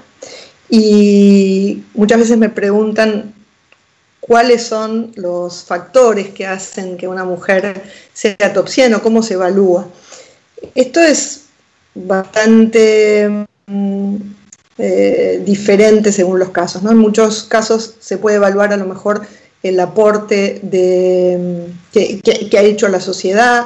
Y muchas veces me preguntan cuáles son los factores que hacen que una mujer sea top 100 o cómo se evalúa. Esto es bastante mm, eh, diferente según los casos. ¿no? En muchos casos se puede evaluar a lo mejor el aporte mm, que, ha hecho la sociedad,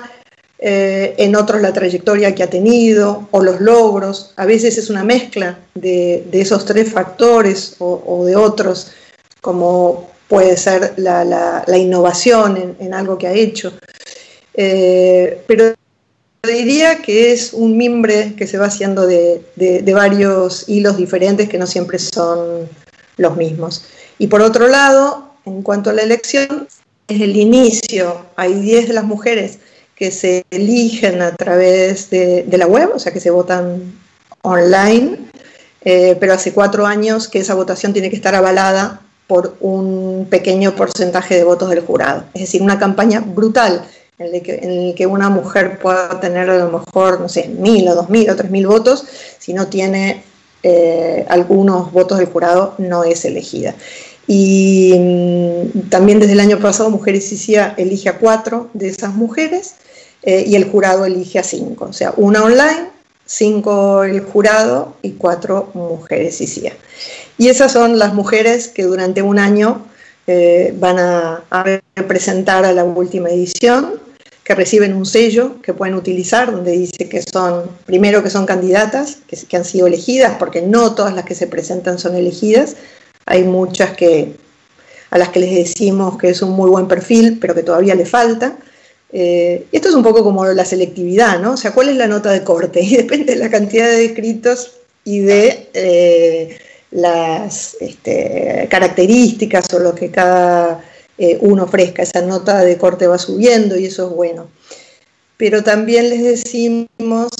eh, en otros la trayectoria que ha tenido o los logros. A veces es una mezcla de, esos tres factores o de otros, como puede ser la, la- innovación en, en algo que ha hecho. Eh, pero diría que es un mimbre que se va haciendo de, de- varios hilos diferentes que no siempre son los mismos. Y por otro lado, en cuanto a la elección, es el inicio. Hay 10 de las mujeres que se eligen a través de, de la web, o sea que se votan online, eh, pero hace cuatro años que esa votación tiene que estar avalada por un pequeño porcentaje de votos del jurado. Es decir, una campaña brutal en el que una mujer pueda tener a lo mejor, no sé, mil o dos mil o tres mil votos, si no tiene eh, algunos votos del jurado, no es elegida. Y mm, también desde el año pasado Mujeres y CIA elige a cuatro de esas mujeres eh, y el jurado elige a cinco, o sea, una online, cinco el jurado y cuatro mujeres y CIA. Y esas son las mujeres que durante un año eh, van a, a representar a la última edición, que reciben un sello que pueden utilizar, donde dice que son, primero que son candidatas, que, han sido elegidas, porque no todas las que se presentan son elegidas, hay muchas que, a las que les decimos que es un muy buen perfil, pero que todavía le falta. Eh, esto es un poco como la selectividad, ¿no? O sea, ¿cuál es la nota de corte? Y depende de la cantidad de escritos y de eh, las este, características o lo que cada eh, uno ofrezca. Esa nota de corte va subiendo y eso es bueno. Pero también les decimos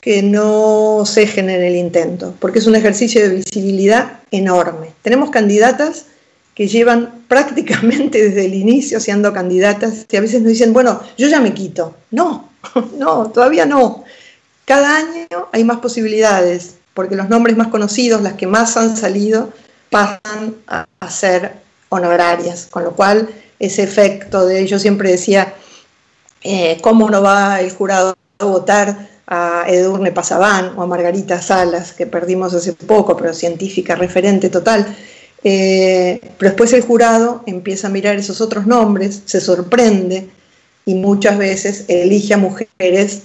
que no cejen en el intento, porque es un ejercicio de visibilidad enorme. Tenemos candidatas que llevan prácticamente desde el inicio siendo candidatas y a veces nos dicen, bueno, yo ya me quito. No, no, todavía no. Cada año hay más posibilidades, porque los nombres más conocidos, las que más han salido, pasan a, ser honorarias, con lo cual ese efecto de, yo siempre decía, eh, ¿cómo no va el jurado a votar a Edurne Pasabán o a Margarita Salas, que perdimos hace poco, pero científica referente total? Eh, pero después el jurado empieza a mirar esos otros nombres, se sorprende y muchas veces elige a mujeres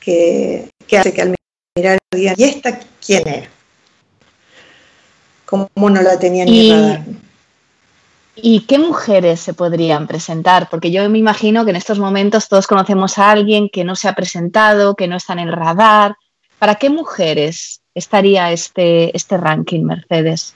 que, que hace que al mirar digan, ¿y esta quién era? ¿Cómo no la tenía ni Y- radar? ¿Y qué mujeres se podrían presentar? Porque yo me imagino que en estos momentos todos conocemos a alguien que no se ha presentado, que no está en el radar. ¿Para qué mujeres estaría este, este ranking, Mercedes?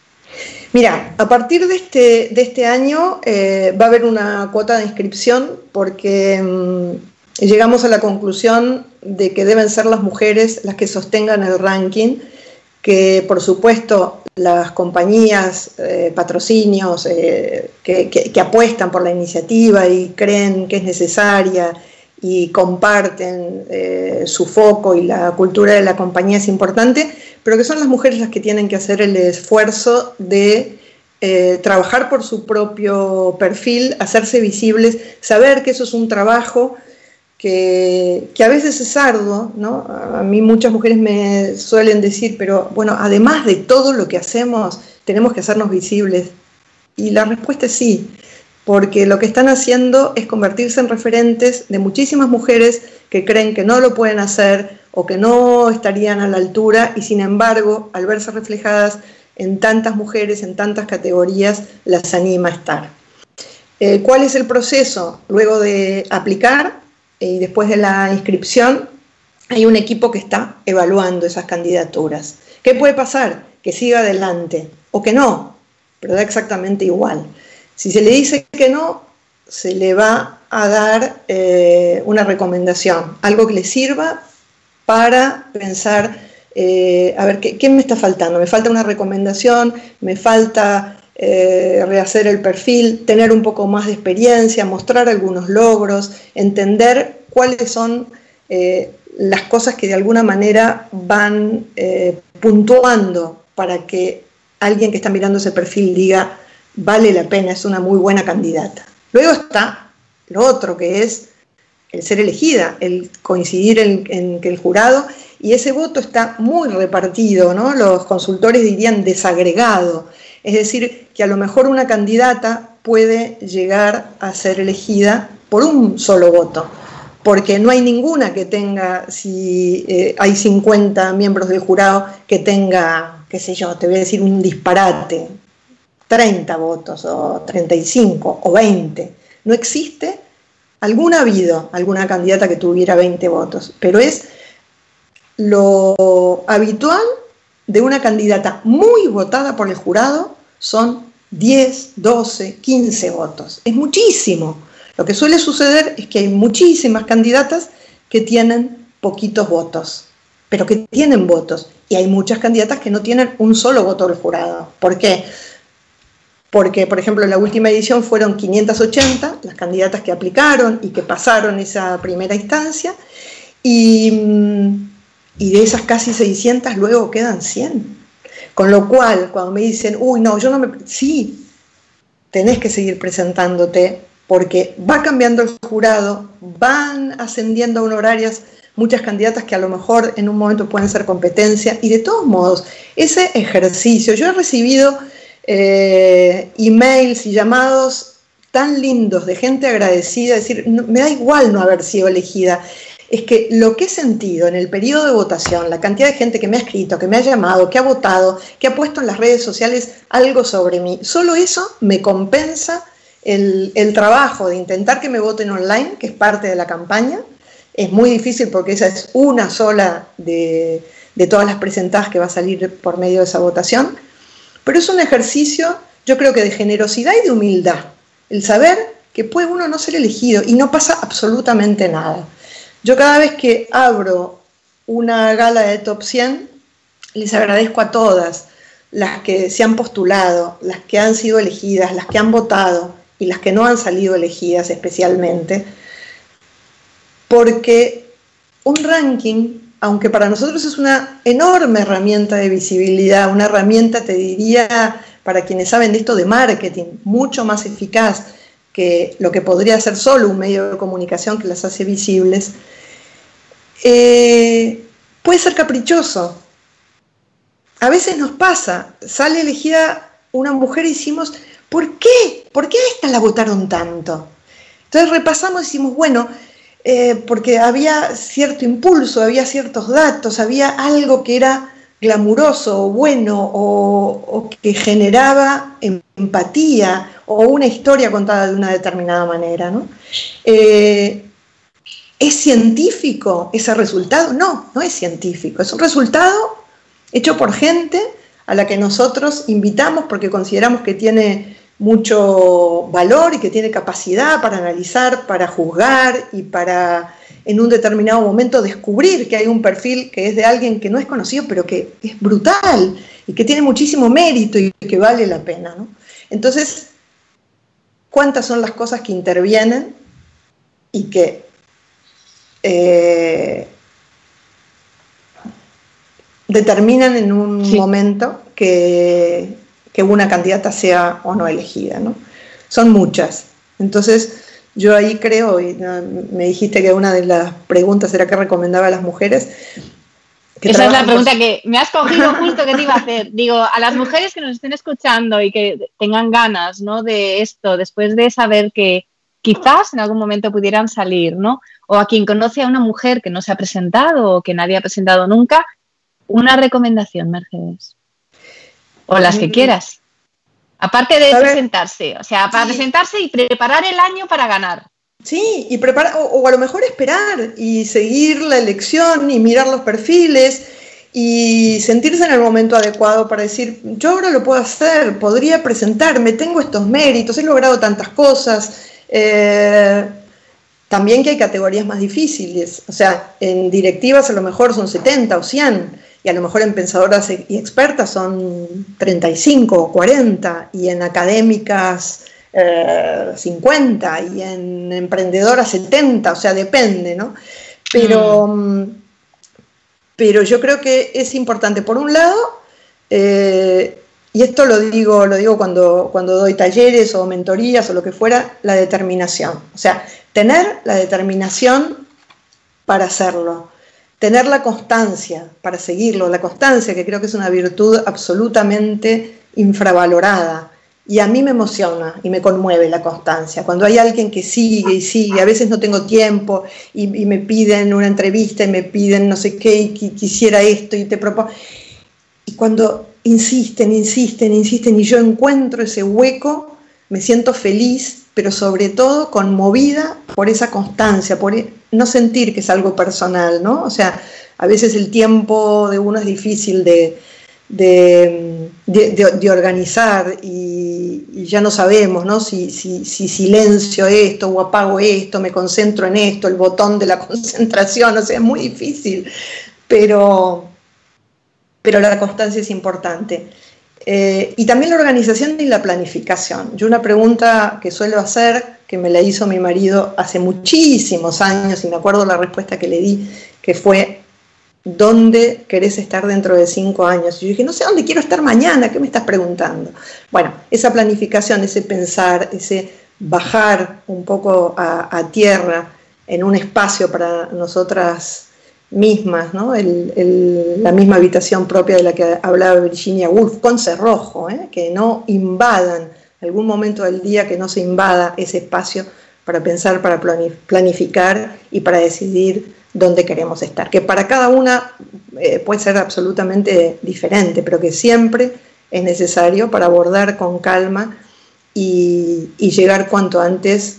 Mira, a partir de este, de este año eh, va a haber una cuota de inscripción porque mm, llegamos a la conclusión de que deben ser las mujeres las que sostengan el ranking, que por supuesto las compañías, eh, patrocinios eh, que, apuestan por la iniciativa y creen que es necesaria y comparten eh, su foco y la cultura de la compañía es importante, pero que son las mujeres las que tienen que hacer el esfuerzo de trabajar por su propio perfil, hacerse visibles, saber que eso es un trabajo que, a veces es arduo, ¿no? A mí muchas mujeres me suelen decir, pero bueno, además de todo lo que hacemos, tenemos que hacernos visibles. Y la respuesta es sí, porque lo que están haciendo es convertirse en referentes de muchísimas mujeres que creen que no lo pueden hacer o que no estarían a la altura y sin embargo, al verse reflejadas en tantas mujeres, en tantas categorías, las anima a estar. Eh, ¿Cuál es el proceso? Luego de aplicar y después de la inscripción, hay un equipo que está evaluando esas candidaturas. ¿Qué puede pasar? Que siga adelante o que no, pero da exactamente igual. Si se le dice que no, se le va a dar eh, una recomendación, algo que le sirva para pensar, eh, a ver, ¿qué, qué me está faltando? Me falta una recomendación, me falta eh, rehacer el perfil, tener un poco más de experiencia, mostrar algunos logros, entender cuáles son eh, las cosas que de alguna manera van eh, puntuando para que alguien que está mirando ese perfil diga, vale la pena, es una muy buena candidata. Luego está lo otro, que es el ser elegida, el coincidir en, en que el jurado, y ese voto está muy repartido, ¿no? Los consultores dirían desagregado, es decir, que a lo mejor una candidata puede llegar a ser elegida por un solo voto, porque no hay ninguna que tenga, si eh, hay 50 miembros del jurado, que tenga, qué sé yo, te voy a decir un disparate, 30 votos o 35 o 20. No existe, alguna ha habido, alguna candidata que tuviera 20 votos, pero es lo habitual de una candidata muy votada por el jurado son 10, 12, 15 votos. Es muchísimo. Lo que suele suceder es que hay muchísimas candidatas que tienen poquitos votos, pero que tienen votos. Y hay muchas candidatas que no tienen un solo voto del jurado. ¿Por qué? Porque, por ejemplo, en la última edición fueron 580 las candidatas que aplicaron y que pasaron esa primera instancia. Y, mm, de esas casi 600 luego quedan 100. Con lo cual, cuando me dicen, uy, no, yo no me... Sí, tenés que seguir presentándote porque va cambiando el jurado, van ascendiendo a honorarias muchas candidatas que a lo mejor en un momento pueden ser competencia y de todos modos, ese ejercicio, yo he recibido eh, emails y llamados tan lindos de gente agradecida, decir, "No, me da igual no haber sido elegida, es que lo que he sentido en el periodo de votación, la cantidad de gente que me ha escrito, que me ha llamado, que ha votado, que ha puesto en las redes sociales algo sobre mí, solo eso me compensa el, trabajo de intentar que me voten online, que es parte de la campaña. Es muy difícil porque esa es una sola de, de todas las presentadas que va a salir por medio de esa votación. Pero es un ejercicio, yo creo que de generosidad y de humildad. El saber que puede uno no ser elegido y no pasa absolutamente nada. Yo cada vez que abro una gala de top 100, les agradezco a todas las que se han postulado, las que han sido elegidas, las que han votado y las que no han salido elegidas especialmente, porque un ranking, aunque para nosotros es una enorme herramienta de visibilidad, una herramienta, te diría, para quienes saben de esto de marketing, mucho más eficaz que lo que podría ser solo un medio de comunicación que las hace visibles, eh, puede ser caprichoso. A veces nos pasa, sale elegida una mujer y decimos, ¿por qué? ¿Por qué a esta la votaron tanto? Entonces repasamos y decimos, bueno, eh, porque había cierto impulso, había ciertos datos, había algo que era glamuroso o bueno o, que generaba em- empatía o una historia contada de una determinada manera. ¿no? Eh, ¿Es científico ese resultado? No, no es científico. Es un resultado hecho por gente a la que nosotros invitamos porque consideramos que tiene mucho valor y que tiene capacidad para analizar, para juzgar y para en un determinado momento descubrir que hay un perfil que es de alguien que no es conocido, pero que es brutal y que tiene muchísimo mérito y que vale la pena. ¿no? Entonces, ¿cuántas son las cosas que intervienen y que eh, determinan en un momento que, que una candidata sea o no elegida? ¿no? Son muchas. Entonces, yo ahí creo, y me dijiste que una de las preguntas era qué recomendaba a las mujeres. que Esa es la pregunta que me has cogido justo que te iba a hacer. Digo, a las mujeres que nos estén escuchando y que tengan ganas ¿no? de esto, después de saber que quizás en algún momento pudieran salir, ¿no? O a quien conoce a una mujer que no se ha presentado o que nadie ha presentado nunca, una recomendación, Mercedes. O las que quieras. Aparte de ¿Sabes? presentarse, o sea, para Sí. presentarse y preparar el año para ganar. Sí, y preparar, o, o a lo mejor esperar y seguir la elección y mirar los perfiles y sentirse en el momento adecuado para decir, yo ahora lo puedo hacer, podría presentarme, tengo estos méritos, he logrado tantas cosas. Eh, también que hay categorías más difíciles, o sea, en directivas a lo mejor son 70 o 100, y a lo mejor en pensadoras e- y expertas son 35 o 40, y en académicas eh, 50, y en emprendedoras 70, o sea, depende, ¿no? Pero, mm, pero yo creo que es importante, por un lado, eh, y esto lo digo, lo digo cuando, cuando doy talleres o mentorías o lo que fuera, la determinación. O sea, tener la determinación para hacerlo, tener la constancia para seguirlo, la constancia que creo que es una virtud absolutamente infravalorada. Y a mí me emociona y me conmueve la constancia. Cuando hay alguien que sigue y sigue, a veces no tengo tiempo y, me piden una entrevista y me piden no sé qué y qui- quisiera esto y te propongo. Y cuando insisten, insisten, insisten y yo encuentro ese hueco, me siento feliz, pero sobre todo conmovida por esa constancia, por e- no sentir que es algo personal, ¿no? O sea, a veces el tiempo de uno es difícil de, de, de- organizar y, y ya no sabemos, ¿no? Si, si, si silencio esto o apago esto, me concentro en esto, el botón de la concentración, o sea, es muy difícil, pero pero la constancia es importante. Eh, y también la organización y la planificación. Yo una pregunta que suelo hacer, que me la hizo mi marido hace muchísimos años, y me acuerdo la respuesta que le di, que fue, ¿dónde querés estar dentro de cinco años? Y yo dije, no sé dónde quiero estar mañana, ¿qué me estás preguntando? Bueno, esa planificación, ese pensar, ese bajar un poco a, a tierra en un espacio para nosotras mismas, ¿no? La misma habitación propia de la que hablaba Virginia Woolf, con cerrojo, ¿eh? que no invadan, algún momento del día que no se invada ese espacio para pensar, para plani- planificar y para decidir dónde queremos estar. Que para cada una eh, puede ser absolutamente diferente, pero que siempre es necesario para abordar con calma y llegar cuanto antes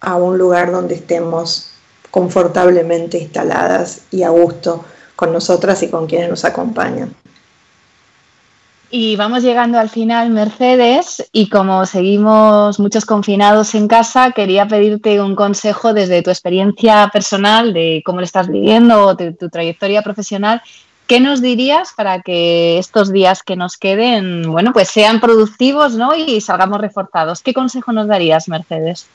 a un lugar donde estemos confortablemente instaladas y a gusto con nosotras y con quienes nos acompañan. Y vamos llegando al final, Mercedes, y como seguimos muchos confinados en casa, quería pedirte un consejo desde tu experiencia personal, de cómo lo estás viviendo, o de tu trayectoria profesional. ¿Qué nos dirías para que estos días que nos queden, bueno, pues sean productivos, ¿no? Y salgamos reforzados. ¿Qué consejo nos darías, Mercedes?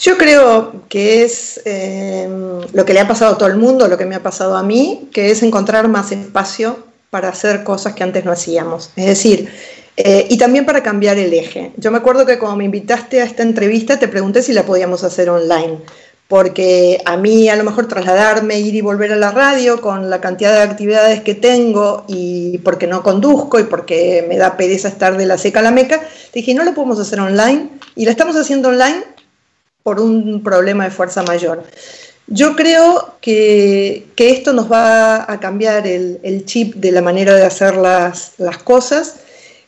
Yo creo que es eh, lo que le ha pasado a todo el mundo, lo que me ha pasado a mí, que es encontrar más espacio para hacer cosas que antes no hacíamos. Es decir, eh, y también para cambiar el eje. Yo me acuerdo que cuando me invitaste a esta entrevista te pregunté si la podíamos hacer online, porque a mí a lo mejor trasladarme, ir y volver a la radio con la cantidad de actividades que tengo y porque no conduzco y porque me da pereza estar de la seca a la meca, dije, no lo podemos hacer online y la estamos haciendo online por un problema de fuerza mayor. Yo creo que, que esto nos va a cambiar el, chip de la manera de hacer las, las cosas.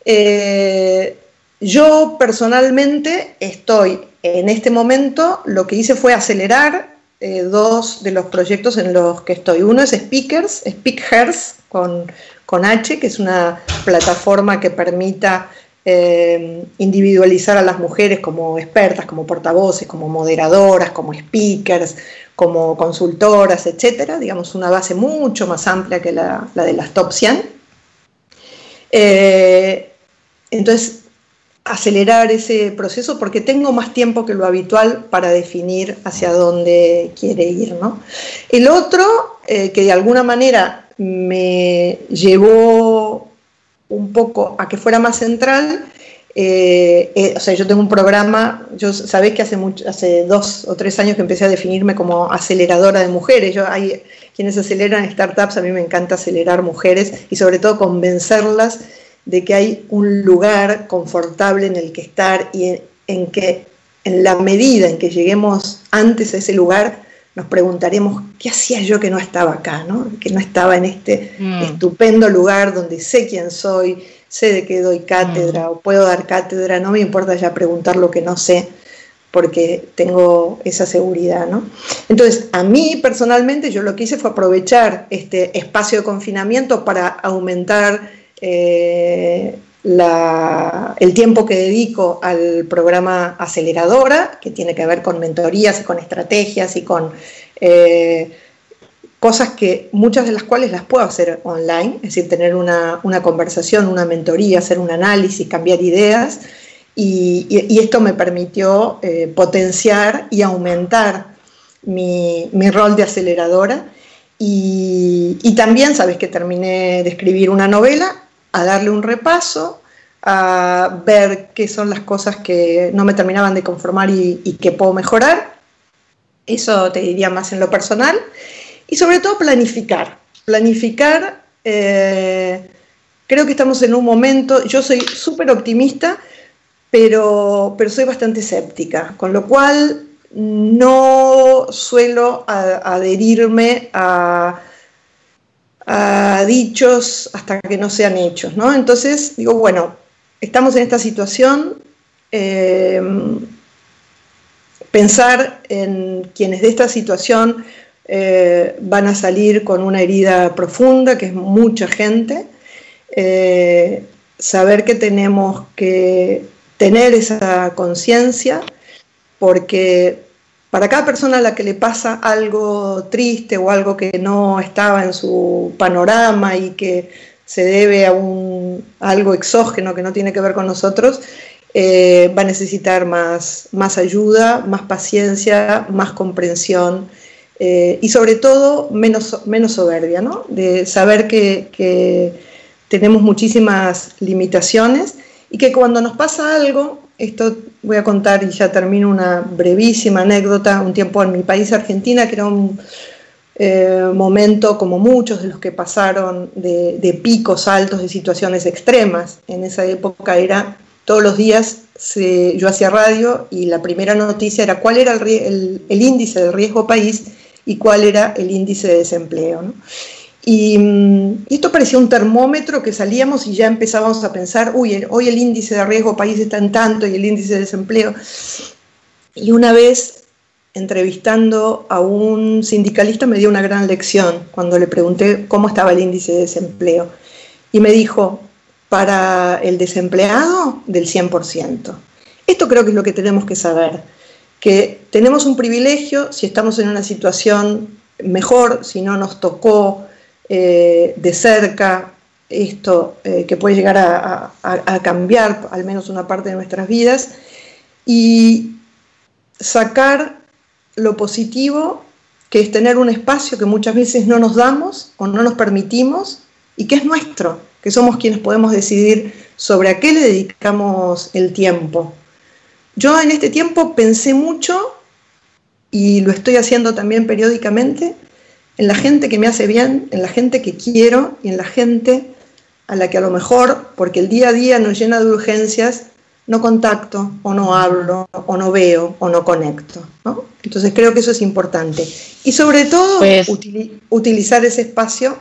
Eh, yo personalmente estoy en este momento, lo que hice fue acelerar eh, dos de los proyectos en los que estoy. Uno es Speakers, Speakers con, con H, que es una plataforma que permita eh, individualizar a las mujeres como expertas, como portavoces, como moderadoras, como speakers, como consultoras, etcétera, digamos una base mucho más amplia que la, de las top 100. Eh, entonces, acelerar ese proceso porque tengo más tiempo que lo habitual para definir hacia dónde quiere ir. ¿no? El otro, eh, que de alguna manera me llevó un poco a que fuera más central, eh, eh, o sea, yo tengo un programa, yo sabés que hace, mucho, hace dos o tres años que empecé a definirme como aceleradora de mujeres. Yo, hay quienes aceleran startups, a mí me encanta acelerar mujeres y sobre todo convencerlas de que hay un lugar confortable en el que estar y en que en la medida en que lleguemos antes a ese lugar, nos preguntaremos, ¿qué hacía yo que no estaba acá? ¿no? Que no estaba en este Mm. estupendo lugar donde sé quién soy, sé de qué doy cátedra o puedo dar cátedra, no me importa ya preguntar lo que no sé porque tengo esa seguridad, ¿no? Entonces, a mí personalmente yo lo que hice fue aprovechar este espacio de confinamiento para aumentar eh, el tiempo que dedico al programa Aceleradora, que tiene que ver con mentorías y con estrategias y con eh, cosas que muchas de las cuales las puedo hacer online, es decir, tener una, una conversación, una mentoría, hacer un análisis, cambiar ideas. Y, esto me permitió eh, potenciar y aumentar mi, mi rol de aceleradora. Y también, sabes que terminé de escribir una novela, a darle un repaso, a ver qué son las cosas que no me terminaban de conformar y, que puedo mejorar. Eso te diría más en lo personal. Y sobre todo planificar. Planificar, eh, creo que estamos en un momento, yo soy súper optimista, pero, pero soy bastante escéptica, con lo cual no suelo adherirme a, a dichos hasta que no sean hechos, ¿no? Entonces digo, bueno, estamos en esta situación, eh, pensar en quienes de esta situación eh, van a salir con una herida profunda, que es mucha gente, eh, saber que tenemos que tener esa conciencia, porque para cada persona a la que le pasa algo triste o algo que no estaba en su panorama y que se debe a, un, algo exógeno que no tiene que ver con nosotros, eh, va a necesitar más, más ayuda, más paciencia, más comprensión eh, y sobre todo menos, menos soberbia, ¿no? de saber que tenemos muchísimas limitaciones y que cuando nos pasa algo, esto voy a contar y ya termino una brevísima anécdota, un tiempo en mi país, Argentina, que era un eh, momento como muchos de los que pasaron de, de picos altos, de situaciones extremas. En esa época era todos los días se- yo hacía radio y la primera noticia era cuál era el, índice de riesgo país y cuál era el índice de desempleo. Y, mm, esto parecía un termómetro que salíamos y ya empezábamos a pensar, uy, hoy el índice de riesgo país está en tanto y el índice de desempleo. Y una vez entrevistando a un sindicalista me dio una gran lección cuando le pregunté cómo estaba el índice de desempleo. Y me dijo, para el desempleado del 100%. Esto creo que es lo que tenemos que saber, que tenemos un privilegio si estamos en una situación mejor, si no nos tocó eh, de cerca esto eh, que puede llegar a, a- a cambiar al menos una parte de nuestras vidas y sacar lo positivo que es tener un espacio que muchas veces no nos damos o no nos permitimos y que es nuestro, que somos quienes podemos decidir sobre a qué le dedicamos el tiempo. Yo en este tiempo pensé mucho y lo estoy haciendo también periódicamente en la gente que me hace bien, en la gente que quiero y en la gente a la que a lo mejor, porque el día a día nos llena de urgencias, no contacto o no hablo o no veo o no conecto. ¿no? Entonces creo que eso es importante. Y sobre todo Pues- utili- utilizar ese espacio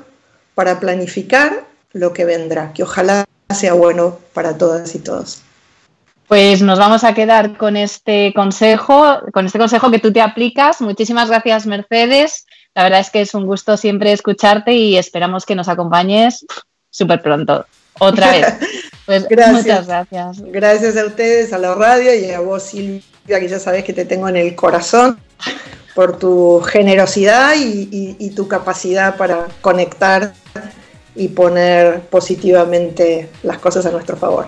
para planificar lo que vendrá, que ojalá sea bueno para todas y todos. Pues nos vamos a quedar con este consejo, con este consejo que tú te aplicas. Muchísimas gracias, Mercedes. La verdad es que es un gusto siempre escucharte y esperamos que nos acompañes súper pronto. Otra vez. Pues Gracias. muchas gracias. Gracias a ustedes, a la radio y a vos, Silvia, que ya sabes que te tengo en el corazón por tu generosidad y, y- y tu capacidad para conectar y poner positivamente las cosas a nuestro favor.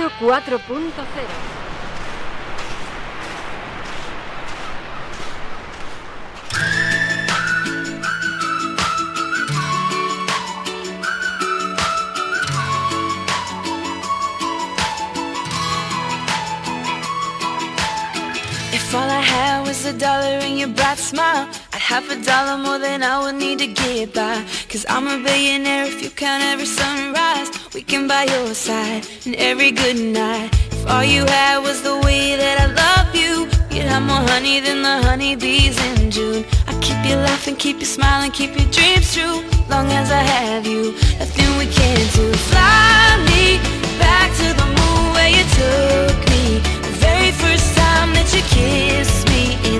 Miedo 4.0. If all I had was a dollar and your bright smile, I'd a dollar more than I would need to get by. Cause I'm a billionaire if you count every sunrise. We can buy your side and every good night. If all you had was the way that I love you, you'd have more honey than the honeybees in June. I keep you laughing, keep you smiling, keep your dreams true. Long as I have you, nothing we can't do. Fly me back to the moon where you took me. The very first time that you kissed me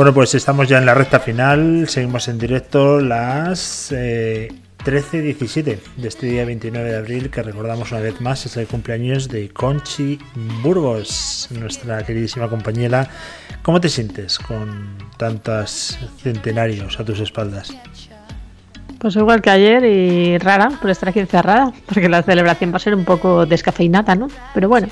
Bueno, pues estamos ya en la recta final, seguimos en directo las eh, 13.17 de este día 29 de abril, que recordamos una vez más es el cumpleaños de Conchi Burgos, nuestra queridísima compañera. ¿Cómo te sientes con tantos centenarios a tus espaldas? Pues igual que ayer y rara por estar aquí encerrada, porque la celebración va a ser un poco descafeinada, ¿no? Pero bueno.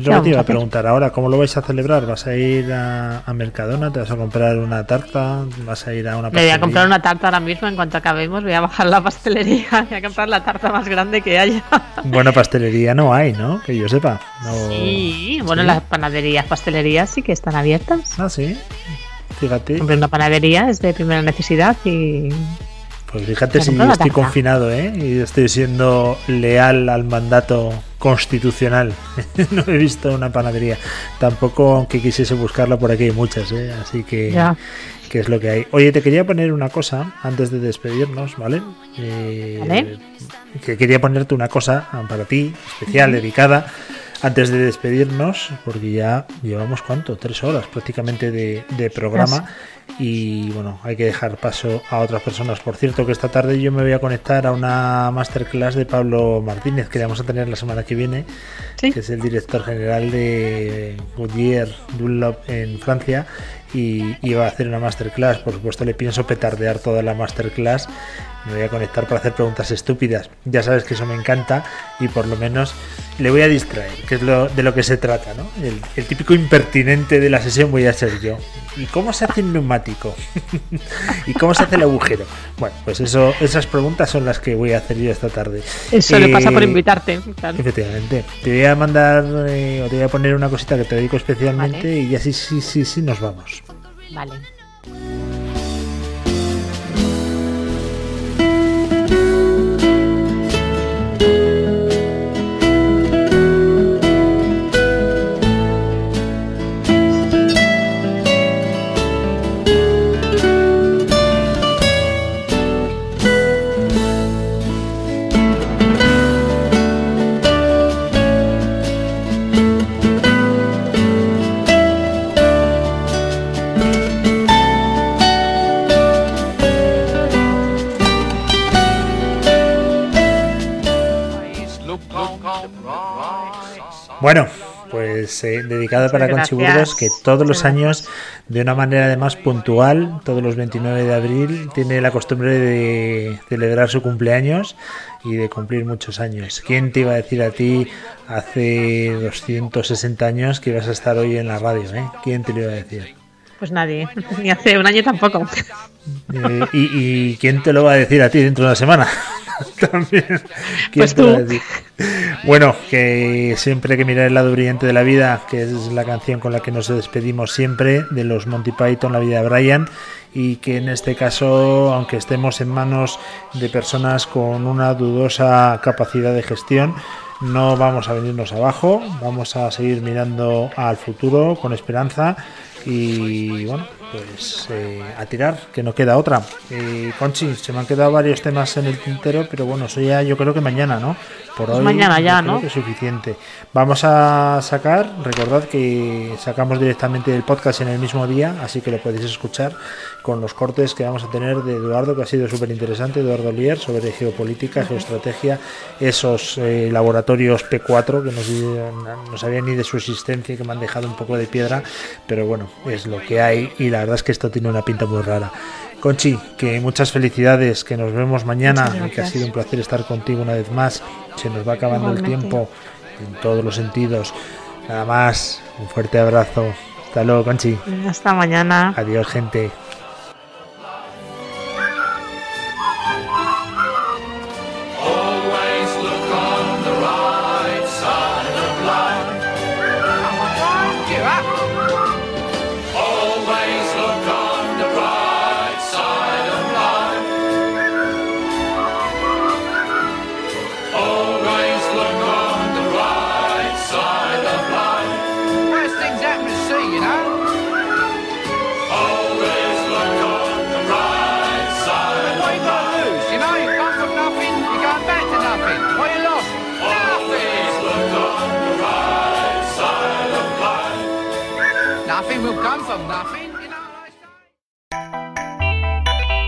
¿Qué lo que te iba a preguntar ahora, ¿cómo lo vais a celebrar? ¿Vas a ir a, a Mercadona? ¿Te vas a comprar una tarta? ¿Vas a ir a una Me voy a pastelería? comprar una tarta ahora mismo, en cuanto acabemos, voy a bajar la pastelería, voy a comprar la tarta más grande que haya. Buena pastelería no hay, ¿no? Que yo sepa. No- Sí, bueno, ¿Sí? las panaderías, pastelerías sí que están abiertas. Ah, sí. Fíjate. Compré una panadería, es de primera necesidad y Pues fíjate si estoy confinado, ¿eh? Y estoy siendo leal al mandato constitucional. no he visto una panadería. Tampoco, aunque quisiese buscarla por aquí, hay muchas, ¿eh? Así que, es lo que hay. Oye, te quería poner una cosa antes de despedirnos, ¿vale? Eh, Vale. Que quería ponerte una cosa para ti, especial, dedicada antes de despedirnos, porque ya llevamos cuánto, tres horas prácticamente de, de programa. Y bueno, hay que dejar paso a otras personas. Por cierto, que esta tarde yo me voy a conectar a una masterclass de Pablo Martínez que vamos a tener la semana que viene, que es el director general de Goodyear Dunlop en Francia. Y, y va a hacer una masterclass. Por supuesto, le pienso petardear toda la masterclass. Me voy a conectar para hacer preguntas estúpidas. Ya sabes que eso me encanta y por lo menos le voy a distraer, que es lo, de lo que se trata, ¿no? El, el típico impertinente de la sesión voy a ser yo. ¿Y cómo se hace un neumático? ¿Y cómo se hace el agujero? Bueno, pues eso, esas preguntas son las que voy a hacer yo esta tarde. Eso le pasa por Eh, invitarte. claro. Efectivamente. Te voy a mandar eh, o te voy a poner una cosita que te dedico especialmente y ya sí, sí, sí, sí, nos vamos. Vale. Bueno, pues eh, dedicado para Conchi. Burgos, que todos los años, de una manera además puntual, todos los 29 de abril, tiene la costumbre de celebrar su cumpleaños y de cumplir muchos años. ¿Quién te iba a decir a ti hace 260 años que ibas a estar hoy en la radio? Eh? ¿Quién te lo iba a decir? Pues nadie, ni hace un año tampoco. Eh, y, y quién te lo va a decir a ti dentro de una semana? También. ¿Quién Pues te lo va a tú. decir? Bueno, que siempre hay que mirar el lado brillante de la vida, que es la canción con la que nos despedimos siempre, de los Monty Python, La vida de Brian, y que en este caso, aunque estemos en manos de personas con una dudosa capacidad de gestión, no vamos a venirnos abajo, vamos a seguir mirando al futuro con esperanza y bueno, pues eh, a tirar, que no queda otra. Eh, Conchi, se me han quedado varios temas en el tintero, pero bueno, eso ya yo creo que mañana, ¿no? Por Pues hoy mañana ya, creo ¿no? que es suficiente. Vamos a sacar, recordad que sacamos directamente del podcast en el mismo día, así que lo podéis escuchar con los cortes que vamos a tener de Eduardo, que ha sido súper interesante, Eduardo Lier, sobre geopolítica, geoestrategia, esos eh, laboratorios P4 que nos, no sabían ni de su existencia y que me han dejado un poco de piedra, pero bueno, es lo que hay y la verdad es que esto tiene una pinta muy rara. Conchi, que muchas felicidades, que nos vemos mañana que ha sido un placer estar contigo una vez más. Se nos va acabando el tiempo en todos los sentidos. Nada más, un fuerte abrazo. Hasta luego, Conchi. Hasta mañana. Adiós, gente.